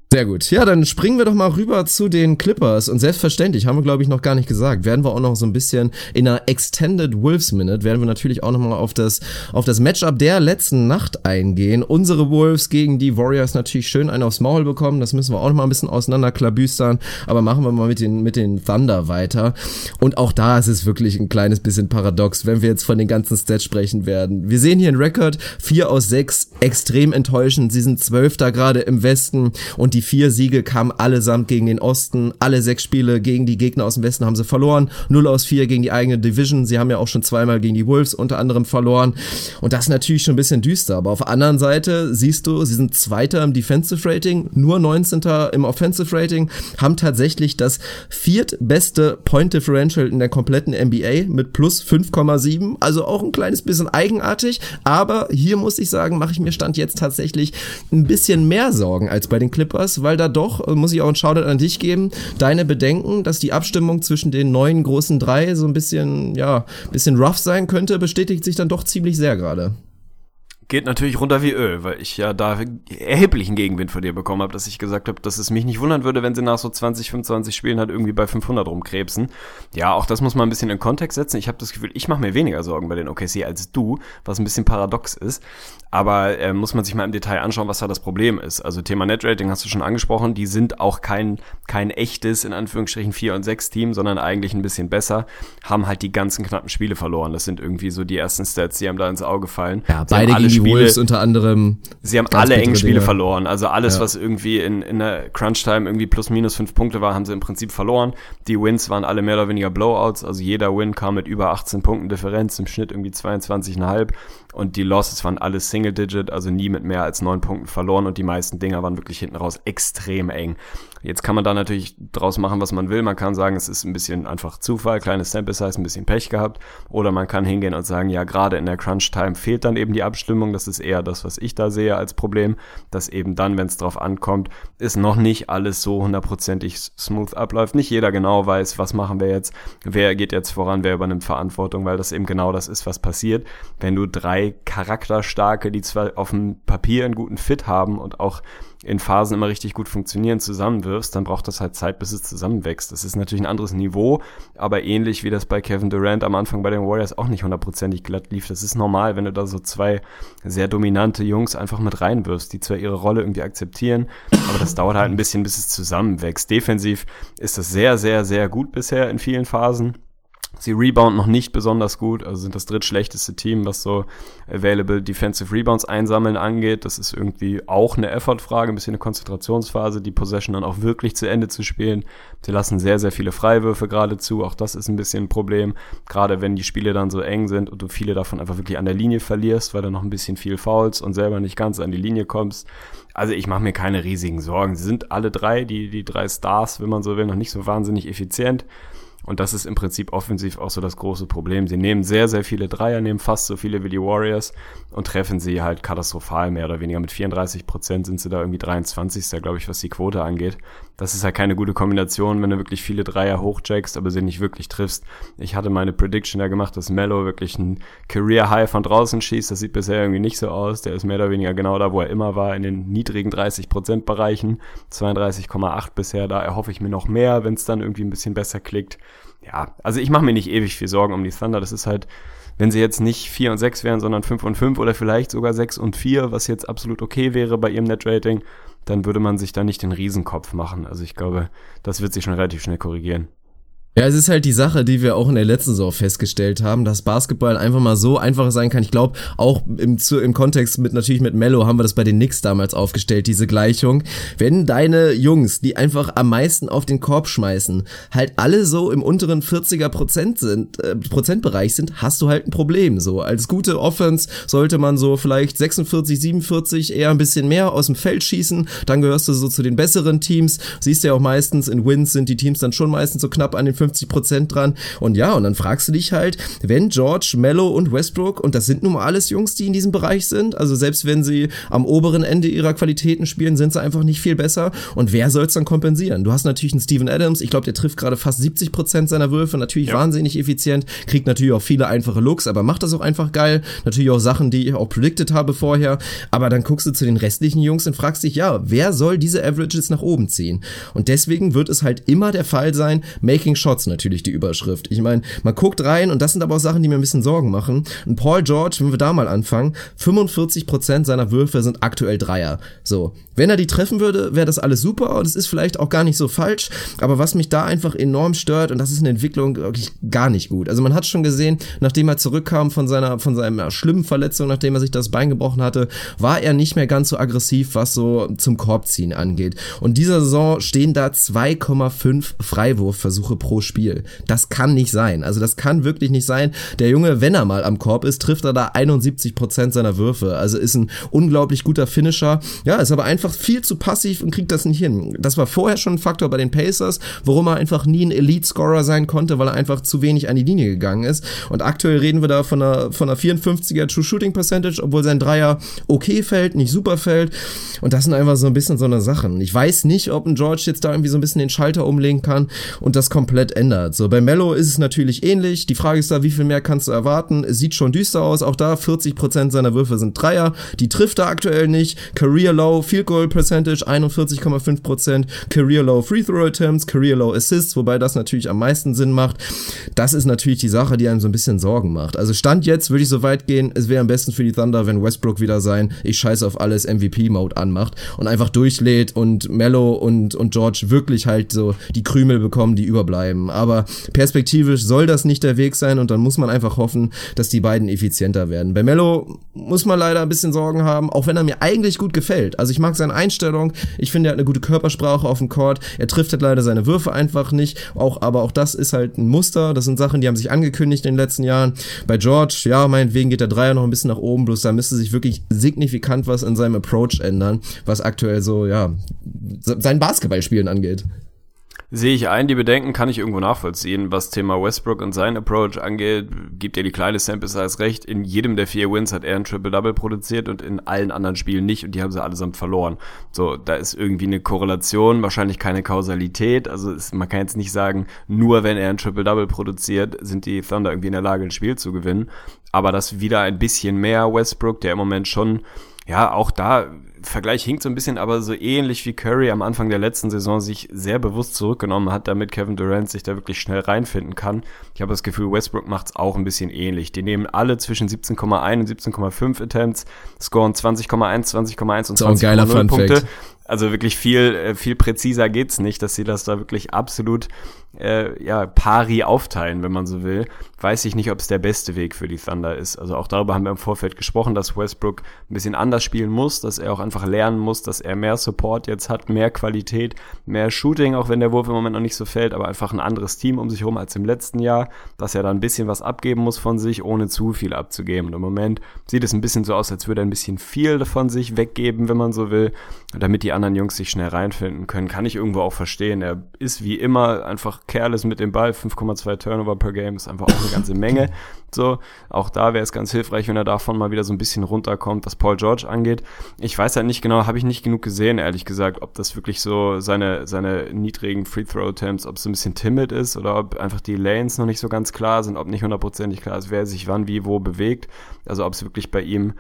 Speaker 1: Sehr gut. Ja, dann springen wir doch mal rüber zu den Clippers. Und selbstverständlich, haben wir glaube ich noch gar nicht gesagt, werden wir auch noch so ein bisschen in einer Extended Wolves Minute, werden wir natürlich auch noch mal auf das, auf das Matchup der letzten Nacht eingehen. Unsere Wolves gegen die Warriors natürlich schön einen aufs Maul bekommen. Das müssen wir auch noch mal ein bisschen auseinanderklabüstern. Aber machen wir mal mit den, mit den Thunder weiter. Und auch da ist es wirklich ein kleines bisschen paradox, wenn wir jetzt von den ganzen Stats sprechen werden. Wir sehen hier einen Rekord, 4 aus 6, extrem enttäuschend. Sie sind Zwölfter gerade im Westen und die vier Siege kamen allesamt gegen den Osten. Alle sechs Spiele gegen die Gegner aus dem Westen haben sie verloren. 0 aus 4 gegen die eigene Division. Sie haben ja auch schon zweimal gegen die Wolves unter anderem verloren. Und das ist natürlich schon ein bisschen düster. Aber auf der anderen Seite siehst du, sie sind Zweiter im Defensive Rating, nur 19. im Offensive Rating, haben tatsächlich das viertbeste Point Differential in der kompletten NBA mit plus 5,7. Also auch ein kleines bisschen eigenartig. Aber hier muss ich sagen, mache ich mir Stand jetzt tatsächlich ein bisschen mehr Sorgen als bei den Clippers weil da doch, äh, muss ich auch einen Shoutout an dich geben, deine Bedenken, dass die Abstimmung zwischen den neuen großen drei so ein bisschen, ja, bisschen rough sein könnte, bestätigt sich dann doch ziemlich sehr gerade
Speaker 2: geht natürlich runter wie Öl, weil ich ja da erheblichen Gegenwind von dir bekommen habe, dass ich gesagt habe, dass es mich nicht wundern würde, wenn sie nach so 20, 25 Spielen halt irgendwie bei 500 rumkrebsen. Ja, auch das muss man ein bisschen in Kontext setzen. Ich habe das Gefühl, ich mache mir weniger Sorgen bei den OKC als du, was ein bisschen paradox ist. Aber äh, muss man sich mal im Detail anschauen, was da das Problem ist. Also Thema Netrating hast du schon angesprochen. Die sind auch kein, kein echtes, in Anführungsstrichen, 4 und 6 Team, sondern eigentlich ein bisschen besser. Haben halt die ganzen knappen Spiele verloren. Das sind irgendwie so die ersten Stats, die einem da ins Auge fallen.
Speaker 1: Ja, beide gegen die Wolves unter anderem.
Speaker 2: Sie haben alle engen Spiele verloren. Also alles, ja. was irgendwie in, in der Crunch-Time irgendwie plus minus fünf Punkte war, haben sie im Prinzip verloren. Die Wins waren alle mehr oder weniger Blowouts. Also jeder Win kam mit über 18 Punkten Differenz, im Schnitt irgendwie 22,5. Und die Losses waren alle Single-Digit, also nie mit mehr als neun Punkten verloren. Und die meisten Dinger waren wirklich hinten raus extrem eng. Jetzt kann man da natürlich draus machen, was man will. Man kann sagen, es ist ein bisschen einfach Zufall, kleines Sample Size, ein bisschen Pech gehabt. Oder man kann hingehen und sagen, ja, gerade in der Crunch Time fehlt dann eben die Abstimmung. Das ist eher das, was ich da sehe als Problem, dass eben dann, wenn es drauf ankommt, ist noch nicht alles so hundertprozentig smooth abläuft. Nicht jeder genau weiß, was machen wir jetzt, wer geht jetzt voran, wer übernimmt Verantwortung, weil das eben genau das ist, was passiert. Wenn du drei charakterstarke, die zwar auf dem Papier einen guten Fit haben und auch in Phasen immer richtig gut funktionieren, zusammenwirfst, dann braucht das halt Zeit, bis es zusammenwächst. Das ist natürlich ein anderes Niveau, aber ähnlich wie das bei Kevin Durant am Anfang bei den Warriors auch nicht hundertprozentig glatt lief. Das ist normal, wenn du da so zwei sehr dominante Jungs einfach mit reinwirfst, die zwar ihre Rolle irgendwie akzeptieren, aber das dauert halt ein bisschen, bis es zusammenwächst. Defensiv ist das sehr, sehr, sehr gut bisher in vielen Phasen. Sie rebound noch nicht besonders gut, also sind das drittschlechteste Team, was so Available Defensive Rebounds einsammeln angeht. Das ist irgendwie auch eine Effortfrage, ein bisschen eine Konzentrationsphase, die Possession dann auch wirklich zu Ende zu spielen. Sie lassen sehr, sehr viele Freiwürfe gerade zu, auch das ist ein bisschen ein Problem, gerade wenn die Spiele dann so eng sind und du viele davon einfach wirklich an der Linie verlierst, weil du noch ein bisschen viel faulst und selber nicht ganz an die Linie kommst. Also ich mache mir keine riesigen Sorgen. Sie sind alle drei, die, die drei Stars, wenn man so will, noch nicht so wahnsinnig effizient. Und das ist im Prinzip offensiv auch so das große Problem. Sie nehmen sehr, sehr viele Dreier, nehmen fast so viele wie die Warriors und treffen sie halt katastrophal, mehr oder weniger. Mit 34 Prozent sind sie da irgendwie 23. glaube ich, was die Quote angeht. Das ist halt keine gute Kombination, wenn du wirklich viele Dreier hochjackst, aber sie nicht wirklich triffst. Ich hatte meine Prediction ja gemacht, dass Mello wirklich ein Career High von draußen schießt. Das sieht bisher irgendwie nicht so aus. Der ist mehr oder weniger genau da, wo er immer war, in den niedrigen 30 Prozent Bereichen. 32,8 bisher. Da erhoffe ich mir noch mehr, wenn es dann irgendwie ein bisschen besser klickt ja, also ich mache mir nicht ewig viel Sorgen um die Thunder. Das ist halt, wenn sie jetzt nicht 4 und 6 wären, sondern 5 und 5 oder vielleicht sogar 6 und 4, was jetzt absolut okay wäre bei ihrem Netrating, dann würde man sich da nicht den Riesenkopf machen. Also ich glaube, das wird sich schon relativ schnell korrigieren.
Speaker 1: Ja, es ist halt die Sache, die wir auch in der letzten Saison festgestellt haben, dass Basketball einfach mal so einfach sein kann. Ich glaube, auch im, zu, im Kontext mit natürlich mit Mello haben wir das bei den Knicks damals aufgestellt, diese Gleichung. Wenn deine Jungs, die einfach am meisten auf den Korb schmeißen, halt alle so im unteren 40er Prozent sind, äh, Prozentbereich sind, hast du halt ein Problem. So als gute Offense sollte man so vielleicht 46, 47 eher ein bisschen mehr aus dem Feld schießen. Dann gehörst du so zu den besseren Teams. Siehst du ja auch meistens in Wins sind die Teams dann schon meistens so knapp an den 50 Prozent dran. Und ja, und dann fragst du dich halt, wenn George, Mello und Westbrook, und das sind nun mal alles Jungs, die in diesem Bereich sind, also selbst wenn sie am oberen Ende ihrer Qualitäten spielen, sind sie einfach nicht viel besser. Und wer soll es dann kompensieren? Du hast natürlich einen Steven Adams, ich glaube, der trifft gerade fast 70 Prozent seiner Würfe, natürlich ja. wahnsinnig effizient, kriegt natürlich auch viele einfache Looks, aber macht das auch einfach geil. Natürlich auch Sachen, die ich auch predicted habe vorher. Aber dann guckst du zu den restlichen Jungs und fragst dich, ja, wer soll diese Averages nach oben ziehen? Und deswegen wird es halt immer der Fall sein, making Shots natürlich die Überschrift. Ich meine, man guckt rein und das sind aber auch Sachen, die mir ein bisschen Sorgen machen. Und Paul George, wenn wir da mal anfangen, 45% seiner Würfe sind aktuell Dreier. So. Wenn er die treffen würde, wäre das alles super und es ist vielleicht auch gar nicht so falsch. Aber was mich da einfach enorm stört, und das ist eine Entwicklung wirklich gar nicht gut. Also man hat schon gesehen, nachdem er zurückkam von seiner, von seiner schlimmen Verletzung, nachdem er sich das Bein gebrochen hatte, war er nicht mehr ganz so aggressiv, was so zum Korbziehen angeht. Und dieser Saison stehen da 2,5 Freiwurfversuche pro Spiel. Das kann nicht sein. Also das kann wirklich nicht sein. Der Junge, wenn er mal am Korb ist, trifft er da 71 Prozent seiner Würfe. Also ist ein unglaublich guter Finisher. Ja, ist aber einfach viel zu passiv und kriegt das nicht hin. Das war vorher schon ein Faktor bei den Pacers, warum er einfach nie ein Elite-Scorer sein konnte, weil er einfach zu wenig an die Linie gegangen ist. Und aktuell reden wir da von einer, von einer 54er True Shooting Percentage, obwohl sein Dreier okay fällt, nicht super fällt. Und das sind einfach so ein bisschen so eine Sachen. Ich weiß nicht, ob ein George jetzt da irgendwie so ein bisschen den Schalter umlegen kann und das komplett ändert. So, bei Mello ist es natürlich ähnlich. Die Frage ist da, wie viel mehr kannst du erwarten? Es sieht schon düster aus. Auch da 40% seiner Würfe sind Dreier. Die trifft er aktuell nicht. Career Low Field Goal Percentage 41,5%. Career Low Free Throw Attempts, Career Low Assists, wobei das natürlich am meisten Sinn macht. Das ist natürlich die Sache, die einem so ein bisschen Sorgen macht. Also Stand jetzt würde ich so weit gehen, es wäre am besten für die Thunder, wenn Westbrook wieder sein Ich scheiße auf alles MVP-Mode anmacht und einfach durchlädt und Mello und, und George wirklich halt so die Krümel bekommen, die überbleiben. Aber perspektivisch soll das nicht der Weg sein und dann muss man einfach hoffen, dass die beiden effizienter werden. Bei Mello muss man leider ein bisschen Sorgen haben, auch wenn er mir eigentlich gut gefällt. Also ich mag seine Einstellung, ich finde, er hat eine gute Körpersprache auf dem Court, er trifft halt leider seine Würfe einfach nicht, auch, aber auch das ist halt ein Muster, das sind Sachen, die haben sich angekündigt in den letzten Jahren. Bei George, ja, meinetwegen geht der Dreier noch ein bisschen nach oben, bloß da müsste sich wirklich signifikant was in seinem Approach ändern, was aktuell so, ja, sein Basketballspielen angeht.
Speaker 2: Sehe ich ein, die Bedenken kann ich irgendwo nachvollziehen. Was Thema Westbrook und sein Approach angeht, gibt er die kleine Sample Size recht. In jedem der vier Wins hat er ein Triple-Double produziert und in allen anderen Spielen nicht und die haben sie allesamt verloren. So, da ist irgendwie eine Korrelation, wahrscheinlich keine Kausalität. Also ist, man kann jetzt nicht sagen, nur wenn er ein Triple-Double produziert, sind die Thunder irgendwie in der Lage, ein Spiel zu gewinnen. Aber das wieder ein bisschen mehr Westbrook, der im Moment schon ja, auch da Vergleich hinkt so ein bisschen, aber so ähnlich wie Curry am Anfang der letzten Saison sich sehr bewusst zurückgenommen hat, damit Kevin Durant sich da wirklich schnell reinfinden kann. Ich habe das Gefühl, Westbrook macht es auch ein bisschen ähnlich. Die nehmen alle zwischen 17,1 und 17,5 Attempts, scoren 20,1, 20,1 und 20,0 Punkte. Also wirklich viel, äh, viel präziser geht's nicht, dass sie das da wirklich absolut äh, ja, pari aufteilen, wenn man so will. Weiß ich nicht, ob es der beste Weg für die Thunder ist. Also auch darüber haben wir im Vorfeld gesprochen, dass Westbrook ein bisschen anders spielen muss, dass er auch einfach lernen muss, dass er mehr Support jetzt hat, mehr Qualität, mehr Shooting, auch wenn der Wurf im Moment noch nicht so fällt, aber einfach ein anderes Team um sich herum als im letzten Jahr, dass er da ein bisschen was abgeben muss von sich, ohne zu viel abzugeben. Und im Moment sieht es ein bisschen so aus, als würde er ein bisschen viel von sich weggeben, wenn man so will, damit die anderen Jungs sich schnell reinfinden können. Kann ich irgendwo auch verstehen. Er ist wie immer einfach careless mit dem Ball. 5,2 Turnover per Game ist einfach auch eine ganze Menge. So, auch da wäre es ganz hilfreich, wenn er davon mal wieder so ein bisschen runterkommt, was Paul George angeht. Ich weiß halt nicht genau, habe ich nicht genug gesehen, ehrlich gesagt, ob das wirklich so seine, seine niedrigen Free-Throw-Attempts, ob es so ein bisschen timid ist oder ob einfach die Lanes noch nicht so ganz klar sind, ob nicht hundertprozentig klar ist, wer sich wann, wie, wo bewegt. Also ob es wirklich bei ihm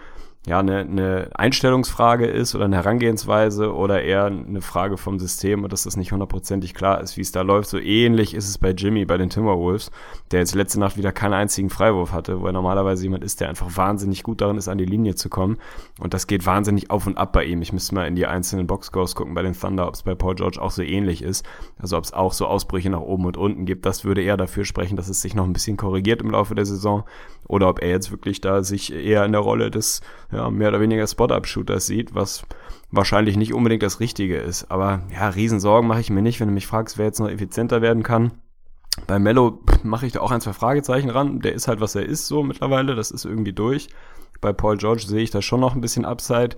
Speaker 2: ja eine, eine Einstellungsfrage ist oder eine Herangehensweise oder eher eine Frage vom System und dass das nicht hundertprozentig klar ist, wie es da läuft. So ähnlich ist es bei Jimmy bei den Timberwolves, der jetzt letzte Nacht wieder keinen einzigen Freiwurf hatte, er normalerweise jemand ist, der einfach wahnsinnig gut darin ist, an die Linie zu kommen. Und das geht wahnsinnig auf und ab bei ihm. Ich müsste mal in die einzelnen Boxscores gucken bei den Thunder, ob es bei Paul George auch so ähnlich ist. Also ob es auch so Ausbrüche nach oben und unten gibt. Das würde eher dafür sprechen, dass es sich noch ein bisschen korrigiert im Laufe der Saison. Oder ob er jetzt wirklich da sich eher in der Rolle des ja, mehr oder weniger Spot-Up-Shooters sieht, was wahrscheinlich nicht unbedingt das Richtige ist. Aber ja, Riesensorgen mache ich mir nicht, wenn du mich fragst, wer jetzt noch effizienter werden kann. Bei Mello mache ich da auch ein, zwei Fragezeichen ran. Der ist halt, was er ist, so mittlerweile. Das ist irgendwie durch. Bei Paul George sehe ich da schon noch ein bisschen Upside.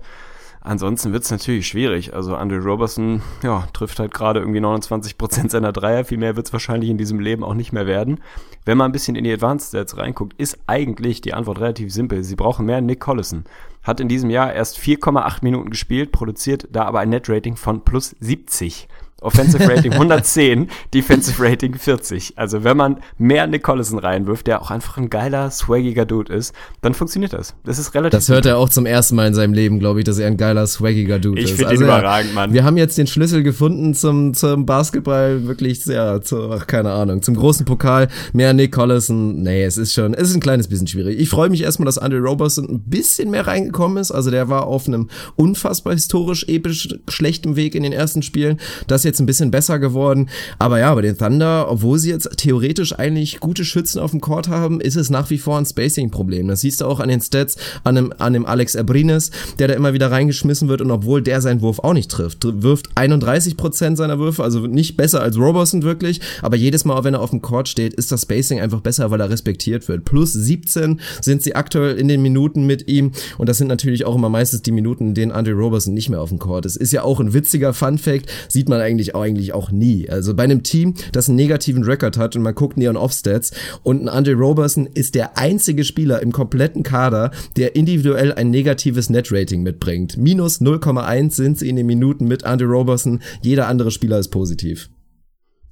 Speaker 2: Ansonsten wird es natürlich schwierig. Also Andre Robertson, ja, trifft halt gerade irgendwie 29 Prozent seiner Dreier. Viel mehr wird es wahrscheinlich in diesem Leben auch nicht mehr werden. Wenn man ein bisschen in die Advanced Stats reinguckt, ist eigentlich die Antwort relativ simpel. Sie brauchen mehr Nick Collison. Hat in diesem Jahr erst 4,8 Minuten gespielt, produziert da aber ein Net-Rating von plus 70. Offensive Rating 110, Defensive Rating 40. Also wenn man mehr Nick Collison reinwirft, der auch einfach ein geiler, swaggiger Dude ist, dann funktioniert das. Das ist relativ.
Speaker 1: Das hört er auch zum ersten Mal in seinem Leben, glaube ich, dass er ein geiler, swaggiger Dude
Speaker 2: ich
Speaker 1: ist.
Speaker 2: Ich finde
Speaker 1: also,
Speaker 2: ihn überragend, Mann.
Speaker 1: Wir haben jetzt den Schlüssel gefunden zum, zum Basketball, wirklich sehr, zu, ach, keine Ahnung, zum großen Pokal. Mehr Nick Collison. Nee, es ist schon, es ist ein kleines bisschen schwierig. Ich freue mich erstmal, dass Andre Robertson ein bisschen mehr reingekommen ist. Also der war auf einem unfassbar historisch, episch schlechten Weg in den ersten Spielen. Das jetzt ein bisschen besser geworden. Aber ja, bei den Thunder, obwohl sie jetzt theoretisch eigentlich gute Schützen auf dem Court haben, ist es nach wie vor ein Spacing-Problem. Das siehst du auch an den Stats, an dem, an dem Alex Abrines, der da immer wieder reingeschmissen wird und obwohl der seinen Wurf auch nicht trifft, wirft 31 Prozent seiner Würfe, also nicht besser als Robertson wirklich, aber jedes Mal, wenn er auf dem Court steht, ist das Spacing einfach besser, weil er respektiert wird. Plus 17 sind sie aktuell in den Minuten mit ihm und das sind natürlich auch immer meistens die Minuten, in denen Andre Robertson nicht mehr auf dem Court ist. Ist ja auch ein witziger Fun-Fact, sieht man eigentlich auch, eigentlich auch nie. Also bei einem Team, das einen negativen Rekord hat und man guckt Neon Offstats und ein Andre Robertson ist der einzige Spieler im kompletten Kader, der individuell ein negatives Net-Rating mitbringt. Minus 0,1 sind sie in den Minuten mit Andre Robertson. Jeder andere Spieler ist positiv.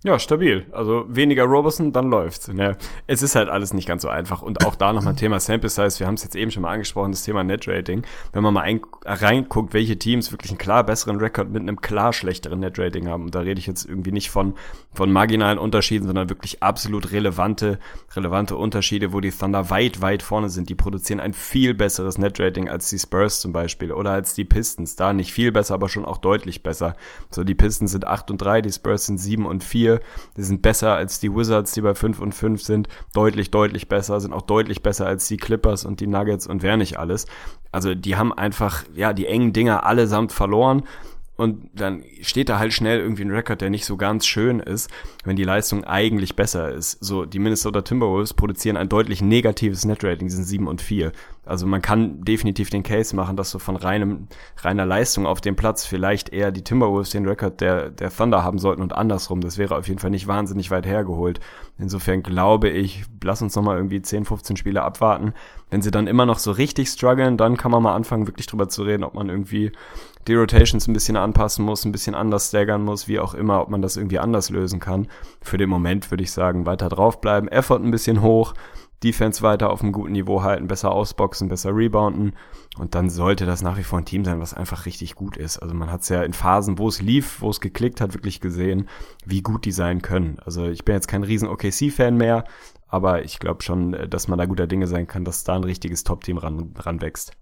Speaker 2: Ja, stabil. Also weniger Robertson, dann läuft's. Ne? Es ist halt alles nicht ganz so einfach. Und auch da nochmal Thema Sample Size. Wir haben es jetzt eben schon mal angesprochen, das Thema Net Rating. Wenn man mal ein, reinguckt, welche Teams wirklich einen klar besseren Rekord mit einem klar schlechteren Net Rating haben. Und da rede ich jetzt irgendwie nicht von, von marginalen Unterschieden, sondern wirklich absolut relevante, relevante Unterschiede, wo die Thunder weit, weit vorne sind. Die produzieren ein viel besseres Net Rating als die Spurs zum Beispiel oder als die Pistons. Da nicht viel besser, aber schon auch deutlich besser. So, die Pistons sind 8 und 3, die Spurs sind 7 und 4. Die sind besser als die Wizards, die bei 5 und 5 sind. Deutlich, deutlich besser. Sind auch deutlich besser als die Clippers und die Nuggets und wer nicht alles. Also die haben einfach, ja, die engen Dinger allesamt verloren. Und dann steht da halt schnell irgendwie ein Rekord, der nicht so ganz schön ist, wenn die Leistung eigentlich besser ist. So, die Minnesota Timberwolves produzieren ein deutlich negatives Netrating, sind 7 und 4. Also man kann definitiv den Case machen, dass so von reinem, reiner Leistung auf dem Platz vielleicht eher die Timberwolves den Rekord der, der Thunder haben sollten und andersrum. Das wäre auf jeden Fall nicht wahnsinnig weit hergeholt. Insofern glaube ich, lass uns nochmal irgendwie 10, 15 Spiele abwarten. Wenn sie dann immer noch so richtig strugglen, dann kann man mal anfangen, wirklich drüber zu reden, ob man irgendwie die Rotations ein bisschen anpassen muss, ein bisschen anders staggern muss, wie auch immer, ob man das irgendwie anders lösen kann. Für den Moment würde ich sagen, weiter draufbleiben, Effort ein bisschen hoch, Defense weiter auf einem guten Niveau halten, besser ausboxen, besser rebounden und dann sollte das nach wie vor ein Team sein, was einfach richtig gut ist. Also man hat es ja in Phasen, wo es lief, wo es geklickt hat, wirklich gesehen, wie gut die sein können. Also ich bin jetzt kein riesen OKC-Fan mehr, aber ich glaube schon, dass man da guter Dinge sein kann, dass da ein richtiges Top-Team ran, ranwächst.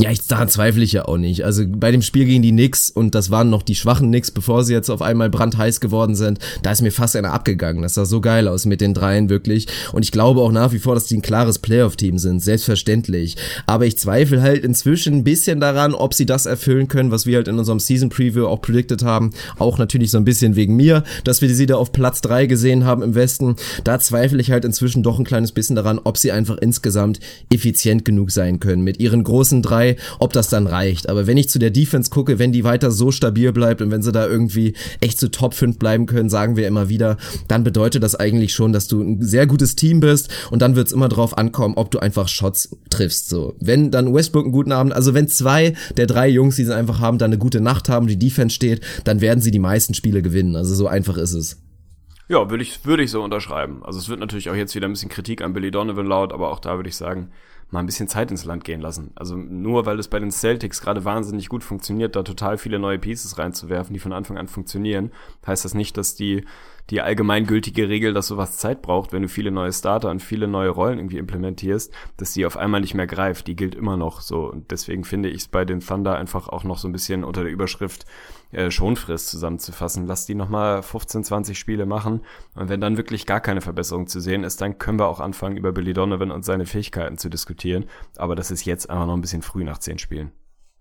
Speaker 1: Ja, ich, daran zweifle ich ja auch nicht. Also bei dem Spiel gegen die Knicks, und das waren noch die schwachen Knicks, bevor sie jetzt auf einmal brandheiß geworden sind, da ist mir fast einer abgegangen. Das sah so geil aus mit den dreien wirklich. Und ich glaube auch nach wie vor, dass die ein klares Playoff-Team sind, selbstverständlich. Aber ich zweifle halt inzwischen ein bisschen daran, ob sie das erfüllen können, was wir halt in unserem Season-Preview auch predicted haben. Auch natürlich so ein bisschen wegen mir, dass wir sie da auf Platz drei gesehen haben im Westen. Da zweifle ich halt inzwischen doch ein kleines bisschen daran, ob sie einfach insgesamt effizient genug sein können. Mit ihren großen drei ob das dann reicht. Aber wenn ich zu der Defense gucke, wenn die weiter so stabil bleibt und wenn sie da irgendwie echt zu Top 5 bleiben können, sagen wir immer wieder, dann bedeutet das eigentlich schon, dass du ein sehr gutes Team bist und dann wird es immer drauf ankommen, ob du einfach Shots triffst. So, wenn dann Westbrook einen guten Abend, also wenn zwei der drei Jungs, die sie einfach haben, dann eine gute Nacht haben, die Defense steht, dann werden sie die meisten Spiele gewinnen. Also so einfach ist es.
Speaker 2: Ja, würde ich, würde ich so unterschreiben. Also es wird natürlich auch jetzt wieder ein bisschen Kritik an Billy Donovan laut, aber auch da würde ich sagen, mal ein bisschen Zeit ins Land gehen lassen. Also nur weil es bei den Celtics gerade wahnsinnig gut funktioniert, da total viele neue Pieces reinzuwerfen, die von Anfang an funktionieren, heißt das nicht, dass die die allgemeingültige Regel, dass sowas Zeit braucht, wenn du viele neue Starter und viele neue Rollen irgendwie implementierst, dass die auf einmal nicht mehr greift. Die gilt immer noch so. Und deswegen finde ich es bei den Thunder einfach auch noch so ein bisschen unter der Überschrift äh, Schonfrist zusammenzufassen. Lass die nochmal 15, 20 Spiele machen. Und wenn dann wirklich gar keine Verbesserung zu sehen ist, dann können wir auch anfangen, über Billy Donovan und seine Fähigkeiten zu diskutieren. Aber das ist jetzt einfach noch ein bisschen früh nach zehn Spielen.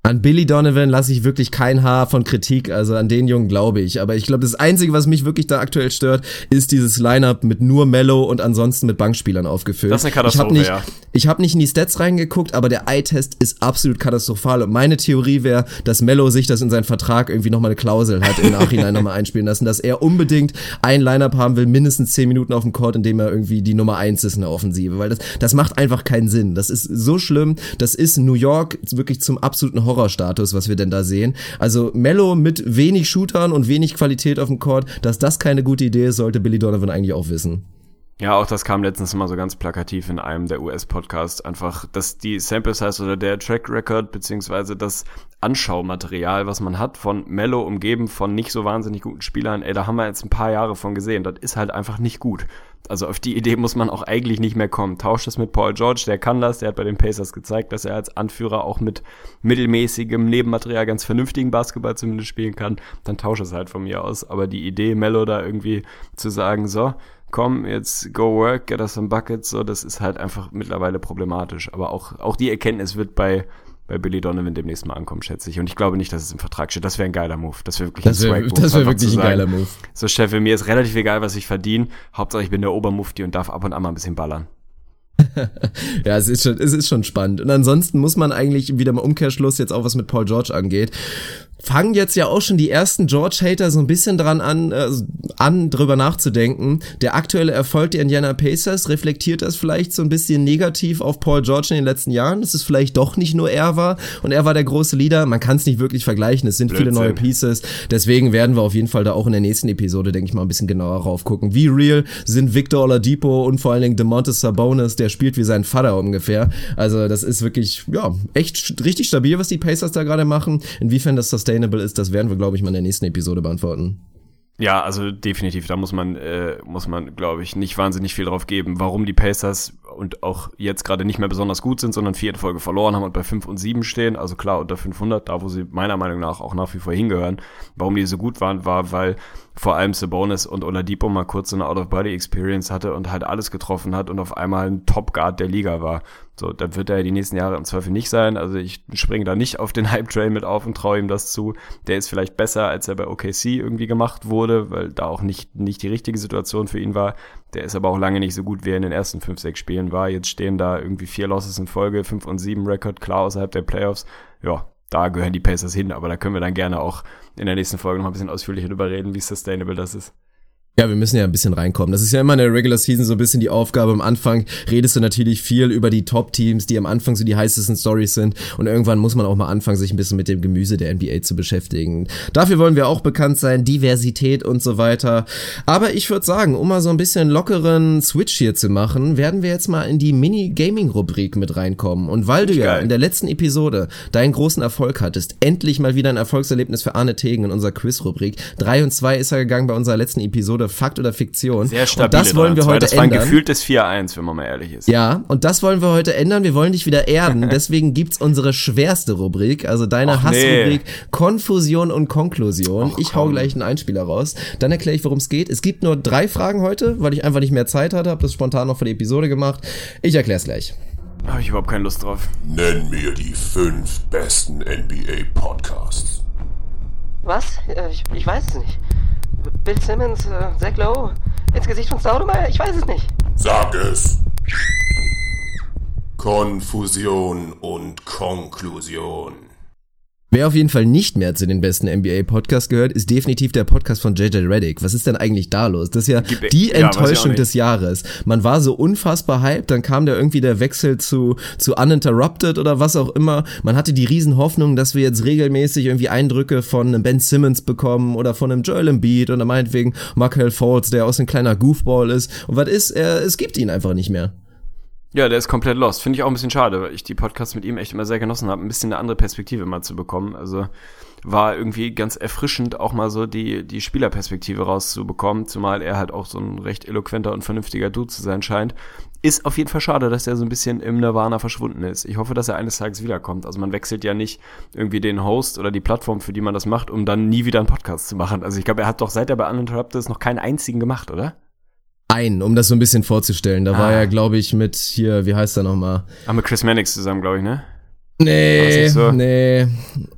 Speaker 1: An Billy Donovan lasse ich wirklich kein Haar von Kritik, also an den Jungen glaube ich. Aber ich glaube, das Einzige, was mich wirklich da aktuell stört, ist dieses Lineup mit nur Mellow und ansonsten mit Bankspielern aufgefüllt.
Speaker 2: Das ist eine Katastrophe,
Speaker 1: ich hab nicht,
Speaker 2: ja.
Speaker 1: Ich habe nicht in die Stats reingeguckt, aber der Eye-Test ist absolut katastrophal. Und meine Theorie wäre, dass Mellow sich das in seinen Vertrag irgendwie nochmal eine Klausel hat, im Nachhinein nochmal einspielen lassen, dass er unbedingt ein Lineup haben will, mindestens zehn Minuten auf dem Court, in dem er irgendwie die Nummer eins ist in der Offensive. Weil das, das macht einfach keinen Sinn. Das ist so schlimm. Das ist New York wirklich zum absoluten Horrorstatus, was wir denn da sehen. Also Mello mit wenig Shootern und wenig Qualität auf dem Court, dass das keine gute Idee ist, sollte Billy Donovan eigentlich auch wissen.
Speaker 2: Ja, auch das kam letztens mal so ganz plakativ in einem der US-Podcasts. Einfach, dass die Sample Size oder der Track Record beziehungsweise das Anschaumaterial, was man hat von Mello umgeben von nicht so wahnsinnig guten Spielern, ey, da haben wir jetzt ein paar Jahre von gesehen. Das ist halt einfach nicht gut. Also auf die Idee muss man auch eigentlich nicht mehr kommen. Tauscht das mit Paul George, der kann das, der hat bei den Pacers gezeigt, dass er als Anführer auch mit mittelmäßigem Nebenmaterial ganz vernünftigen Basketball zumindest spielen kann. Dann tauscht es halt von mir aus. Aber die Idee, Mello da irgendwie zu sagen, so, komm, jetzt go work, get us some buckets, so, das ist halt einfach mittlerweile problematisch. Aber auch, auch die Erkenntnis wird bei, bei Billy Donovan demnächst mal ankommen, schätze ich. Und ich glaube nicht, dass es im Vertrag steht. Das wäre ein geiler Move. Das wäre wirklich
Speaker 1: Das
Speaker 2: ein
Speaker 1: wäre
Speaker 2: Swag-Move.
Speaker 1: das wär
Speaker 2: einfach
Speaker 1: wirklich ein geiler Move.
Speaker 2: So, Chef, mir ist relativ egal, was ich verdiene. Hauptsache, ich bin der Obermufti und darf ab und an mal ein bisschen ballern.
Speaker 1: Ja, es ist schon, es ist schon spannend. Und ansonsten muss man eigentlich wieder mal Umkehrschluss jetzt auch was mit Paul George angeht. Fangen jetzt ja auch schon die ersten George-Hater so ein bisschen dran an, äh, an, drüber nachzudenken. Der aktuelle Erfolg der Indiana Pacers reflektiert das vielleicht so ein bisschen negativ auf Paul George in den letzten Jahren, dass es vielleicht doch nicht nur er war und er war der große Leader. Man kann es nicht wirklich vergleichen. Es sind viele
Speaker 2: Blödsinn.
Speaker 1: neue Pieces. Deswegen werden wir auf jeden Fall da auch in der nächsten Episode, denke ich mal, ein bisschen genauer raufgucken. Wie real sind Victor Oladipo und vor allen Dingen DeMontis Sabonis, der spielt wie sein Vater ungefähr. Also das ist wirklich, ja, echt richtig stabil, was die Pacers da gerade machen. Inwiefern das sustainable ist, das werden wir, glaube ich, mal in der nächsten Episode beantworten.
Speaker 2: Ja, also definitiv, da muss man, äh, muss man, glaube ich, nicht wahnsinnig viel drauf geben, warum die Pacers und auch jetzt gerade nicht mehr besonders gut sind, sondern vier Folge verloren haben und bei 5 und 7 stehen, also klar unter 500, da wo sie meiner Meinung nach auch nach wie vor hingehören. Warum die so gut waren, war, weil vor allem Sabonis und Oladipo mal kurz so eine Out-of-Body-Experience hatte und halt alles getroffen hat und auf einmal ein Top-Guard der Liga war. So, dann wird er ja die nächsten Jahre im Zweifel nicht sein. Also ich springe da nicht auf den Hype-Train mit auf und traue ihm das zu. Der ist vielleicht besser, als er bei OKC irgendwie gemacht wurde, weil da auch nicht, nicht die richtige Situation für ihn war. Der ist aber auch lange nicht so gut, wie er in den ersten fünf, sechs Spielen war. Jetzt stehen da irgendwie vier Losses in Folge, fünf und sieben Rekord, klar außerhalb der Playoffs. Ja, da gehören die Pacers hin, aber da können wir dann gerne auch in der nächsten Folge noch ein bisschen ausführlicher drüber reden, wie sustainable das ist.
Speaker 1: Ja, wir müssen ja ein bisschen reinkommen. Das ist ja immer in der Regular Season so ein bisschen die Aufgabe. Am Anfang redest du natürlich viel über die Top-Teams, die am Anfang so die heißesten Stories sind. Und irgendwann muss man auch mal anfangen, sich ein bisschen mit dem Gemüse der NBA zu beschäftigen. Dafür wollen wir auch bekannt sein, Diversität und so weiter. Aber ich würde sagen, um mal so ein bisschen lockeren Switch hier zu machen, werden wir jetzt mal in die Mini-Gaming-Rubrik mit reinkommen. Und weil du ja in der letzten Episode deinen großen Erfolg hattest, endlich mal wieder ein Erfolgserlebnis für Arne Tegen in unserer Quiz-Rubrik. 3 und 2 ist er gegangen bei unserer letzten Episode, Fakt oder Fiktion.
Speaker 2: Sehr stabil.
Speaker 1: Und das wollen wir heute
Speaker 2: Das war ein
Speaker 1: ändern.
Speaker 2: gefühltes 4-1, wenn man mal ehrlich ist.
Speaker 1: Ja, und das wollen wir heute ändern. Wir wollen dich wieder erden. Deswegen gibt's unsere schwerste Rubrik, also deine Hassrubrik Konfusion und Konklusion.
Speaker 2: Ach,
Speaker 1: ich hau
Speaker 2: komm.
Speaker 1: gleich einen Einspieler raus. Dann erkläre ich, worum es geht. Es gibt nur drei Fragen heute, weil ich einfach nicht mehr Zeit hatte, habe das spontan noch für die Episode gemacht. Ich erkläre es gleich.
Speaker 2: Da habe ich überhaupt keine Lust drauf.
Speaker 4: Nenn mir die fünf besten NBA-Podcasts.
Speaker 5: Was? Äh, Ich, ich weiß es nicht. Bill Simmons, äh, Zach Lowe, ins Gesicht von Staudemeyer? Ich weiß es nicht.
Speaker 4: Sag es. Konfusion und Konklusion.
Speaker 1: Wer auf jeden Fall nicht mehr zu den besten NBA-Podcasts gehört, ist definitiv der Podcast von JJ Reddick. Was ist denn eigentlich da los? Das ist ja die
Speaker 2: ja,
Speaker 1: Enttäuschung
Speaker 2: nicht.
Speaker 1: des Jahres. Man war so unfassbar hyped, dann kam da irgendwie der Wechsel zu, zu Uninterrupted oder was auch immer. Man hatte die Riesenhoffnung, dass wir jetzt regelmäßig irgendwie Eindrücke von einem Ben Simmons bekommen oder von einem Joel Embiid oder meinetwegen Markel Fultz, der aus ein kleiner Goofball ist. Und was ist? Er, es gibt ihn einfach nicht mehr.
Speaker 2: Ja, der ist komplett lost. Finde ich auch ein bisschen schade, weil ich die Podcasts mit ihm echt immer sehr genossen habe, ein bisschen eine andere Perspektive mal zu bekommen. Also war irgendwie ganz erfrischend, auch mal so die, die Spielerperspektive rauszubekommen, zumal er halt auch so ein recht eloquenter und vernünftiger Dude zu sein scheint. Ist auf jeden Fall schade, dass er so ein bisschen im Nirvana verschwunden ist. Ich hoffe, dass er eines Tages wiederkommt. Also man wechselt ja nicht irgendwie den Host oder die Plattform, für die man das macht, um dann nie wieder einen Podcast zu machen. Also ich glaube, er hat doch seit er bei Uninterrupted noch keinen einzigen gemacht, oder?
Speaker 1: Ein, um das so ein bisschen vorzustellen. Da war
Speaker 2: Ah.
Speaker 1: er, glaube ich, mit hier, wie heißt er nochmal?
Speaker 2: Haben wir Chris Mannix zusammen, glaube ich, ne?
Speaker 1: Nee,
Speaker 2: so?
Speaker 1: nee.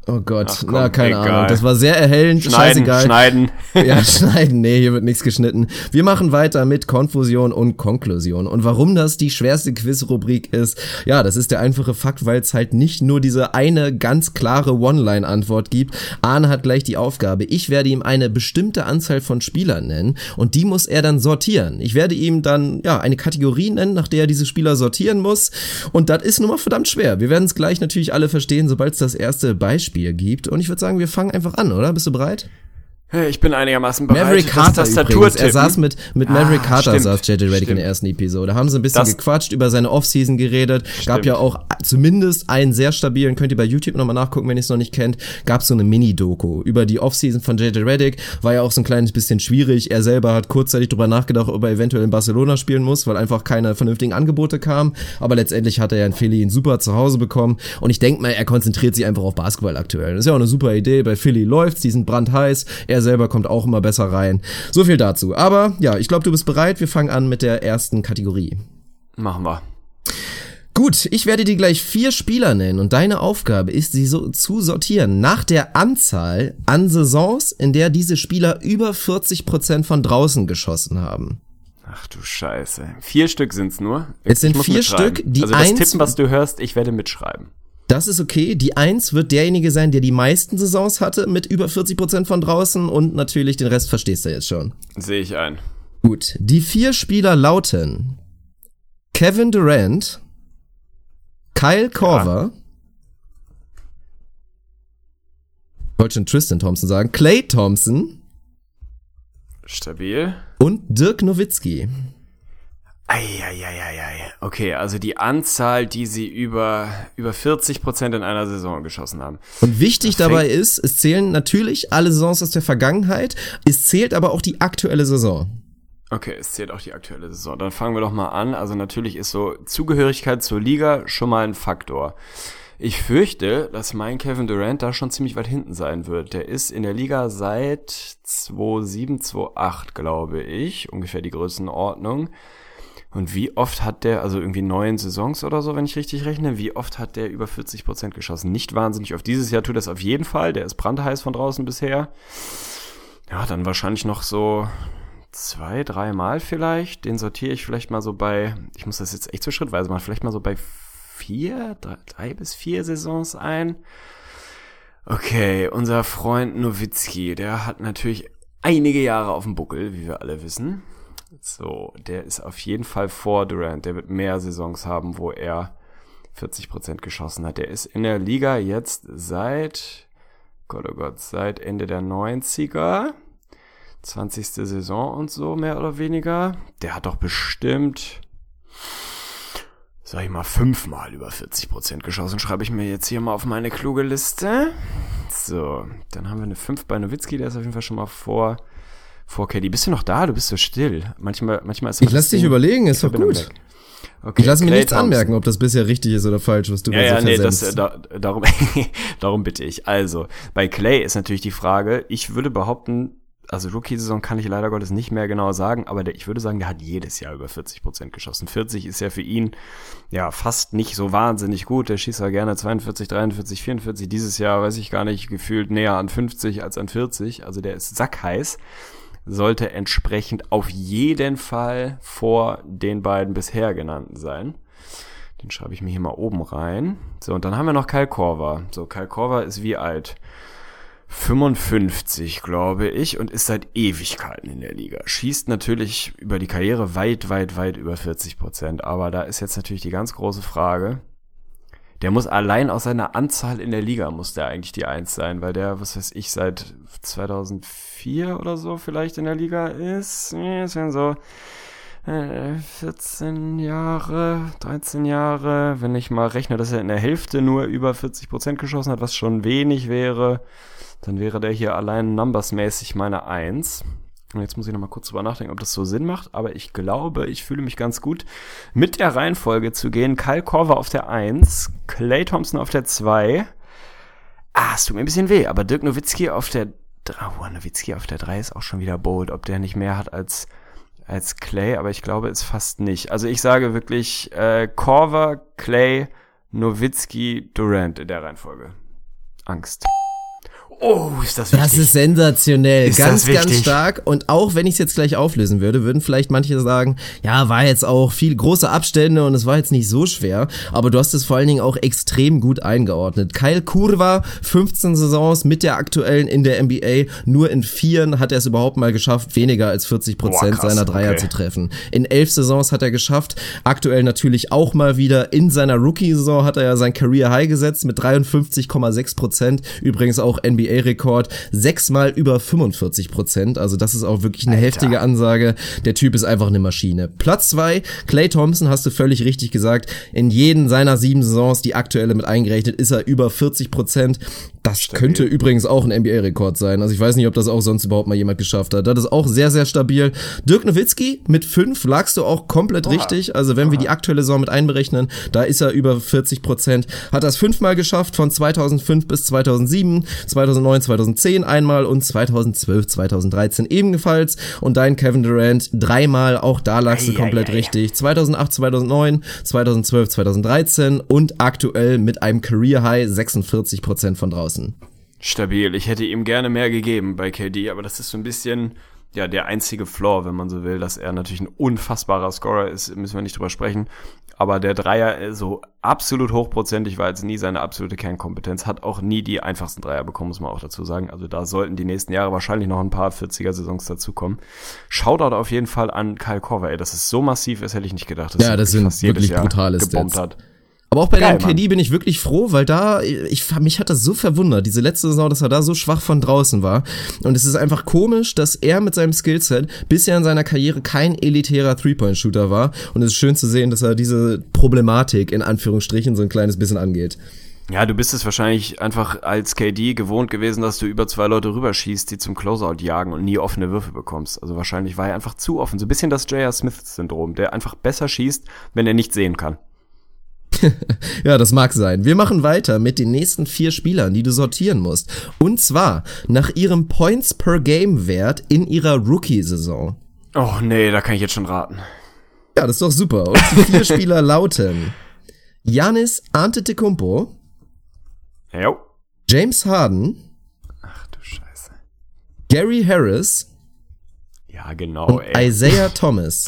Speaker 1: Oh Gott,
Speaker 2: Ach komm,
Speaker 1: na, keine
Speaker 2: egal.
Speaker 1: Ahnung. Das war sehr erhellend,
Speaker 2: Schneiden,
Speaker 1: scheißegal.
Speaker 2: schneiden.
Speaker 1: Ja, schneiden. Nee, hier wird nichts geschnitten. Wir machen weiter mit Konfusion und Konklusion. Und warum das die schwerste Quiz-Rubrik ist, ja, das ist der einfache Fakt, weil es halt nicht nur diese eine ganz klare One-Line-Antwort gibt. Arne hat gleich die Aufgabe. Ich werde ihm eine bestimmte Anzahl von Spielern nennen und die muss er dann sortieren. Ich werde ihm dann, ja, eine Kategorie nennen, nach der er diese Spieler sortieren muss. Und das ist nun mal verdammt schwer. Wir werden es gleich natürlich alle verstehen, sobald es das erste Beispiel gibt. Und ich würde sagen, wir fangen einfach an, oder? Bist du bereit?
Speaker 2: Ich bin einigermaßen bereit.
Speaker 1: Maverick Carter übrigens. Er saß mit, mit Maverick
Speaker 2: Ah,
Speaker 1: Carter
Speaker 2: stimmt,
Speaker 1: saß JJ Reddick in der ersten Episode. Haben sie ein bisschen
Speaker 2: Das-
Speaker 1: gequatscht, über seine Offseason geredet. Gab
Speaker 2: Stimmt.
Speaker 1: ja auch zumindest einen sehr stabilen, könnt ihr bei YouTube nochmal nachgucken, wenn ihr es noch nicht kennt, gab so eine Mini-Doku über die Offseason von JJ Reddick. War ja auch so ein kleines bisschen schwierig. Er selber hat kurzzeitig drüber nachgedacht, ob er eventuell in Barcelona spielen muss, weil einfach keine vernünftigen Angebote kamen. Aber letztendlich hat er ja in Philly ein super Zuhause bekommen. Und ich denke mal, er konzentriert sich einfach auf Basketball aktuell. Das ist ja auch eine super Idee. Bei Philly läuft's, die sind brandheiß. Er selber kommt auch immer besser rein. So viel dazu. Aber ja, ich glaube, du bist bereit. Wir fangen an mit der ersten Kategorie.
Speaker 2: Machen wir.
Speaker 1: Gut, ich werde dir gleich vier Spieler nennen und deine Aufgabe ist, sie so zu sortieren nach der Anzahl an Saisons, in der diese Spieler über 40% von draußen geschossen haben.
Speaker 2: Ach du Scheiße. Vier Stück sind's nur.
Speaker 1: Es sind vier. Stück, die
Speaker 2: Also das Tippen, was du hörst, ich werde mitschreiben.
Speaker 1: Das ist okay. Die Eins wird derjenige sein, der die meisten Saisons hatte mit über 40% von draußen und natürlich den Rest verstehst du jetzt schon.
Speaker 2: Sehe ich ein.
Speaker 1: Gut, die vier Spieler lauten Kevin Durant, Kyle Korver, wollte schon Tristan Thompson sagen, Clay Thompson
Speaker 2: Stabil.
Speaker 1: und Dirk Nowitzki.
Speaker 2: Eieieiei. Okay, also die Anzahl, die sie über, über 40 Prozent in einer Saison geschossen haben.
Speaker 1: Und wichtig
Speaker 2: Perfekt.
Speaker 1: dabei ist, es zählen natürlich alle Saisons aus der Vergangenheit, es zählt aber auch die aktuelle Saison.
Speaker 2: Okay, es zählt auch die aktuelle Saison. Dann fangen wir doch mal an. Also natürlich ist so Zugehörigkeit zur Liga schon mal ein Faktor. Ich fürchte, dass mein Kevin Durant da schon ziemlich weit hinten sein wird. Der ist in der Liga seit 2007, 2008, glaube ich. Ungefähr die Größenordnung. Und wie oft hat der, also irgendwie neun Saisons oder so, wenn ich richtig rechne, wie oft hat der über 40 Prozent geschossen? Nicht wahnsinnig oft. Dieses Jahr tut das auf jeden Fall. Der ist brandheiß von draußen bisher. Ja, dann wahrscheinlich noch so zwei, dreimal vielleicht. Den sortiere ich vielleicht mal so bei, ich muss das jetzt echt so schrittweise machen, vielleicht mal so bei vier, drei, drei bis vier Saisons ein. Okay, unser Freund Nowitzki, der hat natürlich einige Jahre auf dem Buckel, wie wir alle wissen. So, der ist auf jeden Fall vor Durant. Der wird mehr Saisons haben, wo er 40% geschossen hat. Der ist in der Liga jetzt seit, Gott oh Gott, seit Ende der 90er. 20. Saison und so, mehr oder weniger. Der hat doch bestimmt, sag ich mal, fünfmal über 40% geschossen. Schreibe ich mir jetzt hier mal auf meine kluge Liste. So, dann haben wir eine 5 bei Nowitzki, der ist auf jeden Fall schon mal vor, vor KD. Bist du noch da? Du bist so still. Manchmal, manchmal ist
Speaker 1: Ich lass dich überlegen, ist doch gut.
Speaker 2: Okay,
Speaker 1: Ich lasse mir nichts
Speaker 2: Thompson.
Speaker 1: anmerken, ob das bisher richtig ist oder falsch, was du
Speaker 2: Ja,
Speaker 1: mir
Speaker 2: ja,
Speaker 1: so
Speaker 2: nee, das, äh, da, darum, darum bitte ich. Also, bei Clay ist natürlich die Frage, ich würde behaupten, also Rookie-Saison kann ich leider Gottes nicht mehr genau sagen, aber der, ich würde sagen, der hat jedes Jahr über 40 Prozent geschossen. 40 ist ja für ihn ja fast nicht so wahnsinnig gut. Der schießt ja gerne 42, 43, 44. Dieses Jahr weiß ich gar nicht, gefühlt näher an 50 als an 40. Also der ist sackheiß. Sollte entsprechend auf jeden Fall vor den beiden bisher genannten sein. Den schreibe ich mir hier mal oben rein. So, und dann haben wir noch Kyle Korver. So, Kyle Korver ist wie alt? 55, glaube ich, und ist seit Ewigkeiten in der Liga. Schießt natürlich über die Karriere weit, weit, weit über 40 Prozent. Aber da ist jetzt natürlich die ganz große Frage. Der muss allein aus seiner Anzahl in der Liga muss der eigentlich die Eins sein, weil der, was weiß ich, seit 2004 oder so vielleicht in der Liga ist. Ist ja so äh, 14 Jahre, 13 Jahre, wenn ich mal rechne, dass er in der Hälfte nur über 40 Prozent geschossen hat, was schon wenig wäre, dann wäre der hier allein numbersmäßig meine Eins. Und jetzt muss ich noch mal kurz drüber nachdenken, ob das so Sinn macht, aber ich glaube, ich fühle mich ganz gut, mit der Reihenfolge zu gehen. Kyle Korver auf der Eins, Clay Thompson auf der Zwei. Ah, es tut mir ein bisschen weh, aber Dirk Nowitzki auf der Oh, Nowitzki auf der 3 ist auch schon wieder bold, ob der nicht mehr hat als, als Clay, aber ich glaube es fast nicht. Also ich sage wirklich äh, Korver, Clay, Nowitzki, Durant in der Reihenfolge. Angst.
Speaker 1: Oh, ist das wichtig. Das ist sensationell. Ist ganz, ganz stark. Und auch wenn ich es jetzt gleich auflösen würde, würden vielleicht manche sagen, ja, war jetzt auch viel große Abstände und es war jetzt nicht so schwer. Aber du hast es vor allen Dingen auch extrem gut eingeordnet. Kyle Kurva, 15 Saisons mit der aktuellen in der NBA. Nur in vieren hat er es überhaupt mal geschafft, weniger als 40 Prozent seiner Dreier okay. zu treffen. In elf Saisons hat er geschafft. Aktuell natürlich auch mal wieder in seiner Rookie-Saison hat er ja sein Career High gesetzt mit 53,6 Prozent. Übrigens auch NBA NBA-Rekord, sechsmal über 45 Prozent. Also das ist auch wirklich eine Alter. heftige Ansage. Der Typ ist einfach eine Maschine. Platz zwei, Clay Thompson, hast du völlig richtig gesagt. In jeden seiner sieben Saisons, die aktuelle mit eingerechnet, ist er über 40 Prozent. Das stabil. könnte übrigens auch ein NBA-Rekord sein. Also ich weiß nicht, ob das auch sonst überhaupt mal jemand geschafft hat. Das ist auch sehr, sehr stabil. Dirk Nowitzki mit fünf lagst du auch komplett Oha. richtig. Also wenn Oha. wir die aktuelle Saison mit einberechnen, da ist er über 40 Prozent. Hat das fünfmal geschafft von 2005 bis 2007, 2009, 2010 einmal und 2012, 2013 ebenfalls. Und dein Kevin Durant dreimal, auch da lagst du komplett ei, ei, richtig. 2008, 2009, 2012, 2013 und aktuell mit einem Career High 46 Prozent von draußen draußen.
Speaker 2: Stabil. Ich hätte ihm gerne mehr gegeben bei KD, aber das ist so ein bisschen ja der einzige Flaw, wenn man so will, dass er natürlich ein unfassbarer Scorer ist, müssen wir nicht drüber sprechen. Aber der Dreier äh, so absolut hochprozentig war jetzt nie seine absolute Kernkompetenz, hat auch nie die einfachsten Dreier bekommen, muss man auch dazu sagen. Also da sollten die nächsten Jahre wahrscheinlich noch ein paar 40er-Saisons dazukommen. Shoutout auf jeden Fall an Kyle Korver, ey, dass es so massiv ist, hätte ich nicht gedacht.
Speaker 1: ja, das sind wirklich brutale Stats. Hat. Aber auch bei Geil, dem KD bin ich wirklich froh, weil da, ich, mich hat das so verwundert, diese letzte Saison, dass er da so schwach von draußen war. Und es ist einfach komisch, dass er mit seinem Skillset bisher in seiner Karriere kein elitärer Three-Point-Shooter war. Und es ist schön zu sehen, dass er diese Problematik in Anführungsstrichen so ein kleines bisschen angeht.
Speaker 2: Ja, du bist es wahrscheinlich einfach als KD gewohnt gewesen, dass du über zwei Leute rüberschießt, die zum Closeout jagen und nie offene Würfe bekommst. Also wahrscheinlich war er einfach zu offen. So ein bisschen das J.R. Smith-Syndrom, der einfach besser schießt, wenn er nicht sehen kann.
Speaker 1: ja, das mag sein. Wir machen weiter mit den nächsten vier Spielern, die du sortieren musst. Und zwar nach ihrem Points per Game Wert in ihrer Rookie-Saison.
Speaker 2: Oh nee, da kann ich jetzt schon raten.
Speaker 1: Ja, das ist doch super. Und die vier Spieler lauten Janis Antetokounmpo.
Speaker 2: Jo.
Speaker 1: James Harden.
Speaker 2: Ach du Scheiße.
Speaker 1: Gary Harris.
Speaker 2: Ja, genau,
Speaker 1: und ey. Isaiah Thomas.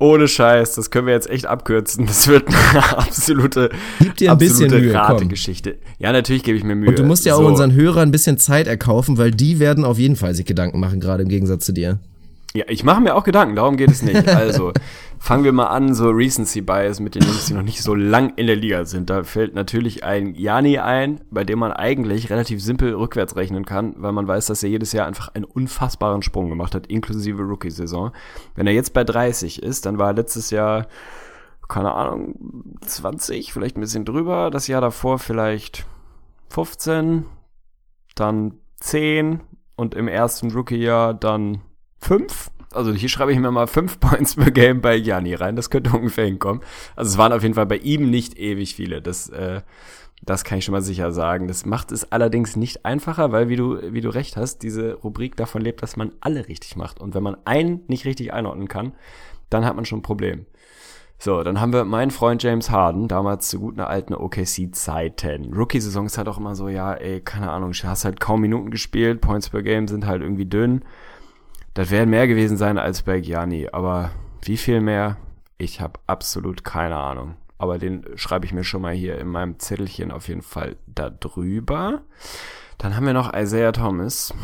Speaker 2: Ohne Scheiß, das können wir jetzt echt abkürzen. Das wird eine absolute,
Speaker 1: Gib dir ein bisschen Mühe,
Speaker 2: Rategeschichte. Ja, natürlich gebe ich mir Mühe.
Speaker 1: Und du musst ja so. auch unseren Hörern ein bisschen Zeit erkaufen, weil die werden auf jeden Fall sich Gedanken machen, gerade im Gegensatz zu dir.
Speaker 2: Ja, ich mache mir auch Gedanken, darum geht es nicht. Also, fangen wir mal an, so Recency Bias mit den Jungs, die noch nicht so lang in der Liga sind. Da fällt natürlich ein Jani ein, bei dem man eigentlich relativ simpel rückwärts rechnen kann, weil man weiß, dass er jedes Jahr einfach einen unfassbaren Sprung gemacht hat, inklusive Rookie-Saison. Wenn er jetzt bei 30 ist, dann war er letztes Jahr, keine Ahnung, 20, vielleicht ein bisschen drüber. Das Jahr davor vielleicht 15, dann 10 und im ersten Rookie-Jahr dann 5 also hier schreibe ich mir mal fünf Points per Game bei Gianni rein. Das könnte ungefähr hinkommen. Also es waren auf jeden Fall bei ihm nicht ewig viele. Das, äh, das kann ich schon mal sicher sagen. Das macht es allerdings nicht einfacher, weil wie du, wie du recht hast, diese Rubrik davon lebt, dass man alle richtig macht. Und wenn man einen nicht richtig einordnen kann, dann hat man schon ein Problem. So, dann haben wir meinen Freund James Harden, damals zu guten alten OKC-Zeiten. Rookie-Saison ist halt auch immer so, ja, ey, keine Ahnung, hast halt kaum Minuten gespielt, Points per Game sind halt irgendwie dünn. Das werden mehr gewesen sein als bei Gianni, aber wie viel mehr? Ich habe absolut keine Ahnung. Aber den schreibe ich mir schon mal hier in meinem Zettelchen auf jeden Fall da drüber. Dann haben wir noch Isaiah Thomas.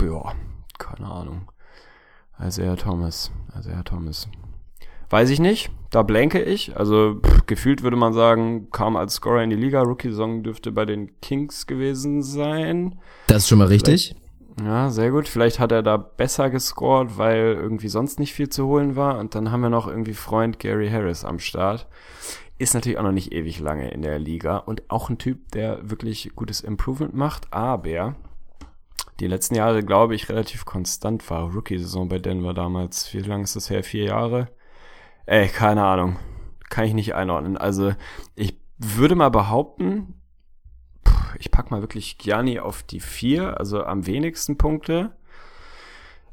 Speaker 2: Ja, keine Ahnung. Isaiah Thomas. Isaiah Thomas. Weiß ich nicht. Da blanke ich. Also pff, gefühlt würde man sagen, kam als Scorer in die Liga. Rookie-Saison dürfte bei den Kings gewesen sein.
Speaker 1: Das ist schon mal richtig.
Speaker 2: Vielleicht Ja, sehr gut. Vielleicht hat er da besser gescored, weil irgendwie sonst nicht viel zu holen war. Und dann haben wir noch irgendwie Freund Gary Harris am Start. Ist natürlich auch noch nicht ewig lange in der Liga und auch ein Typ, der wirklich gutes Improvement macht, aber die letzten Jahre, glaube ich, relativ konstant war. Rookie-Saison bei Denver damals. Wie lange ist das her? Vier Jahre? Ey, keine Ahnung. Kann ich nicht einordnen. Also, ich würde mal behaupten, ich pack mal wirklich Gianni auf die vier, also am wenigsten Punkte.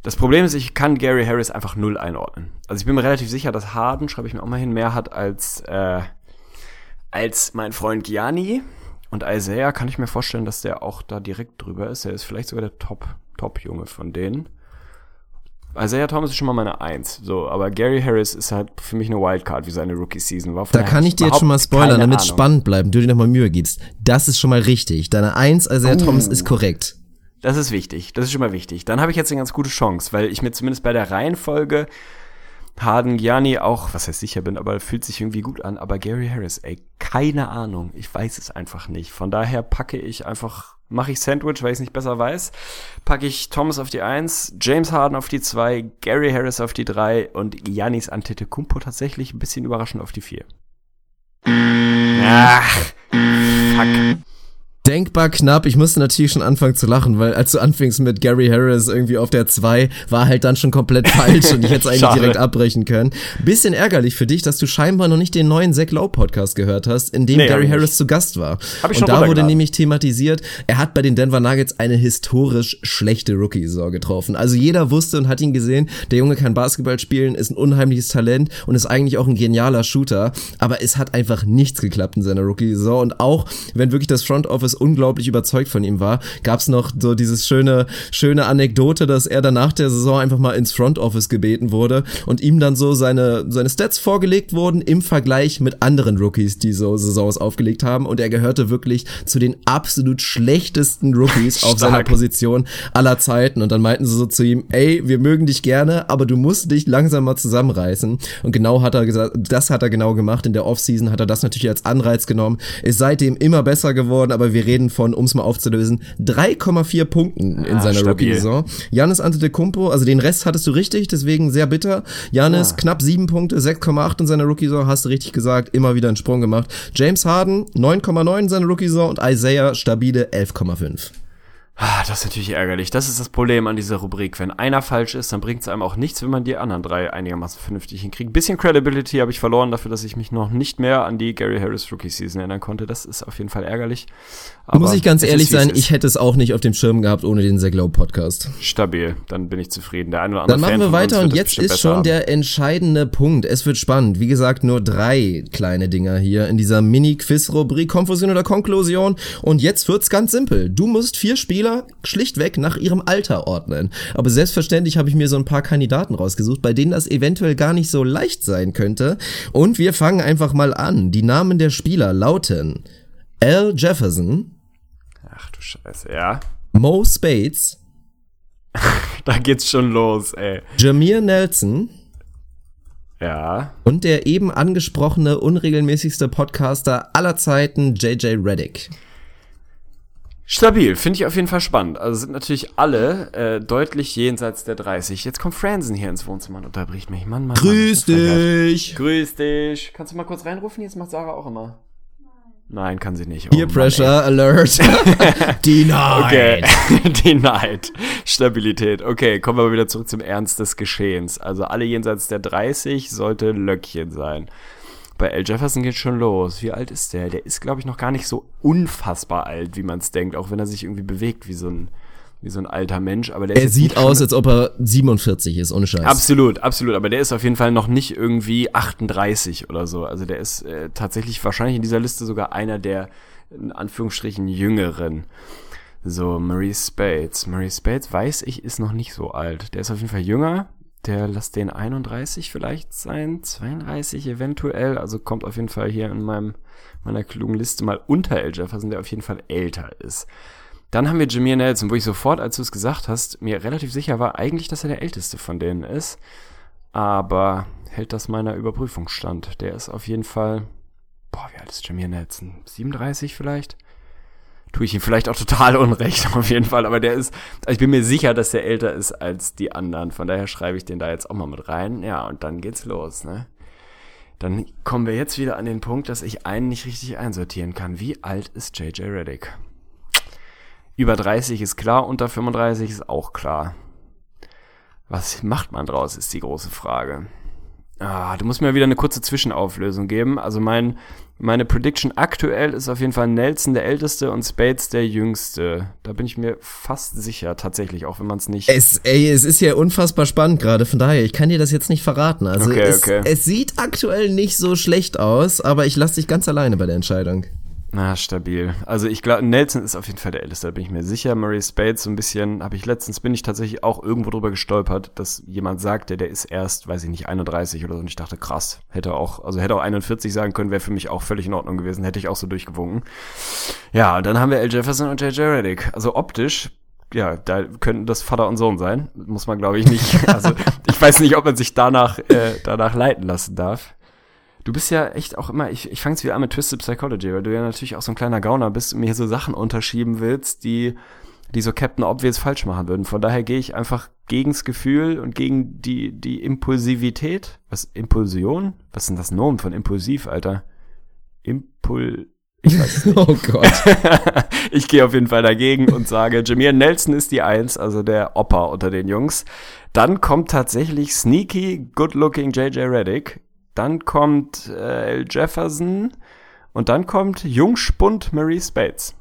Speaker 2: Das Problem ist, ich kann Gary Harris einfach null einordnen. Also ich bin mir relativ sicher, dass Harden, schreibe ich mir auch mal hin, mehr hat als, äh, als mein Freund Gianni. Und Isaiah kann ich mir vorstellen, dass der auch da direkt drüber ist. Er ist vielleicht sogar der Top, Top-Junge von denen. Isaiah Thomas ist schon mal meine Eins. So, aber Gary Harris ist halt für mich eine Wildcard, wie seine Rookie-Season war.
Speaker 1: Da kann ich dir jetzt schon mal spoilern, damit es spannend bleibt, du dir nochmal Mühe gibst. Das ist schon mal richtig. Deine Eins, Isaiah uh. Thomas, ist korrekt.
Speaker 2: Das ist wichtig. Das ist schon mal wichtig. Dann habe ich jetzt eine ganz gute Chance, weil ich mir zumindest bei der Reihenfolge Harden Gianni auch, was heißt sicher bin, aber fühlt sich irgendwie gut an. Aber Gary Harris, ey, keine Ahnung. Ich weiß es einfach nicht. Von daher packe ich einfach, mache ich Sandwich, weil ich es nicht besser weiß. Packe ich Thomas auf die 1, James Harden auf die 2, Gary Harris auf die 3 und Giannis Antetokounmpo tatsächlich ein bisschen überraschend auf die 4. Ach, fuck
Speaker 1: denkbar knapp. Ich musste natürlich schon anfangen zu lachen, weil als du anfingst mit Gary Harris irgendwie auf der 2, war halt dann schon komplett falsch und ich hätte es eigentlich direkt abbrechen können. Bisschen ärgerlich für dich, dass du scheinbar noch nicht den neuen Zack Lowe Podcast gehört hast, in dem nee, Gary Harris nicht. zu Gast war. Hab ich und da wurde nämlich thematisiert, er hat bei den Denver Nuggets eine historisch schlechte Rookie-Saison getroffen. Also jeder wusste und hat ihn gesehen, der Junge kann Basketball spielen, ist ein unheimliches Talent und ist eigentlich auch ein genialer Shooter, aber es hat einfach nichts geklappt in seiner Rookie-Saison und auch wenn wirklich das Front Office unglaublich überzeugt von ihm war, gab es noch so dieses schöne, schöne Anekdote, dass er danach der Saison einfach mal ins Front Office gebeten wurde und ihm dann so seine, seine Stats vorgelegt wurden im Vergleich mit anderen Rookies, die so Saisons aufgelegt haben. Und er gehörte wirklich zu den absolut schlechtesten Rookies auf seiner Position aller Zeiten. Und dann meinten sie so zu ihm, ey, wir mögen dich gerne, aber du musst dich langsam mal zusammenreißen. Und genau hat er gesagt, das hat er genau gemacht, in der Offseason hat er das natürlich als Anreiz genommen, ist seitdem immer besser geworden, aber wir reden von, um es mal aufzulösen, 3,4 Punkten in ah, seiner Rookie-Saison. Janis Antetokounmpo, also den Rest hattest du richtig, deswegen sehr bitter. Janis ah. knapp 7 Punkte, 6,8 in seiner Rookie-Saison, hast du richtig gesagt, immer wieder einen Sprung gemacht. James Harden 9,9 in seiner Rookie-Saison und Isaiah stabile 11,5.
Speaker 2: Ah, das ist natürlich ärgerlich. Das ist das Problem an dieser Rubrik. Wenn einer falsch ist, dann bringt es einem auch nichts, wenn man die anderen drei einigermaßen vernünftig hinkriegt. Bisschen Credibility habe ich verloren dafür, dass ich mich noch nicht mehr an die Gary Harris Rookie Season erinnern konnte. Das ist auf jeden Fall ärgerlich.
Speaker 1: Aber Muss ich ganz ehrlich sein, ich hätte es auch nicht auf dem Schirm gehabt ohne den The Globe Podcast.
Speaker 2: Stabil, dann bin ich zufrieden. Der eine oder andere
Speaker 1: Dann machen wir weiter und jetzt ist schon haben. der entscheidende Punkt. Es wird spannend. Wie gesagt, nur drei kleine Dinger hier in dieser Mini-Quiz-Rubrik Konfusion oder Konklusion. Und jetzt wird's ganz simpel. Du musst vier Spieler schlichtweg nach ihrem Alter ordnen. Aber selbstverständlich habe ich mir so ein paar Kandidaten rausgesucht, bei denen das eventuell gar nicht so leicht sein könnte. Und wir fangen einfach mal an. Die Namen der Spieler lauten Al Jefferson,
Speaker 2: Ach du Scheiße, ja.
Speaker 1: Mo Spades.
Speaker 2: da geht's schon los, ey.
Speaker 1: Jameer Nelson.
Speaker 2: Ja.
Speaker 1: Und der eben angesprochene unregelmäßigste Podcaster aller Zeiten, JJ Reddick.
Speaker 2: Stabil, finde ich auf jeden Fall spannend. Also sind natürlich alle äh, deutlich jenseits der 30. Jetzt kommt Franzen hier ins Wohnzimmer und unterbricht mich. Mann, Mann,
Speaker 1: Grüß Mann, dich!
Speaker 2: Grüß dich! Kannst du mal kurz reinrufen? Jetzt macht Sarah auch immer. Nein, kann sie nicht.
Speaker 1: Oh, Peer Pressure Mann, Alert.
Speaker 2: Denied. Okay. Denied. Stabilität. Okay, kommen wir wieder zurück zum Ernst des Geschehens. Also alle jenseits der 30 sollte Löckchen sein. Bei L. Jefferson geht schon los. Wie alt ist der? Der ist, glaube ich, noch gar nicht so unfassbar alt, wie man es denkt, auch wenn er sich irgendwie bewegt wie so ein wie so ein alter Mensch, aber der
Speaker 1: er sieht aus, als ob er 47 ist, ohne Scheiß.
Speaker 2: Absolut, absolut, aber der ist auf jeden Fall noch nicht irgendwie 38 oder so. Also der ist äh, tatsächlich wahrscheinlich in dieser Liste sogar einer der in Anführungsstrichen jüngeren. So, Marie Spades. Marie Spades, weiß ich, ist noch nicht so alt. Der ist auf jeden Fall jünger. Der lässt den 31 vielleicht sein, 32 eventuell. Also kommt auf jeden Fall hier in meinem, meiner klugen Liste mal unter El Jefferson, der auf jeden Fall älter ist. Dann haben wir Jameer Nelson, wo ich sofort, als du es gesagt hast, mir relativ sicher war eigentlich, dass er der älteste von denen ist. Aber hält das meiner Überprüfung stand. Der ist auf jeden Fall, boah, wie alt ist Jameer Nelson? 37 vielleicht? Tue ich ihm vielleicht auch total unrecht, auf jeden Fall. Aber der ist, also ich bin mir sicher, dass der älter ist als die anderen. Von daher schreibe ich den da jetzt auch mal mit rein. Ja, und dann geht's los, ne? Dann kommen wir jetzt wieder an den Punkt, dass ich einen nicht richtig einsortieren kann. Wie alt ist JJ Reddick? Über 30 ist klar, unter 35 ist auch klar. Was macht man draus, ist die große Frage. Ah, du musst mir wieder eine kurze Zwischenauflösung geben. Also mein, meine Prediction aktuell ist auf jeden Fall Nelson der Älteste und Spades der Jüngste. Da bin ich mir fast sicher, tatsächlich, auch wenn man es nicht.
Speaker 1: Es, ey, es ist ja unfassbar spannend gerade, von daher, ich kann dir das jetzt nicht verraten. Also
Speaker 2: Okay,
Speaker 1: es,
Speaker 2: okay.
Speaker 1: es sieht aktuell nicht so schlecht aus, aber ich lasse dich ganz alleine bei der Entscheidung.
Speaker 2: Na, stabil. Also ich glaube, Nelson ist auf jeden Fall der Älteste, da bin ich mir sicher. Murray Spades so ein bisschen, habe ich letztens, bin ich tatsächlich auch irgendwo drüber gestolpert, dass jemand sagte, der ist erst, weiß ich nicht, 31 oder so. Und ich dachte, krass, hätte auch, also hätte auch 41 sagen können, wäre für mich auch völlig in Ordnung gewesen, hätte ich auch so durchgewunken. Ja, dann haben wir L. Jefferson und J.J. Reddick. Also optisch, ja, da könnten das Vater und Sohn sein. Muss man, glaube ich, nicht. Also ich weiß nicht, ob man sich danach, äh, danach leiten lassen darf. Du bist ja echt auch immer, ich, ich fange wieder an mit Twisted Psychology, weil du ja natürlich auch so ein kleiner Gauner bist und mir hier so Sachen unterschieben willst, die, die so Captain Obvious falsch machen würden. Von daher gehe ich einfach gegens Gefühl und gegen die, die Impulsivität. Was, Impulsion? Was sind das Nomen von impulsiv, Alter? Impul... Ich weiß nicht.
Speaker 1: Oh Gott.
Speaker 2: ich gehe auf jeden Fall dagegen und sage, Jameer Nelson ist die Eins, also der Opa unter den Jungs. Dann kommt tatsächlich sneaky, good-looking JJ Reddick. Dann kommt äh, L. Jefferson. Und dann kommt Jungspund Marie Spades.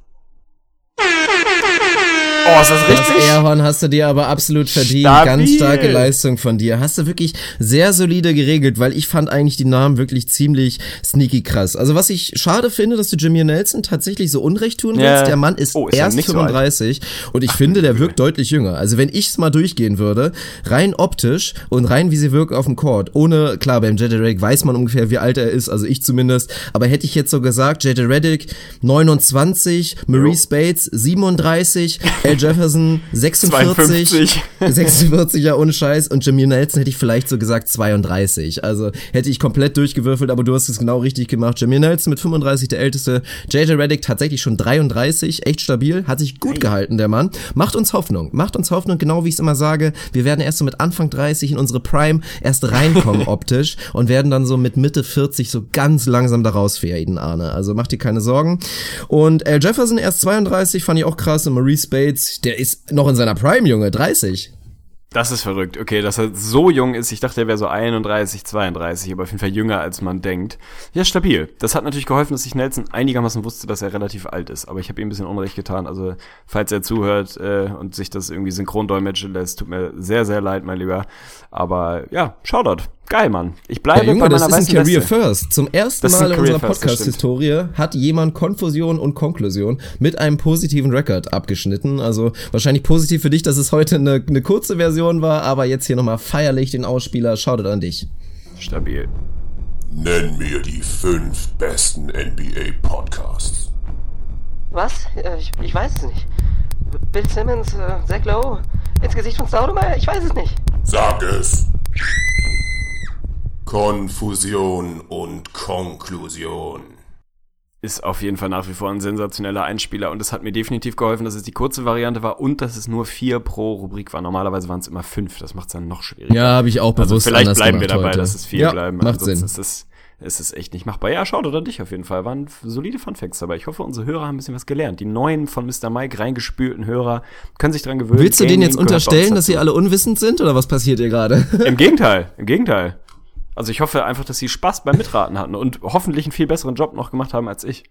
Speaker 2: Oh, ist das
Speaker 1: Das
Speaker 2: richtig?
Speaker 1: Airhorn hast du dir aber absolut verdient.
Speaker 2: Stabil.
Speaker 1: Ganz starke Leistung von dir. Hast du wirklich sehr solide geregelt, weil ich fand eigentlich die Namen wirklich ziemlich sneaky krass. Also was ich schade finde, dass du Jameer Nelson tatsächlich so Unrecht tun willst.
Speaker 2: Ja.
Speaker 1: Der Mann ist
Speaker 2: Oh, ist
Speaker 1: erst
Speaker 2: nicht so alt.
Speaker 1: 35 und ich finde, der wirkt deutlich jünger. Also wenn ich es mal durchgehen würde, rein optisch und rein wie sie wirken auf dem Court, ohne, klar, beim JJ Reddick weiß man ungefähr, wie alt er ist, also ich zumindest, aber hätte ich jetzt so gesagt, JJ Reddick 29, Marie. Spades 37, L. Jefferson 46,
Speaker 2: 52.
Speaker 1: 46, ja, ohne Scheiß. Und Jameer Nelson hätte ich vielleicht so gesagt 32. Also hätte ich komplett durchgewürfelt, aber du hast es genau richtig gemacht. Jameer Nelson mit 35 der älteste. JJ Reddick tatsächlich schon 33. Echt stabil. Hat sich gut gehalten, der Mann. Macht uns Hoffnung. Macht uns Hoffnung, genau wie ich es immer sage. Wir werden erst so mit Anfang 30 in unsere Prime erst reinkommen optisch und werden dann so mit Mitte 40 so ganz langsam da rausfaden, Arne. Also mach dir keine Sorgen. Und Al Jefferson erst 32, fand ich auch krass. Und Marie Spades, der ist noch in seiner Prime, Junge, 30.
Speaker 2: Das ist verrückt. Okay, dass er so jung ist. Ich dachte, er wäre so 31, 32, aber auf jeden Fall jünger, als man denkt. Ja, stabil. Das hat natürlich geholfen, dass ich Nelson einigermaßen wusste, dass er relativ alt ist. Aber ich habe ihm ein bisschen Unrecht getan. Also, falls er zuhört äh, und sich das irgendwie synchron dolmetschen lässt, tut mir sehr, sehr leid, mein Lieber. Aber ja, Shoutout. Geil, Mann. Ich bleibe
Speaker 1: Ja, Junge,
Speaker 2: bei
Speaker 1: das
Speaker 2: meiner
Speaker 1: ist ein Career
Speaker 2: Weste.
Speaker 1: First. Zum ersten
Speaker 2: Das
Speaker 1: Mal in unserer
Speaker 2: das
Speaker 1: Podcast-Historie hat jemand Konfusion und Konklusion mit einem positiven Rekord abgeschnitten. Also wahrscheinlich positiv für dich, dass es heute eine, eine kurze Version war, aber jetzt hier nochmal feierlich den Ausspieler. Shoutout an dich.
Speaker 2: Stabil.
Speaker 4: Nenn mir die fünf besten NBA-Podcasts.
Speaker 5: Was? Äh, Ich, ich weiß es nicht. Bill Simmons, äh, Zach Lowe, ins Gesicht von Staudemeyer? Ich weiß es nicht.
Speaker 4: Sag es. Konfusion und Konklusion.
Speaker 2: ist auf jeden Fall nach wie vor ein sensationeller Einspieler und es hat mir definitiv geholfen, dass es die kurze Variante war und dass es nur vier pro Rubrik war. Normalerweise waren es immer fünf, das macht es dann noch schwieriger.
Speaker 1: Ja, habe ich auch bewusst
Speaker 2: also vielleicht
Speaker 1: anders
Speaker 2: bleiben wir dabei,
Speaker 1: heute.
Speaker 2: dass es vier
Speaker 1: ja,
Speaker 2: bleiben.
Speaker 1: Macht
Speaker 2: Ansonsten
Speaker 1: Sinn.
Speaker 2: Ist es, ist echt nicht machbar. Ja, schaut oder dich auf jeden Fall. Waren solide Funfacts dabei. Ich hoffe, unsere Hörer haben ein bisschen was gelernt. Die neuen von Mr. Mike reingespülten Hörer können sich dran gewöhnen.
Speaker 1: Willst du denen jetzt unterstellen, dass sie alle unwissend sind oder was passiert hier gerade?
Speaker 2: Im Gegenteil, im Gegenteil. Also ich hoffe einfach, dass sie Spaß beim Mitraten hatten und hoffentlich einen viel besseren Job noch gemacht haben als ich.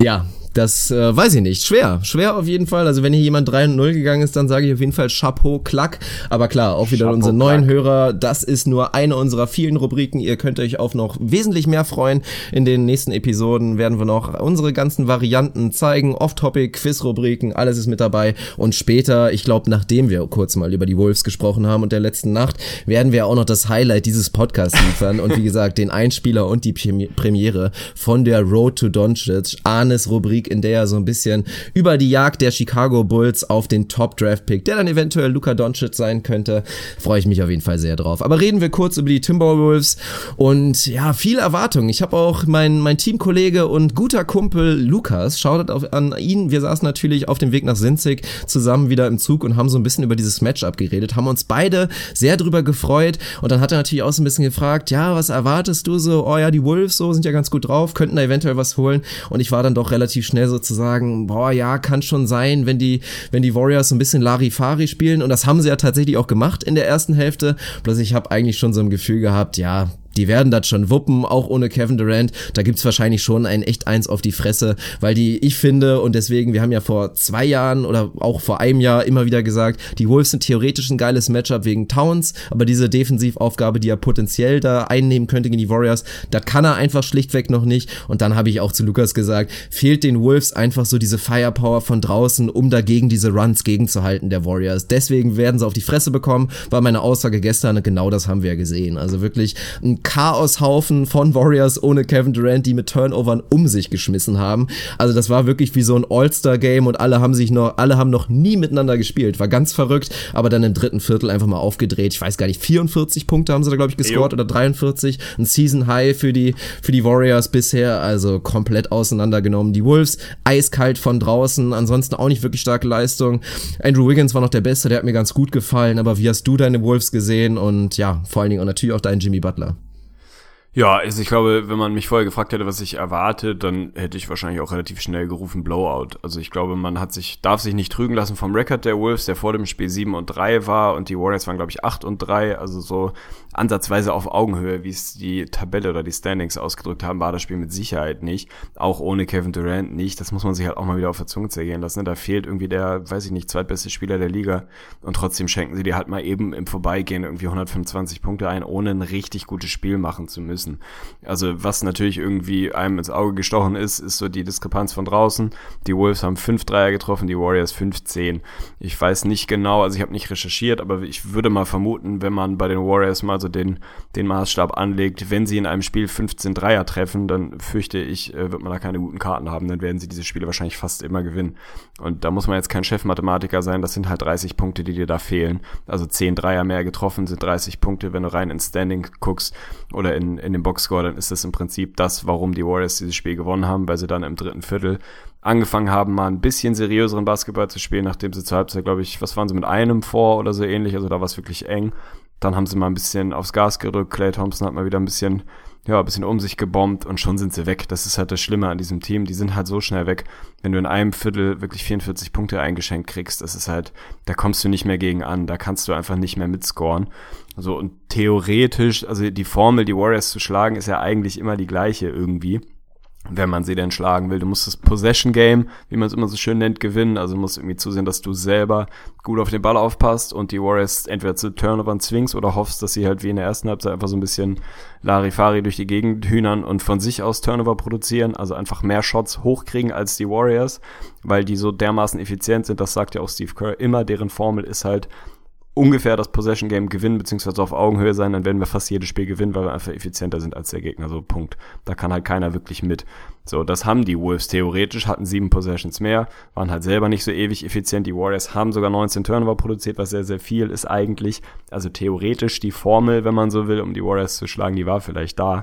Speaker 1: Ja, das äh, weiß ich nicht. Schwer, schwer auf jeden Fall. Also wenn hier jemand 3 und 0 gegangen ist, dann sage ich auf jeden Fall Chapeau, Klack. Aber klar, auch wieder
Speaker 2: Chapeau,
Speaker 1: unsere neuen
Speaker 2: Klack.
Speaker 1: Hörer. Das ist nur eine unserer vielen Rubriken. Ihr könnt euch auf noch wesentlich mehr freuen. In den nächsten Episoden werden wir noch unsere ganzen Varianten zeigen. Off-Topic, Quiz-Rubriken, alles ist mit dabei. Und später, ich glaube, nachdem wir kurz mal über die Wolves gesprochen haben und der letzten Nacht, werden wir auch noch das Highlight dieses Podcasts liefern. und wie gesagt, den Einspieler und die Premi- Premiere von der Road to Doncic. Arne Hannes-Rubrik, in der er so ein bisschen über die Jagd der Chicago Bulls auf den Top-Draft-Pick, der dann eventuell Luka Doncic sein könnte, freue ich mich auf jeden Fall sehr drauf. Aber reden wir kurz über die Timberwolves und ja, viel Erwartung. Ich habe auch mein, mein Teamkollege und guter Kumpel Lukas, schaut an ihn, wir saßen natürlich auf dem Weg nach Sinzig zusammen wieder im Zug und haben so ein bisschen über dieses Matchup geredet, haben uns beide sehr drüber gefreut und dann hat er natürlich auch so ein bisschen gefragt, ja, was erwartest du so? Oh ja, die Wolves so sind ja ganz gut drauf, könnten da eventuell was holen und ich war dann doch relativ schnell sozusagen, boah, ja, kann schon sein, wenn die, wenn die Warriors so ein bisschen Larifari spielen. Und das haben sie ja tatsächlich auch gemacht in der ersten Hälfte, bloß ich habe eigentlich schon so ein Gefühl gehabt, ja, die werden das schon wuppen, auch ohne Kevin Durant. Da gibt's wahrscheinlich schon ein echt eins auf die Fresse, weil die, ich finde, und deswegen, wir haben ja vor zwei Jahren oder auch vor einem Jahr immer wieder gesagt, die Wolves sind theoretisch ein geiles Matchup wegen Towns, aber diese Defensivaufgabe, die er potenziell da einnehmen könnte gegen die Warriors, das kann er einfach schlichtweg noch nicht. Und dann habe ich auch zu Lukas gesagt, fehlt den Wolves einfach so diese Firepower von draußen, um dagegen diese Runs gegenzuhalten der Warriors. Deswegen werden sie auf die Fresse bekommen, war meine Aussage gestern und genau das haben wir ja gesehen. Also wirklich ein Chaoshaufen von Warriors ohne Kevin Durant, die mit Turnovern um sich geschmissen haben. Also das war wirklich wie so ein All-Star-Game und alle haben sich noch, alle haben noch nie miteinander gespielt. War ganz verrückt, aber dann im dritten Viertel einfach mal aufgedreht. Ich weiß gar nicht, 44 Punkte haben sie da, glaube ich, gescored oder 43. Ein Season High für die, für die Warriors bisher. Also komplett auseinandergenommen. Die Wolves eiskalt von draußen. Ansonsten auch nicht wirklich starke Leistung. Andrew Wiggins war noch der Beste, der hat mir ganz gut gefallen. Aber wie hast du deine Wolves gesehen? Und ja, vor allen Dingen auch natürlich auch deinen Jimmy Butler.
Speaker 2: Ja, also ich glaube, wenn man mich vorher gefragt hätte, was ich erwarte, dann hätte ich wahrscheinlich auch relativ schnell gerufen Blowout. Also ich glaube, man hat sich, darf sich nicht trügen lassen vom Rekord der Wolves, der vor dem Spiel 7 und 3 war und die Warriors waren, glaube ich, 8 und 3, also so ansatzweise auf Augenhöhe, wie es die Tabelle oder die Standings ausgedrückt haben, war das Spiel mit Sicherheit nicht. Auch ohne Kevin Durant nicht. Das muss man sich halt auch mal wieder auf der Zunge zergehen lassen. Da fehlt irgendwie der, weiß ich nicht, zweitbeste Spieler der Liga und trotzdem schenken sie dir halt mal eben im Vorbeigehen irgendwie 125 Punkte ein, ohne ein richtig gutes Spiel machen zu müssen müssen. Also was natürlich irgendwie einem ins Auge gestochen ist, ist so die Diskrepanz von draußen. Die Wolves haben fünf Dreier getroffen, die Warriors 15. Ich weiß nicht genau, also ich habe nicht recherchiert, aber ich würde mal vermuten, wenn man bei den Warriors mal so den, den Maßstab anlegt, wenn sie in einem Spiel 15 Dreier treffen, dann fürchte ich, äh, wird man da keine guten Karten haben, dann werden sie diese Spiele wahrscheinlich fast immer gewinnen. Und da muss man jetzt kein Chefmathematiker sein, das sind halt 30 Punkte, die dir da fehlen. Also 10 Dreier mehr getroffen sind 30 Punkte, wenn du rein ins Standing guckst oder in, in den Boxscore, dann ist das im Prinzip das, warum die Warriors dieses Spiel gewonnen haben, weil sie dann im dritten Viertel angefangen haben, mal ein bisschen seriöseren Basketball zu spielen, nachdem sie zur Halbzeit, glaube ich, was waren sie mit einem vor oder so ähnlich, also da war es wirklich eng. Dann haben sie mal ein bisschen aufs Gas gerückt, Clay Thompson hat mal wieder ein bisschen ja, ein bisschen um sich gebombt und schon sind sie weg. Das ist halt das Schlimme an diesem Team. Die sind halt so schnell weg. Wenn du in einem Viertel wirklich 44 Punkte eingeschenkt kriegst, das ist halt, da kommst du nicht mehr gegen an. Da kannst du einfach nicht mehr mitscoren. So, und theoretisch, also die Formel, die Warriors zu schlagen, ist ja eigentlich immer die gleiche irgendwie wenn man sie denn schlagen will. Du musst das Possession Game, wie man es immer so schön nennt, gewinnen. Also musst irgendwie zusehen, dass du selber gut auf den Ball aufpasst und die Warriors entweder zu Turnovern zwingst oder hoffst, dass sie halt wie in der ersten Halbzeit einfach so ein bisschen Larifari durch die Gegend hühnern und von sich aus Turnover produzieren, also einfach mehr Shots hochkriegen als die Warriors, weil die so dermaßen effizient sind, das sagt ja auch Steve Kerr immer, deren Formel ist halt ungefähr das Possession Game gewinnen, beziehungsweise auf Augenhöhe sein, dann werden wir fast jedes Spiel gewinnen, weil wir einfach effizienter sind als der Gegner. So, Punkt. Da kann halt keiner wirklich mit. So, das haben die Wolves theoretisch, hatten sieben Possessions mehr, waren halt selber nicht so ewig effizient. Die Warriors haben sogar 19 Turnover produziert, was sehr, sehr viel ist eigentlich. Also theoretisch die Formel, wenn man so will, um die Warriors zu schlagen, die war vielleicht da.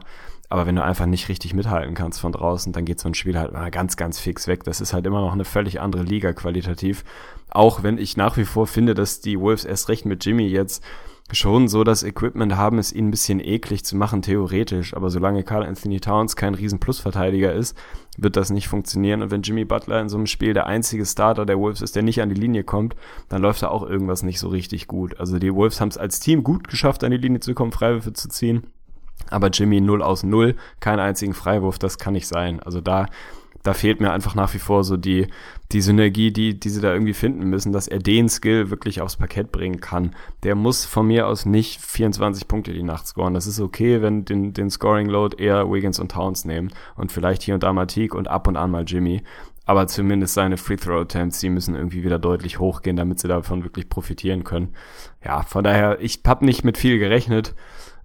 Speaker 2: Aber wenn du einfach nicht richtig mithalten kannst von draußen, dann geht so ein Spiel halt mal ganz, ganz fix weg. Das ist halt immer noch eine völlig andere Liga qualitativ. Auch wenn ich nach wie vor finde, dass die Wolves erst recht mit Jimmy jetzt schon so das Equipment haben, es ihnen ein bisschen eklig zu machen, theoretisch. Aber solange Carl Anthony Towns kein riesen Plusverteidiger ist, wird das nicht funktionieren. Und wenn Jimmy Butler in so einem Spiel der einzige Starter der Wolves ist, der nicht an die Linie kommt, dann läuft da auch irgendwas nicht so richtig gut. Also die Wolves haben es als Team gut geschafft, an die Linie zu kommen, Freiwürfe zu ziehen. Aber Jimmy 0 aus 0, keinen einzigen Freiwurf, das kann nicht sein. Also da da fehlt mir einfach nach wie vor so die, die Synergie, die, die sie da irgendwie finden müssen, dass er den Skill wirklich aufs Parkett bringen kann. Der muss von mir aus nicht 24 Punkte die Nacht scoren. Das ist okay, wenn den, den Scoring Load eher Wiggins und Towns nehmen und vielleicht hier und da mal Teague und ab und an mal Jimmy. aber zumindest seine Free Throw Attempts, die müssen irgendwie wieder deutlich hochgehen, damit sie davon wirklich profitieren können. Ja, von daher, ich habe nicht mit viel gerechnet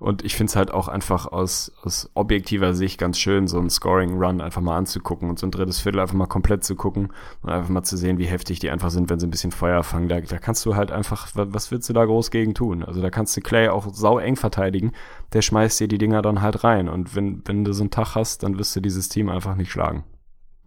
Speaker 2: und ich finde es halt auch einfach aus, aus objektiver Sicht ganz schön, so einen Scoring-Run einfach mal anzugucken und so ein drittes Viertel einfach mal komplett zu gucken und einfach mal zu sehen, wie heftig die einfach sind, wenn sie ein bisschen Feuer fangen. Da, da kannst du halt einfach, was willst du da groß gegen tun? Also da kannst du Clay auch sau eng verteidigen, der schmeißt dir die Dinger dann halt rein und wenn, wenn du so einen Tag hast, dann wirst du dieses Team einfach nicht schlagen.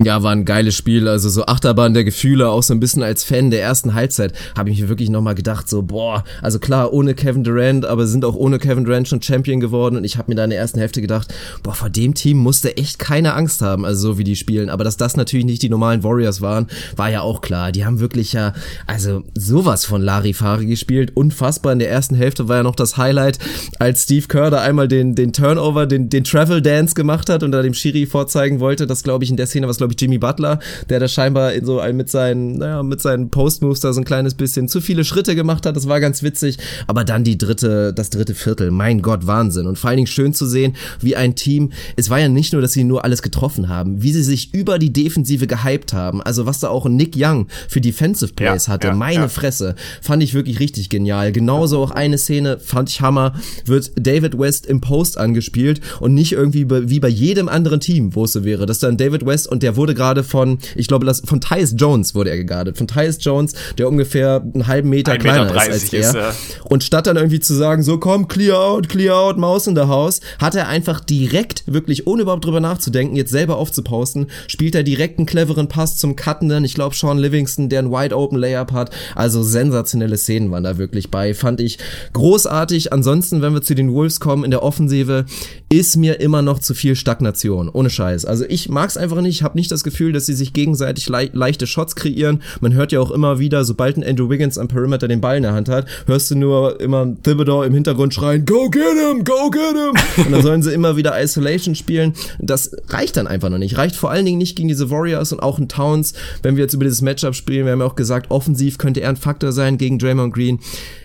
Speaker 1: Ja, war ein geiles Spiel, also so Achterbahn der Gefühle, auch so ein bisschen als Fan der ersten Halbzeit, habe ich mir wirklich nochmal gedacht, so, boah, also klar, ohne Kevin Durant, aber sind auch ohne Kevin Durant schon Champion geworden. Und ich habe mir da in der ersten Hälfte gedacht, boah, vor dem Team musste echt keine Angst haben, also so wie die spielen, aber dass das natürlich nicht die normalen Warriors waren, war ja auch klar, die haben wirklich ja, also sowas von Larifari gespielt, unfassbar, in der ersten Hälfte war ja noch das Highlight, als Steve Kerr da einmal den, den Turnover, den, den Travel Dance gemacht hat und da dem Schiri vorzeigen wollte, das glaube ich in der Szene, was glaube ich Jimmy Butler, der da scheinbar in so ein, mit seinen, naja, mit seinen Post-Moves da so ein kleines bisschen zu viele Schritte gemacht hat. Das war ganz witzig. Aber dann die dritte, das dritte Viertel. Mein Gott, Wahnsinn. Und vor allen Dingen schön zu sehen, wie ein Team, es war ja nicht nur, dass sie nur alles getroffen haben, wie sie sich über die Defensive gehypt haben. Also was da auch Nick Young für Defensive Plays ja, hatte. Ja, meine ja. Fresse. Fand ich wirklich richtig genial. Genauso auch eine Szene, fand ich Hammer, wird David West im Post angespielt und nicht irgendwie wie bei jedem anderen Team, wo es so wäre. dass dann David West und der wurde gerade von, ich glaube, von Tyus Jones wurde er gegardet. Von Tyus Jones, der ungefähr einen halben Meter kleiner Meter ist als er. Ist, ja. Und statt dann irgendwie zu sagen, so komm, clear out, clear out, Maus in der Haus, hat er einfach direkt, wirklich ohne überhaupt drüber nachzudenken, jetzt selber aufzuposten, spielt er direkt einen cleveren Pass zum Cuttenden. Ich glaube, Sean Livingston, der einen Wide Open Layup hat. Also sensationelle Szenen waren da wirklich bei. Fand ich großartig. Ansonsten, wenn wir zu den Wolves kommen in der Offensive, ist mir immer noch zu viel Stagnation. Ohne Scheiß. Also ich mag's einfach nicht. Ich habe nicht das Gefühl, dass sie sich gegenseitig le leichte Shots kreieren. Man hört ja auch immer wieder, sobald ein Andrew Wiggins am Perimeter den Ball in der Hand hat, hörst du nur immer Thibodeau im Hintergrund schreien, go get him, go get him. Und dann sollen sie immer wieder Isolation spielen. Das reicht dann einfach noch nicht. Reicht vor allen Dingen nicht gegen diese Warriors und auch in Towns. Wenn wir jetzt über dieses Matchup spielen, wir haben ja auch gesagt, offensiv könnte er ein Faktor sein gegen Draymond Green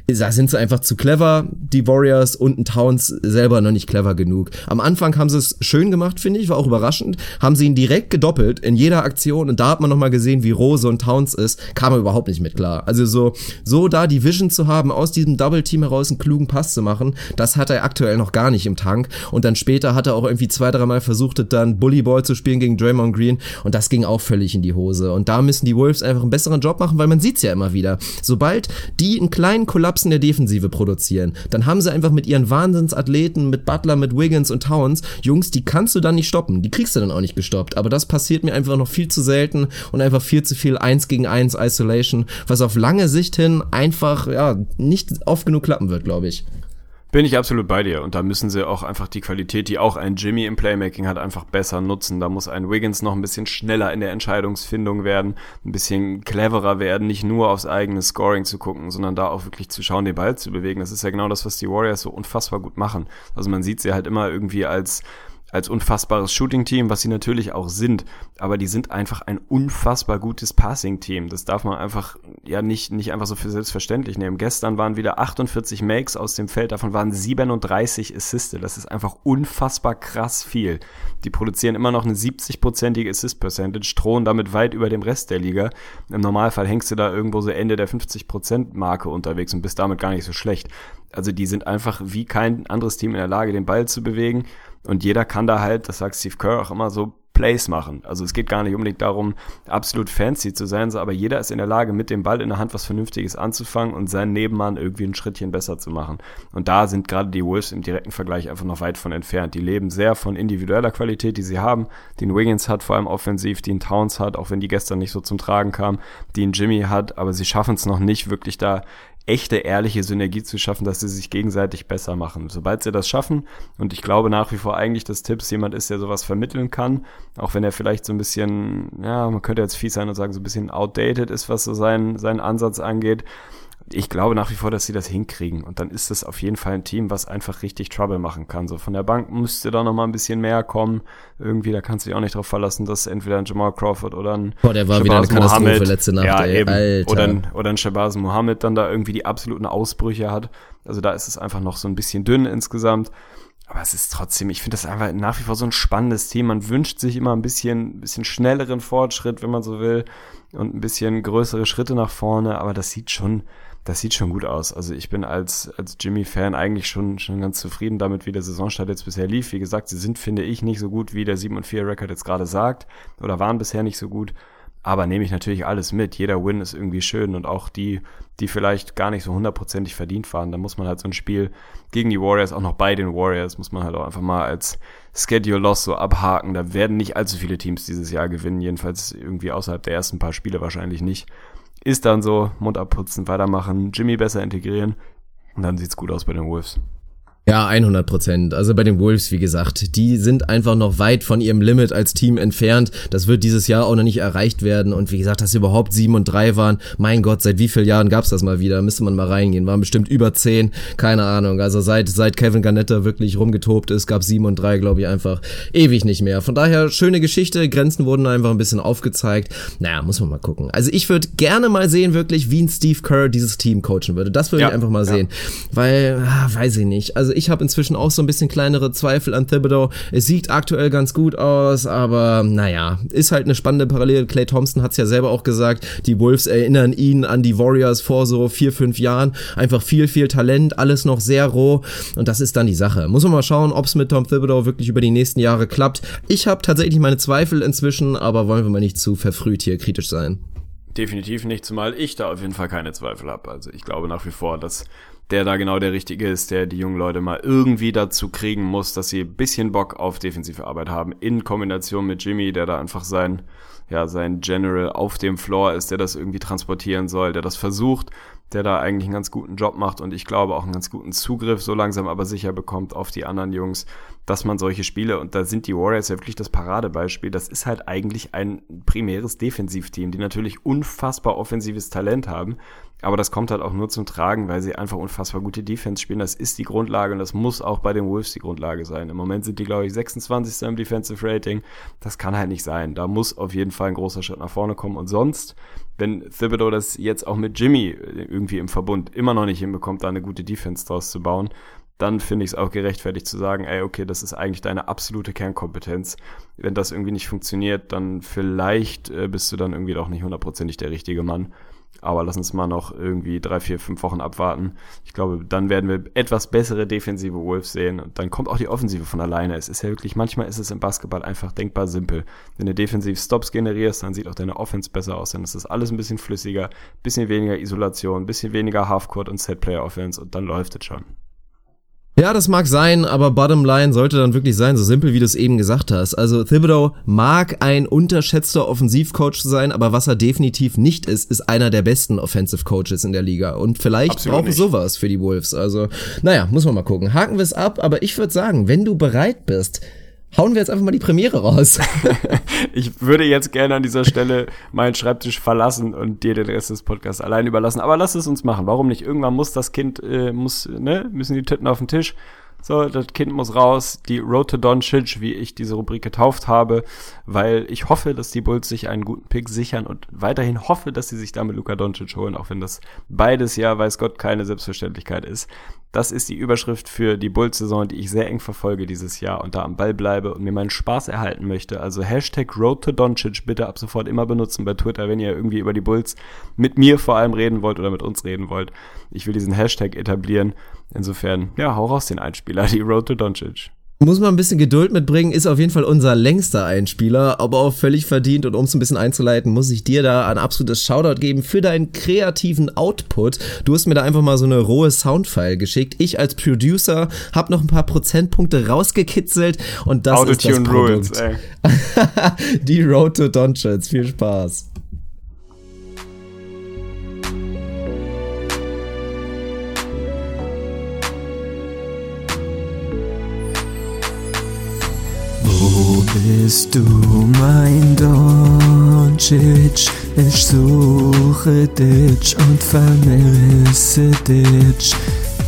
Speaker 1: da sind sie einfach zu clever, die Warriors und ein Towns selber noch nicht clever genug. Am Anfang haben sie es schön gemacht, finde ich, war auch überraschend, haben sie ihn direkt gedoppelt in jeder Aktion und da hat man nochmal gesehen, wie Rose und Towns ist, kam er überhaupt nicht mit klar. Also so, so da die Vision zu haben, aus diesem Double-Team heraus einen klugen Pass zu machen, das hat er aktuell noch gar nicht im Tank und dann später hat er auch irgendwie zwei, dreimal versucht, dann Bullyball zu spielen gegen Draymond Green und das ging auch völlig in die Hose und da müssen die Wolves einfach einen besseren Job machen, weil man sieht's ja immer wieder. Sobald die einen kleinen Kollaps in der Defensive produzieren. Dann haben sie einfach mit ihren Wahnsinnsathleten, mit Butler, mit Wiggins und Towns, Jungs, die kannst du dann nicht stoppen. Die kriegst du dann auch nicht gestoppt. Aber das passiert mir einfach noch viel zu selten und einfach viel zu viel 1 gegen 1 Isolation, was auf lange Sicht hin einfach, ja, nicht oft genug klappen wird, glaube ich.
Speaker 2: Bin ich absolut bei dir. Und da müssen sie auch einfach die Qualität, die auch ein Jimmy im Playmaking hat, einfach besser nutzen. Da muss ein Wiggins noch ein bisschen schneller in der Entscheidungsfindung werden, ein bisschen cleverer werden, nicht nur aufs eigene Scoring zu gucken, sondern da auch wirklich zu schauen, den Ball zu bewegen. Das ist ja genau das, was die Warriors so unfassbar gut machen. Also man sieht sie halt immer irgendwie als als unfassbares Shooting-Team, was sie natürlich auch sind, aber die sind einfach ein unfassbar gutes Passing-Team. Das darf man einfach ja nicht, nicht einfach so für selbstverständlich nehmen. Gestern waren wieder 48 Makes aus dem Feld, davon waren 37 Assiste. Das ist einfach unfassbar krass viel. Die produzieren immer noch eine 70-prozentige Assist-Percentage, drohen damit weit über dem Rest der Liga. Im Normalfall hängst du da irgendwo so Ende der 50%-Marke unterwegs und bist damit gar nicht so schlecht. Also die sind einfach wie kein anderes Team in der Lage, den Ball zu bewegen und jeder kann da halt, das sagt Steve Kerr auch immer so, Plays machen. Also es geht gar nicht unbedingt darum, absolut fancy zu sein, aber jeder ist in der Lage, mit dem Ball in der Hand was Vernünftiges anzufangen und seinen Nebenmann irgendwie ein Schrittchen besser zu machen. Und da sind gerade die Wolves im direkten Vergleich einfach noch weit von entfernt. Die leben sehr von individueller Qualität, die sie haben, die ein Wiggins hat, vor allem offensiv, die ein Towns hat, auch wenn die gestern nicht so zum Tragen kam, die ein Jimmy hat, aber sie schaffen es noch nicht wirklich da echte, ehrliche Synergie zu schaffen, dass sie sich gegenseitig besser machen. Sobald sie das schaffen, und ich glaube nach wie vor eigentlich, dass Tipps jemand ist, der sowas vermitteln kann, auch wenn er vielleicht so ein bisschen, ja, man könnte jetzt fies sein und sagen, so ein bisschen outdated ist, was so seinen, seinen Ansatz angeht, ich glaube nach wie vor, dass sie das hinkriegen. Und dann ist es auf jeden Fall ein Team, was einfach richtig Trouble machen kann. So von der Bank müsste da noch mal ein bisschen mehr kommen. Irgendwie, da kannst du dich auch nicht drauf verlassen, dass entweder ein Jamal Crawford oder ein
Speaker 1: Boah, der war Shabazz wieder eine Katastrophe Mohammed, letzte Nacht,
Speaker 2: ja, ey, eben. Alter. Oder ein, oder ein Shabazz Mohammed dann da irgendwie die absoluten Ausbrüche hat. Also da ist es einfach noch so ein bisschen dünn insgesamt. Aber es ist trotzdem, ich finde das einfach nach wie vor so ein spannendes Team. Man wünscht sich immer ein bisschen, bisschen schnelleren Fortschritt, wenn man so will, und ein bisschen größere Schritte nach vorne. Aber das sieht schon, das sieht schon gut aus. Also ich bin als, als Jimmy-Fan eigentlich schon, schon ganz zufrieden damit, wie der Saisonstart jetzt bisher lief. Wie gesagt, sie sind, finde ich, nicht so gut, wie der 7 4 Record jetzt gerade sagt. Oder waren bisher nicht so gut. Aber nehme ich natürlich alles mit. Jeder Win ist irgendwie schön und auch die, die vielleicht gar nicht so hundertprozentig verdient waren. Da muss man halt so ein Spiel gegen die Warriors, auch noch bei den Warriors, muss man halt auch einfach mal als Schedule Loss so abhaken. Da werden nicht allzu viele Teams dieses Jahr gewinnen, jedenfalls irgendwie außerhalb der ersten paar Spiele wahrscheinlich nicht. Ist dann so, Mund abputzen, weitermachen, Jimmy besser integrieren und dann sieht's gut aus bei den Wolves.
Speaker 1: Ja, 100 Prozent. Also bei den Wolves, wie gesagt, die sind einfach noch weit von ihrem Limit als Team entfernt. Das wird dieses Jahr auch noch nicht erreicht werden. Und wie gesagt, dass sie überhaupt sieben und drei waren, mein Gott, seit wie vielen Jahren gab's das mal wieder? Müsste man mal reingehen. Waren bestimmt über zehn, keine Ahnung. Also seit seit Kevin Garnetta wirklich rumgetobt ist, gab's sieben und drei, glaube ich, einfach ewig nicht mehr. Von daher schöne Geschichte. Grenzen wurden einfach ein bisschen aufgezeigt. Naja, muss man mal gucken. Also ich würde gerne mal sehen, wirklich, wie ein Steve Kerr dieses Team coachen würde. Das würde ja, ich einfach mal ja. sehen. Weil, ah, weiß ich nicht. Also ich habe inzwischen auch so ein bisschen kleinere Zweifel an Thibodeau. Es sieht aktuell ganz gut aus, aber naja, ist halt eine spannende Parallele. Clay Thompson hat es ja selber auch gesagt, die Wolves erinnern ihn an die Warriors vor so vier, fünf Jahren. Einfach viel, viel Talent, alles noch sehr roh und das ist dann die Sache. Muss man mal schauen, ob es mit Tom Thibodeau wirklich über die nächsten Jahre klappt. Ich habe tatsächlich meine Zweifel inzwischen, aber wollen wir mal nicht zu verfrüht hier kritisch sein.
Speaker 2: Definitiv nicht, zumal ich da auf jeden Fall keine Zweifel habe. Also ich glaube nach wie vor, dass der da genau der Richtige ist, der die jungen Leute mal irgendwie dazu kriegen muss, dass sie ein bisschen Bock auf defensive Arbeit haben, in Kombination mit Jimmy, der da einfach sein, ja, sein General auf dem Floor ist, der das irgendwie transportieren soll, der das versucht, der da eigentlich einen ganz guten Job macht und ich glaube auch einen ganz guten Zugriff so langsam aber sicher bekommt auf die anderen Jungs, dass man solche Spiele, und da sind die Warriors ja wirklich das Paradebeispiel, das ist halt eigentlich ein primäres Defensivteam, die natürlich unfassbar offensives Talent haben, aber das kommt halt auch nur zum Tragen, weil sie einfach unfassbar gute Defense spielen. Das ist die Grundlage und das muss auch bei den Wolves die Grundlage sein. Im Moment sind die, glaube ich, 26. im Defensive Rating. Das kann halt nicht sein. Da muss auf jeden Fall ein großer Schritt nach vorne kommen. Und sonst, wenn Thibodeau das jetzt auch mit Jimmy irgendwie im Verbund immer noch nicht hinbekommt, da eine gute Defense draus zu bauen, dann finde ich es auch gerechtfertigt zu sagen, ey, okay, das ist eigentlich deine absolute Kernkompetenz. Wenn das irgendwie nicht funktioniert, dann vielleicht äh, bist du dann irgendwie doch nicht hundertprozentig der richtige Mann. Aber lass uns mal noch irgendwie drei, vier, fünf Wochen abwarten. Ich glaube, dann werden wir etwas bessere defensive Wolves sehen und dann kommt auch die Offensive von alleine. Es ist ja wirklich, manchmal ist es im Basketball einfach denkbar simpel. Wenn du defensiv Stops generierst, dann sieht auch deine Offense besser aus. Dann ist das alles ein bisschen flüssiger, bisschen weniger Isolation, bisschen weniger Halfcourt und Setplayer Offense und dann läuft es schon.
Speaker 1: Ja, das mag sein, aber bottom line sollte dann wirklich sein, so simpel wie du es eben gesagt hast. Also Thibodeau mag ein unterschätzter Offensivcoach sein, aber was er definitiv nicht ist, ist einer der besten Offensive Coaches in der Liga. Und vielleicht Absolut braucht sowas für die Wolves. Also, naja, muss man mal gucken. Haken wir es ab, aber ich würde sagen, wenn du bereit bist, hauen wir jetzt einfach mal die Premiere raus.
Speaker 2: ich würde jetzt gerne an dieser Stelle meinen Schreibtisch verlassen und dir den Rest des Podcasts allein überlassen. Aber lass es uns machen. Warum nicht? Irgendwann muss das Kind, äh, muss, ne, müssen die Titten auf den Tisch. So, das Kind muss raus. Die Road to Doncic, wie ich diese Rubrik getauft habe, weil ich hoffe, dass die Bulls sich einen guten Pick sichern und weiterhin hoffe, dass sie sich damit Luka Doncic holen, auch wenn das beides ja, weiß Gott, keine Selbstverständlichkeit ist. Das ist die Überschrift für die Bulls-Saison, die ich sehr eng verfolge dieses Jahr und da am Ball bleibe und mir meinen Spaß erhalten möchte. Also Hashtag Road to Doncic bitte ab sofort immer benutzen bei Twitter, wenn ihr irgendwie über die Bulls mit mir vor allem reden wollt oder mit uns reden wollt. Ich will diesen Hashtag etablieren. Insofern, ja, hau raus den Einspieler, die Road to Doncic.
Speaker 1: Muss man ein bisschen Geduld mitbringen, ist auf jeden Fall unser längster Einspieler, aber auch völlig verdient. Und um es ein bisschen einzuleiten, muss ich dir da ein absolutes Shoutout geben für deinen kreativen Output. Du hast mir da einfach mal so eine rohe Soundfile geschickt. Ich als Producer habe noch ein paar Prozentpunkte rausgekitzelt und das ist das Produkt. Rules, ey. Die Road to Donchits. Viel Spaß.
Speaker 6: Bist du mein Doncic? Ich suche dich und vermisse dich.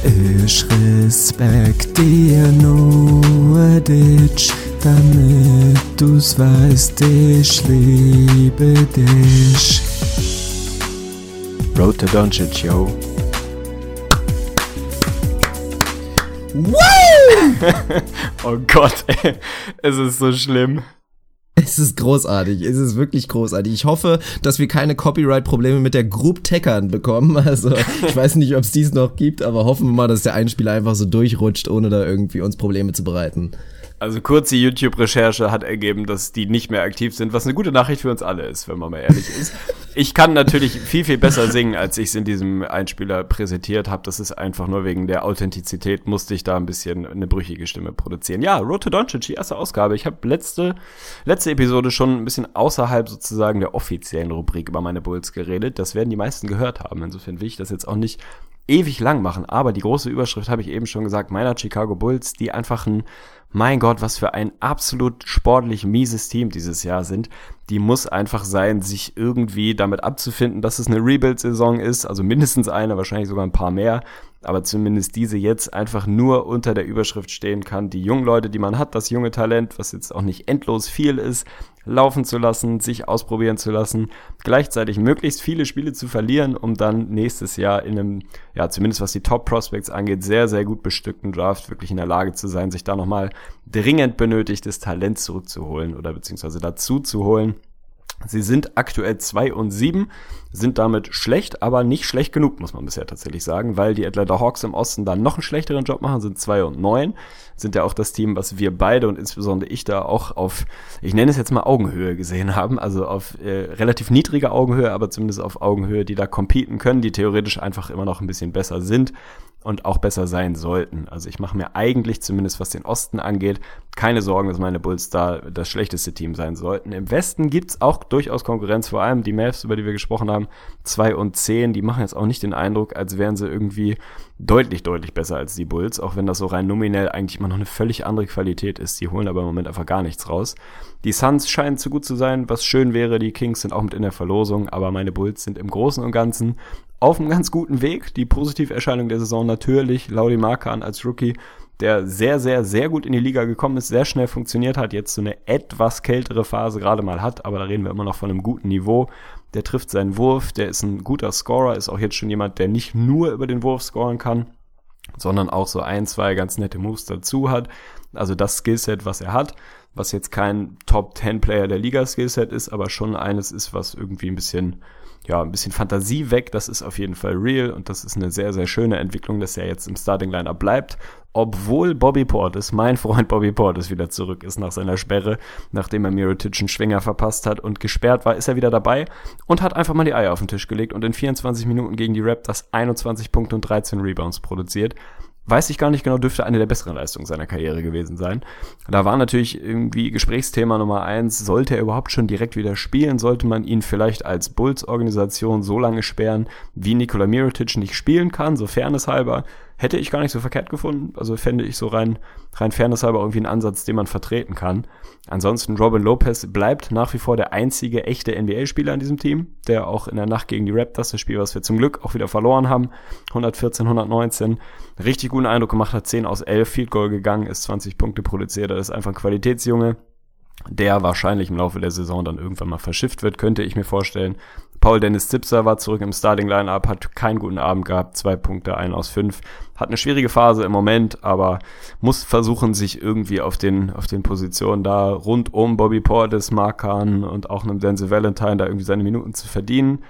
Speaker 6: Ich respektiere nur dich, damit du's weißt, ich liebe dich.
Speaker 2: Road to Doncic, yo.
Speaker 1: Woo!
Speaker 2: oh Gott, ey. Es ist so schlimm.
Speaker 1: Es ist großartig, es ist wirklich großartig. Ich hoffe, dass wir keine Copyright-Probleme mit der Group Teckern bekommen. Also ich weiß nicht, ob es dies noch gibt, aber hoffen wir mal, dass der Einspieler einfach so durchrutscht, ohne da irgendwie uns Probleme zu bereiten.
Speaker 2: Also kurze YouTube-Recherche hat ergeben, dass die nicht mehr aktiv sind, was eine gute Nachricht für uns alle ist, wenn man mal ehrlich ist. Ich kann natürlich viel, viel besser singen, als ich es in diesem Einspieler präsentiert habe. Das ist einfach nur wegen der Authentizität, musste ich da ein bisschen eine brüchige Stimme produzieren. Ja, Road to Doncic, die erste Ausgabe. Ich habe letzte, letzte Episode schon ein bisschen außerhalb sozusagen der offiziellen Rubrik über meine Bulls geredet. Das werden die meisten gehört haben. Insofern will ich das jetzt auch nicht ewig lang machen. Aber die große Überschrift habe ich eben schon gesagt, meiner Chicago Bulls, die einfach ein mein Gott, was für ein absolut sportlich mieses Team dieses Jahr sind. Die muss einfach sein, sich irgendwie damit abzufinden, dass es eine Rebuild-Saison ist, also mindestens eine, wahrscheinlich sogar ein paar mehr, aber zumindest diese jetzt einfach nur unter der Überschrift stehen kann. Die jungen Leute, die man hat, das junge Talent, was jetzt auch nicht endlos viel ist, laufen zu lassen, sich ausprobieren zu lassen, gleichzeitig möglichst viele Spiele zu verlieren, um dann nächstes Jahr in einem, ja, zumindest was die Top Prospects angeht, sehr, sehr gut bestückten Draft wirklich in der Lage zu sein, sich da nochmal dringend benötigtes Talent zurückzuholen oder beziehungsweise dazu zu holen. Sie sind aktuell 2 und 7, sind damit schlecht, aber nicht schlecht genug, muss man bisher tatsächlich sagen, weil die Atlanta Hawks im Osten dann noch einen schlechteren Job machen, sind 2 und 9, sind ja auch das Team, was wir beide und insbesondere ich da auch auf, ich nenne es jetzt mal Augenhöhe gesehen haben, also auf äh, relativ niedrige Augenhöhe, aber zumindest auf Augenhöhe, die da competen können, die theoretisch einfach immer noch ein bisschen besser sind und auch besser sein sollten. Also ich mache mir eigentlich, zumindest was den Osten angeht, keine Sorgen, dass meine Bulls da das schlechteste Team sein sollten. Im Westen gibt's auch durchaus Konkurrenz, vor allem die Mavs, über die wir gesprochen haben, zwei und zehn, die machen jetzt auch nicht den Eindruck, als wären sie irgendwie deutlich, deutlich besser als die Bulls, auch wenn das so rein nominell eigentlich immer noch eine völlig andere Qualität ist. Die holen aber im Moment einfach gar nichts raus. Die Suns scheinen zu gut zu sein, was schön wäre. Die Kings sind auch mit in der Verlosung, aber meine Bulls sind im Großen und Ganzen auf einem ganz guten Weg. Die Positiverscheinung der Saison natürlich Laudi Markan als Rookie, der sehr, sehr, sehr gut in die Liga gekommen ist, sehr schnell funktioniert hat, jetzt so eine etwas kältere Phase gerade mal hat, aber da reden wir immer noch von einem guten Niveau. Der trifft seinen Wurf, der ist ein guter Scorer, ist auch jetzt schon jemand, der nicht nur über den Wurf scoren kann, sondern auch so ein, zwei ganz nette Moves dazu hat. Also das Skillset, was er hat, was jetzt kein Top 10 Player der Liga Skillset ist, aber schon eines ist, was irgendwie ein bisschen ja, ein bisschen Fantasie weg. Das ist auf jeden Fall real und das ist eine sehr, sehr schöne Entwicklung, dass er jetzt im Starting Lineup bleibt. Obwohl Bobby Portis, mein Freund Bobby Portis, wieder zurück ist nach seiner Sperre, nachdem er Mirotic einen Schwinger verpasst hat und gesperrt war, ist er wieder dabei und hat einfach mal die Eier auf den Tisch gelegt und in 24 Minuten gegen die Raptors 21 Punkte und 13 Rebounds produziert weiß ich gar nicht genau, dürfte eine der besseren Leistungen seiner Karriere gewesen sein. Da war natürlich irgendwie Gesprächsthema Nummer eins, sollte er überhaupt schon direkt wieder spielen? Sollte man ihn vielleicht als Bulls-Organisation so lange sperren, wie Nikola Mirotic nicht spielen kann, so fairnesshalber? Hätte ich gar nicht so verkehrt gefunden. Also fände ich so rein, rein fairness halber irgendwie einen Ansatz, den man vertreten kann. Ansonsten Robin Lopez bleibt nach wie vor der einzige echte NBA-Spieler in diesem Team, der auch in der Nacht gegen die Raptors, das Spiel, was wir zum Glück auch wieder verloren haben, 114, 119, richtig guten Eindruck gemacht hat, 10 aus 11 Field Goal gegangen, ist 20 Punkte produziert, das ist einfach ein Qualitätsjunge der wahrscheinlich im Laufe der Saison dann irgendwann mal verschifft wird, könnte ich mir vorstellen. Paul Dennis Zipser war zurück im Starting Lineup, hat keinen guten Abend gehabt, zwei Punkte, ein aus fünf. Hat eine schwierige Phase im Moment, aber muss versuchen, sich irgendwie auf den, auf den Positionen da rund um Bobby Portis, Markan und auch einem Denzel Valentine da irgendwie seine Minuten zu verdienen.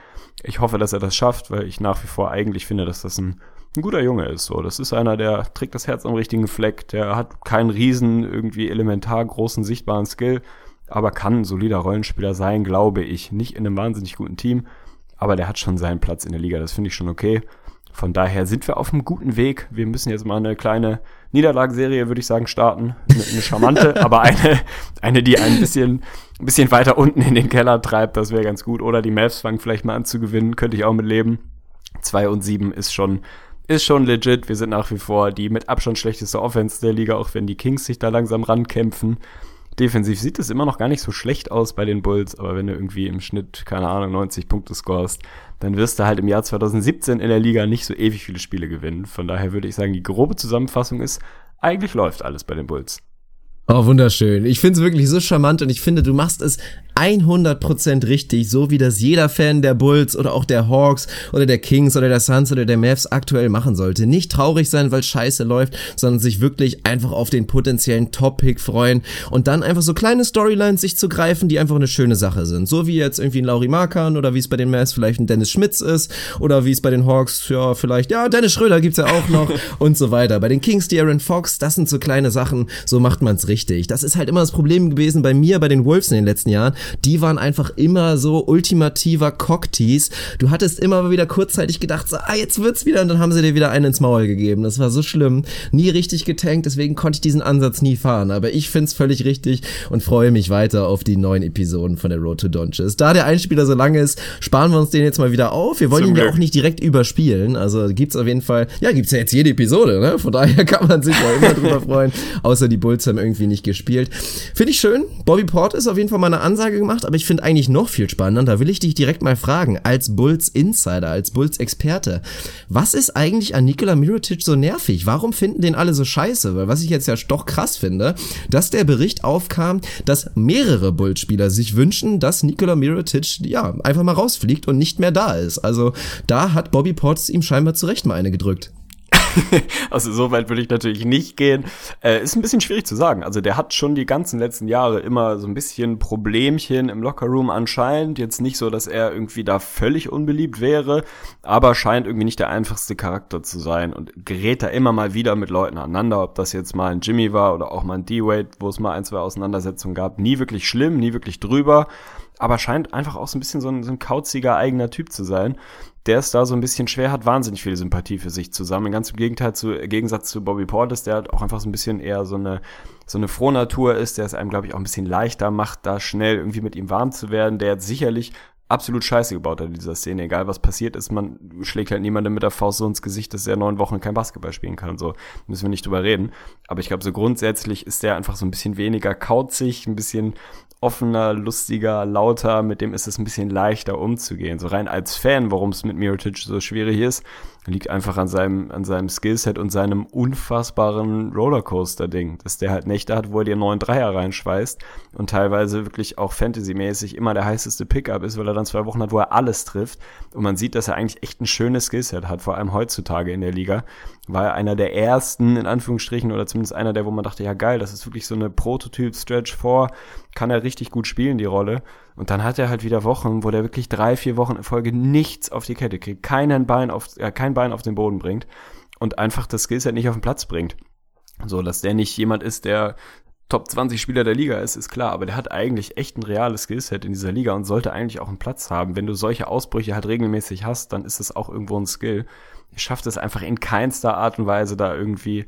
Speaker 2: Ich hoffe, dass er das schafft, weil ich nach wie vor eigentlich finde, dass das ein, ein guter Junge ist. So, das ist einer, der trägt das Herz am richtigen Fleck, der hat keinen riesen, irgendwie elementar großen, sichtbaren Skill aber kann ein solider Rollenspieler sein, glaube ich. Nicht in einem wahnsinnig guten Team, aber der hat schon seinen Platz in der Liga. Das finde ich schon okay. Von daher sind wir auf einem guten Weg. Wir müssen jetzt mal eine kleine Niederlagenserie, würde ich sagen, starten. Eine, eine charmante, aber eine, eine, die ein bisschen, ein bisschen weiter unten in den Keller treibt. Das wäre ganz gut. Oder die Mavs fangen vielleicht mal an zu gewinnen. Könnte ich auch mit leben. Zwei und sieben ist schon, ist schon legit. Wir sind nach wie vor die mit Abstand schlechteste Offense der Liga, auch wenn die Kings sich da langsam rankämpfen defensiv sieht es immer noch gar nicht so schlecht aus bei den Bulls, aber wenn du irgendwie im Schnitt, keine Ahnung, 90 Punkte scorest, dann wirst du halt im Jahr 2017 in der Liga nicht so ewig viele Spiele gewinnen. Von daher würde ich sagen, die grobe Zusammenfassung ist, eigentlich läuft alles bei den Bulls.
Speaker 1: Oh, wunderschön. Ich finde es wirklich so charmant und ich finde, du machst es 100% richtig, so wie das jeder Fan der Bulls oder auch der Hawks oder der Kings oder der Suns oder der Mavs aktuell machen sollte. Nicht traurig sein, weil Scheiße läuft, sondern sich wirklich einfach auf den potenziellen Top-Pick freuen und dann einfach so kleine Storylines sich zu greifen, die einfach eine schöne Sache sind. So wie jetzt irgendwie ein Lauri Markan oder wie es bei den Mavs vielleicht ein Dennis Schmitz ist oder wie es bei den Hawks, ja, vielleicht, ja, Dennis Schröder gibt's ja auch noch und so weiter. Bei den Kings, die Aaron Fox, das sind so kleine Sachen, so macht man's richtig. Das ist halt immer das Problem gewesen bei mir, bei den Wolves in den letzten Jahren die waren einfach immer so ultimativer Cocktease. Du hattest immer wieder kurzzeitig gedacht, so, ah, jetzt wird's wieder und dann haben sie dir wieder einen ins Maul gegeben. Das war so schlimm. Nie richtig getankt, deswegen konnte ich diesen Ansatz nie fahren. Aber ich find's völlig richtig und freue mich weiter auf die neuen Episoden von der Road to Donches. Da der Einspieler so lang ist, sparen wir uns den jetzt mal wieder auf. Wir wollen Zum ihn Glück. ja auch nicht direkt überspielen. Also gibt's auf jeden Fall, ja, gibt's ja jetzt jede Episode, ne? Von daher kann man sich ja immer drüber freuen. Außer die Bulls haben irgendwie nicht gespielt. Finde ich schön. Bobby Port ist auf jeden Fall mal eine Ansage gemacht, aber ich finde eigentlich noch viel spannender, da will ich dich direkt mal fragen, als Bulls Insider, als Bulls Experte, was ist eigentlich an Nikola Mirotic so nervig? Warum finden den alle so scheiße? Weil was ich jetzt ja doch krass finde, dass der Bericht aufkam, dass mehrere Bulls-Spieler sich wünschen, dass Nikola Mirotic, ja, einfach mal rausfliegt und nicht mehr da ist. Also da hat Bobby Portis ihm scheinbar zurecht mal eine gedrückt.
Speaker 2: also so weit würde ich natürlich nicht gehen. Äh, ist ein bisschen schwierig zu sagen. Also der hat schon die ganzen letzten Jahre immer so ein bisschen Problemchen im Lockerroom anscheinend. Jetzt nicht so, dass er irgendwie da völlig unbeliebt wäre, aber scheint irgendwie nicht der einfachste Charakter zu sein und gerät da immer mal wieder mit Leuten aneinander, ob das jetzt mal ein Jimmy war oder auch mal ein D-Wade, wo es mal ein, zwei Auseinandersetzungen gab. Nie wirklich schlimm, nie wirklich drüber aber scheint einfach auch so ein bisschen so ein, so ein kauziger eigener Typ zu sein der es da so ein bisschen schwer hat, wahnsinnig viel Sympathie für sich zusammen. Ganz im Gegenteil zu, im Gegensatz zu Bobby Portis, der halt auch einfach so ein bisschen eher so eine, so eine Frohnatur ist, der es einem, glaube ich, auch ein bisschen leichter macht, da schnell irgendwie mit ihm warm zu werden, der jetzt sicherlich absolut scheiße gebaut hat in dieser Szene. Egal was passiert ist, man schlägt halt niemandem mit der Faust so ins Gesicht, dass er neun Wochen kein Basketball spielen kann. So müssen wir nicht drüber reden. Aber ich glaube, so grundsätzlich ist der einfach so ein bisschen weniger kauzig, ein bisschen offener, lustiger, lauter, mit dem ist es ein bisschen leichter umzugehen. So rein als Fan, warum es mit Mirotic so schwierig ist, liegt einfach an seinem, an seinem Skillset und seinem unfassbaren Rollercoaster-Ding, dass der halt Nächte hat, wo er dir neuen Dreier reinschweißt und teilweise wirklich auch Fantasy-mäßig immer der heißeste Pickup ist, weil er dann zwei Wochen hat, wo er alles trifft und man sieht, dass er eigentlich echt ein schönes Skillset hat, vor allem heutzutage in der Liga. War er einer der ersten, in Anführungsstrichen, oder zumindest einer der, wo man dachte, ja geil, das ist wirklich so eine Prototyp-Stretch vor, kann er richtig gut spielen, die Rolle. Und dann hat er halt wieder Wochen, wo der wirklich drei, vier Wochen in Folge nichts auf die Kette kriegt, keinen Bein auf, äh, kein Bein auf den Boden bringt und einfach das Skillset nicht auf den Platz bringt. So, dass der nicht jemand ist, der Top 20 Spieler der Liga ist, ist klar, aber der hat eigentlich echt ein reales Skillset in dieser Liga und sollte eigentlich auch einen Platz haben. Wenn du solche Ausbrüche halt regelmäßig hast, dann ist es auch irgendwo ein Skill schafft es einfach in keinster Art und Weise da irgendwie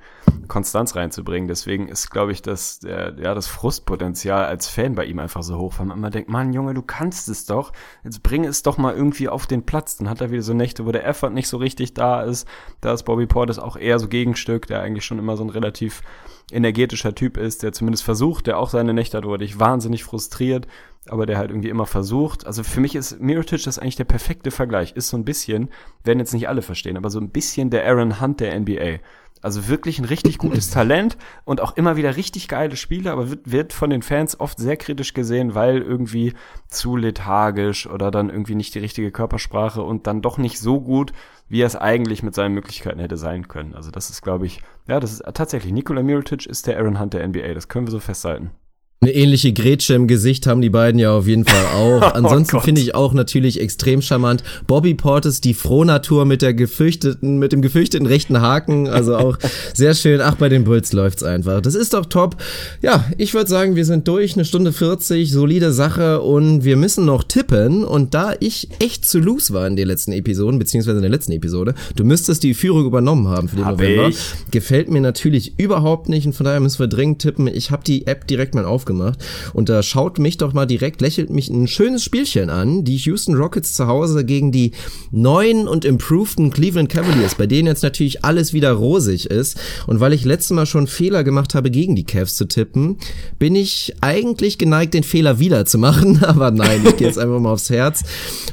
Speaker 2: Konstanz reinzubringen. Deswegen ist, glaube ich, das, der, ja, das Frustpotenzial als Fan bei ihm einfach so hoch, weil man immer denkt, Mann, Junge, du kannst es doch. Jetzt bring es doch mal irgendwie auf den Platz. Dann hat er wieder so Nächte, wo der Effort nicht so richtig da ist. Da ist Bobby Portis auch eher so Gegenstück, der eigentlich schon immer so ein relativ energetischer Typ ist, der zumindest versucht, der auch seine Nächte hat, wo er dich wahnsinnig frustriert, aber der halt irgendwie immer versucht. Also für mich ist Mirotic das eigentlich der perfekte Vergleich. Ist so ein bisschen, werden jetzt nicht alle verstehen, aber so ein bisschen der Aaron Hunt der NBA. Also wirklich ein richtig gutes Talent und auch immer wieder richtig geile Spiele, aber wird, wird von den Fans oft sehr kritisch gesehen, weil irgendwie zu lethargisch oder dann irgendwie nicht die richtige Körpersprache und dann doch nicht so gut, wie er es eigentlich mit seinen Möglichkeiten hätte sein können. Also das ist, glaube ich, ja, das ist tatsächlich, Nikola Mirotic ist der Aaron Hunt der NBA, das können wir so festhalten.
Speaker 1: Eine ähnliche Grätsche im Gesicht haben die beiden ja auf jeden Fall auch. Oh Ansonsten oh finde ich auch natürlich extrem charmant. Bobby Portis, die Frohnatur mit der gefürchteten, mit dem gefürchteten rechten Haken. Also auch sehr schön. Ach, bei den Bulls läuft's einfach. Das ist doch top. Ja, ich würde sagen, wir sind durch. Eine Stunde 40, solide Sache und wir müssen noch tippen. Und da ich echt zu loose war in den letzten Episoden, beziehungsweise in der letzten Episode, du müsstest die Führung übernommen haben für den Hab November. Ich. Gefällt mir natürlich überhaupt nicht und von daher müssen wir dringend tippen. Ich habe die App direkt mal aufgemacht aufgemacht. Und da schaut mich doch mal direkt, lächelt mich ein schönes Spielchen an. Die Houston Rockets zu Hause gegen die neuen und improveden Cleveland Cavaliers, bei denen jetzt natürlich alles wieder rosig ist. Und weil ich letztes Mal schon Fehler gemacht habe, gegen die Cavs zu tippen, bin ich eigentlich geneigt, den Fehler wieder zu machen. Aber nein, ich gehe jetzt einfach mal aufs Herz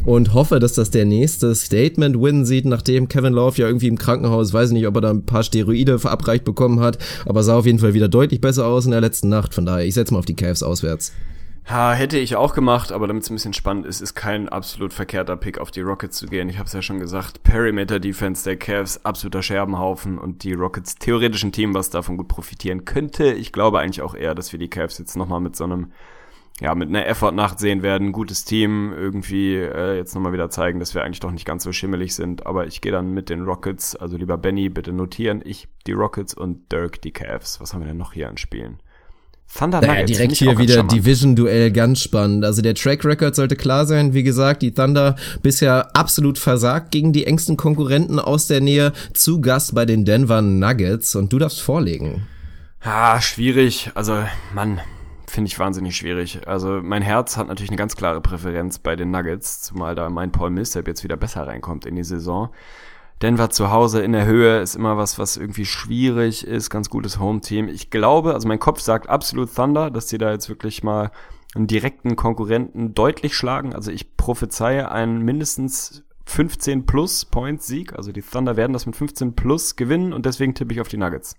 Speaker 1: und hoffe, dass das der nächste Statement-Win sieht, nachdem Kevin Love ja irgendwie im Krankenhaus, weiß nicht, ob er da ein paar Steroide verabreicht bekommen hat, aber sah auf jeden Fall wieder deutlich besser aus in der letzten Nacht. Von daher, ich setze mal auf die Cavs auswärts.
Speaker 2: Ja, hätte ich auch gemacht, aber damit es ein bisschen spannend ist, ist kein absolut verkehrter Pick auf die Rockets zu gehen. Ich habe es ja schon gesagt, Perimeter Defense der Cavs, absoluter Scherbenhaufen und die Rockets theoretisch ein Team, was davon gut profitieren könnte. Ich glaube eigentlich auch eher, dass wir die Cavs jetzt nochmal mit so einem ja, mit einer Effort-Nacht sehen werden, gutes Team, irgendwie äh, jetzt nochmal wieder zeigen, dass wir eigentlich doch nicht ganz so schimmelig sind. Aber ich gehe dann mit den Rockets, also lieber Benny, bitte notieren, ich die Rockets und Dirk die Cavs. Was haben wir denn noch hier an Spielen?
Speaker 1: Thunder Nuggets. Naja, direkt hier wieder Division-Duell ganz spannend. Also der Track Record sollte klar sein. Wie gesagt, die Thunder bisher absolut versagt gegen die engsten Konkurrenten aus der Nähe zu Gast bei den Denver Nuggets. Und du darfst vorlegen.
Speaker 2: Ja, schwierig. Also, Mann, finde ich wahnsinnig schwierig. Also mein Herz hat natürlich eine ganz klare Präferenz bei den Nuggets, zumal da mein Paul Millsap jetzt wieder besser reinkommt in die Saison. Denver zu Hause in der Höhe ist immer was, was irgendwie schwierig ist, ganz gutes Home-Team. Ich glaube, also mein Kopf sagt absolut Thunder, dass sie da jetzt wirklich mal einen direkten Konkurrenten deutlich schlagen. Also ich prophezeie einen mindestens 15 plus Points Sieg. Also die Thunder werden das mit 15 plus gewinnen und deswegen tippe ich auf die Nuggets.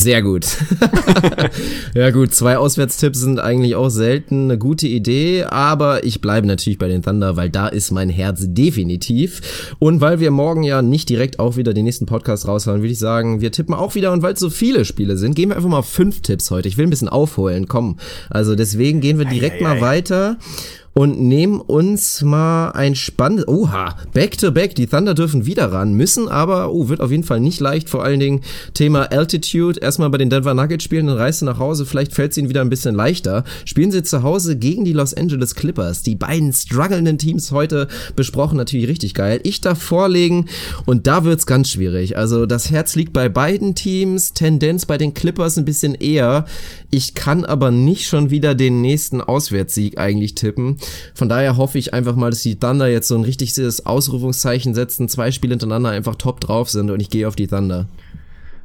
Speaker 1: Sehr gut. ja gut, zwei Auswärtstipps sind eigentlich auch selten eine gute Idee, aber ich bleibe natürlich bei den Thunder, weil da ist mein Herz definitiv. Und weil wir morgen ja nicht direkt auch wieder den nächsten Podcast raushauen, würde ich sagen, wir tippen auch wieder und weil es so viele Spiele sind, gehen wir einfach mal fünf Tipps heute. Ich will ein bisschen aufholen, komm. Also deswegen gehen wir direkt ei, ei, mal ei. weiter und nehmen uns mal ein spannendes, oha, back to back, die Thunder dürfen wieder ran, müssen aber, oh, wird auf jeden Fall nicht leicht, vor allen Dingen Thema Altitude, erstmal bei den Denver Nuggets spielen, dann reist du nach Hause, vielleicht fällt es ihnen wieder ein bisschen leichter, spielen sie zu Hause gegen die Los Angeles Clippers, die beiden strugglenden Teams heute besprochen, natürlich richtig geil, ich darf vorlegen und da wird's ganz schwierig, also das Herz liegt bei beiden Teams, Tendenz bei den Clippers ein bisschen eher, ich kann aber nicht schon wieder den nächsten Auswärtssieg eigentlich tippen. Von daher hoffe ich einfach mal, dass die Thunder jetzt so ein richtiges Ausrufungszeichen setzen, zwei Spiele hintereinander einfach top drauf sind und ich gehe auf die Thunder.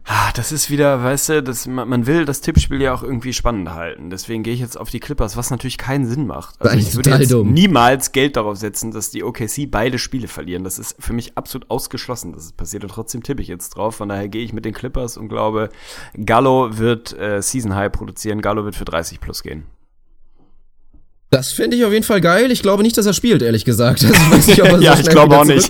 Speaker 2: Ah, das ist wieder, weißt du, das, man will das Tippspiel ja auch irgendwie spannend halten. Deswegen gehe ich jetzt auf die Clippers, was natürlich keinen Sinn macht. Also ich würde jetzt dumm. niemals Geld darauf setzen, dass die OKC beide Spiele verlieren. Das ist für mich absolut ausgeschlossen, dass es passiert. Und trotzdem tippe ich jetzt drauf. Von daher gehe ich mit den Clippers und glaube, Gallo wird äh, Season High produzieren. Gallo wird für 30 plus gehen.
Speaker 1: Das finde ich auf jeden Fall geil. Ich glaube nicht, dass er spielt, ehrlich gesagt. Also ich weiß nicht, ob er so
Speaker 2: ja, ich glaube auch nicht.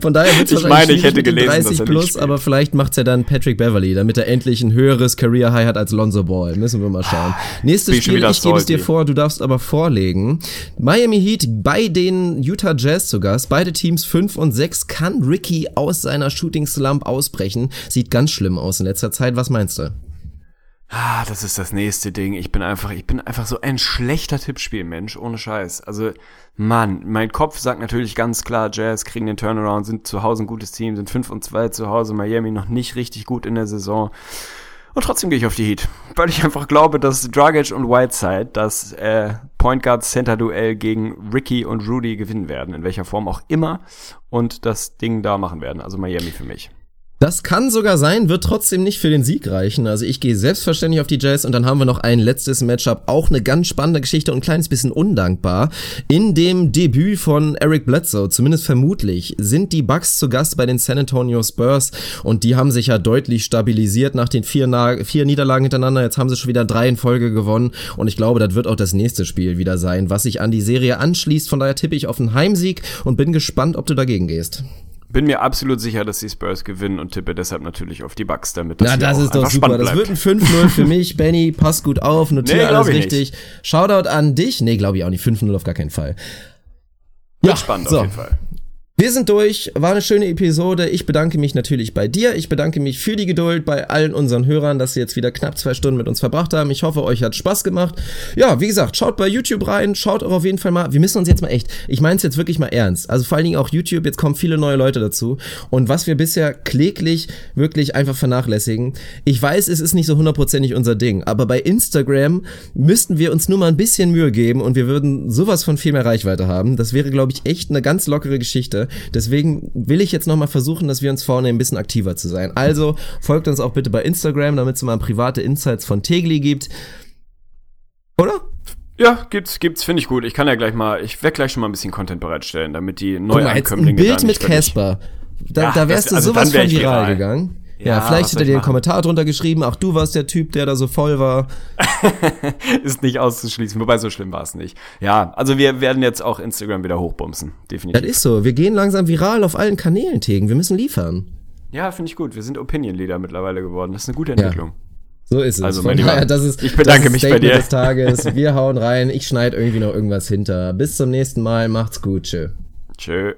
Speaker 1: Von daher wird es
Speaker 2: ich meine, ich hätte gelesen,
Speaker 1: 30 dass er plus, aber vielleicht macht's ja dann Patrick Beverly, damit er endlich ein höheres Career High hat als Lonzo Ball. Müssen wir mal schauen. Nächstes Spiel, ich gebe es dir vor, du darfst aber vorlegen. Miami Heat bei den Utah Jazz zu Gast. Beide Teams 5 und 6. Kann Ricky aus seiner Shooting Slump ausbrechen? Sieht ganz schlimm aus in letzter Zeit. Was meinst du?
Speaker 2: Ah, das ist das nächste Ding. Ich bin einfach, ich bin einfach so ein schlechter Tippspielmensch, ohne Scheiß. Also, Mann, mein Kopf sagt natürlich ganz klar, Jazz kriegen den Turnaround, sind zu Hause ein gutes Team, sind 5 und 2 zu Hause, Miami noch nicht richtig gut in der Saison. Und trotzdem gehe ich auf die Heat, weil ich einfach glaube, dass Dragic und Whiteside das äh, Point Guard Center Duell gegen Ricky und Rudy gewinnen werden, in welcher Form auch immer, und das Ding da machen werden. Also Miami für mich.
Speaker 1: Das kann sogar sein, wird trotzdem nicht für den Sieg reichen. Also ich gehe selbstverständlich auf die Jazz und dann haben wir noch ein letztes Matchup, auch eine ganz spannende Geschichte und ein kleines bisschen undankbar. In dem Debüt von Eric Bledsoe, zumindest vermutlich, sind die Bucks zu Gast bei den San Antonio Spurs und die haben sich ja deutlich stabilisiert nach den vier, Na vier Niederlagen hintereinander. Jetzt haben sie schon wieder drei in Folge gewonnen und ich glaube, das wird auch das nächste Spiel wieder sein, was sich an die Serie anschließt. Von daher tippe ich auf einen Heimsieg und bin gespannt, ob du dagegen gehst
Speaker 2: bin mir absolut sicher, dass die Spurs gewinnen und tippe deshalb natürlich auf die Bucks, damit das
Speaker 1: Na, das ist doch super. Das wird ein 5-0 für mich. Benny, pass gut auf, notiere nee, alles richtig. Nicht. Shoutout an dich. Nee, glaube ich auch nicht. 5-0 auf gar keinen Fall.
Speaker 2: Ja, spannend so. auf jeden Fall.
Speaker 1: Wir sind durch, war eine schöne Episode. Ich bedanke mich natürlich bei dir. Ich bedanke mich für die Geduld bei allen unseren Hörern, dass sie jetzt wieder knapp zwei Stunden mit uns verbracht haben. Ich hoffe, euch hat Spaß gemacht. Ja, wie gesagt, schaut bei YouTube rein, schaut auch auf jeden Fall mal. Wir müssen uns jetzt mal echt, ich meine es jetzt wirklich mal ernst. Also vor allen Dingen auch YouTube, jetzt kommen viele neue Leute dazu. Und was wir bisher kläglich wirklich einfach vernachlässigen. Ich weiß, es ist nicht so hundertprozentig unser Ding, aber bei Instagram müssten wir uns nur mal ein bisschen Mühe geben und wir würden sowas von viel mehr Reichweite haben. Das wäre, glaube ich, echt eine ganz lockere Geschichte. Deswegen will ich jetzt nochmal versuchen, dass wir uns vorne ein bisschen aktiver zu sein. Also folgt uns auch bitte bei Instagram, damit es mal private Insights von Tegli gibt. Oder?
Speaker 2: Ja, gibt's, gibt's, finde ich gut. Ich kann ja gleich mal, ich werde gleich schon mal ein bisschen Content bereitstellen, damit die
Speaker 1: Guck mal, jetzt ein
Speaker 2: Neuankömmlinge
Speaker 1: Bild
Speaker 2: da
Speaker 1: mit Casper. Da,
Speaker 2: Ja,
Speaker 1: da wärst
Speaker 2: das-
Speaker 1: du
Speaker 2: also
Speaker 1: sowas von viral
Speaker 2: viral.
Speaker 1: gegangen. Ja,
Speaker 2: Ja,
Speaker 1: vielleicht hätte
Speaker 2: soll
Speaker 1: dir einen? Kommentar drunter geschrieben, ach du warst der Typ, der da so voll war.
Speaker 2: ist nicht auszuschließen, wobei so schlimm war es nicht. Ja, also wir werden jetzt auch Instagram wieder hochbumsen, definitiv.
Speaker 1: Das ist so. Wir gehen langsam viral auf allen Kanälen, Tegen. Wir müssen liefern.
Speaker 2: Ja, finde ich gut. Wir sind Opinion Leader mittlerweile geworden. Das ist eine gute Entwicklung.
Speaker 1: So ist es.
Speaker 2: Also,
Speaker 1: Von
Speaker 2: mein
Speaker 1: daher, das ist,
Speaker 2: ich bedanke
Speaker 1: das ist
Speaker 2: mich bei dir.
Speaker 1: des Tages. Wir hauen rein. Ich schneide irgendwie noch irgendwas hinter. Bis zum nächsten Mal. Macht's gut. Tschö.
Speaker 2: Tschö.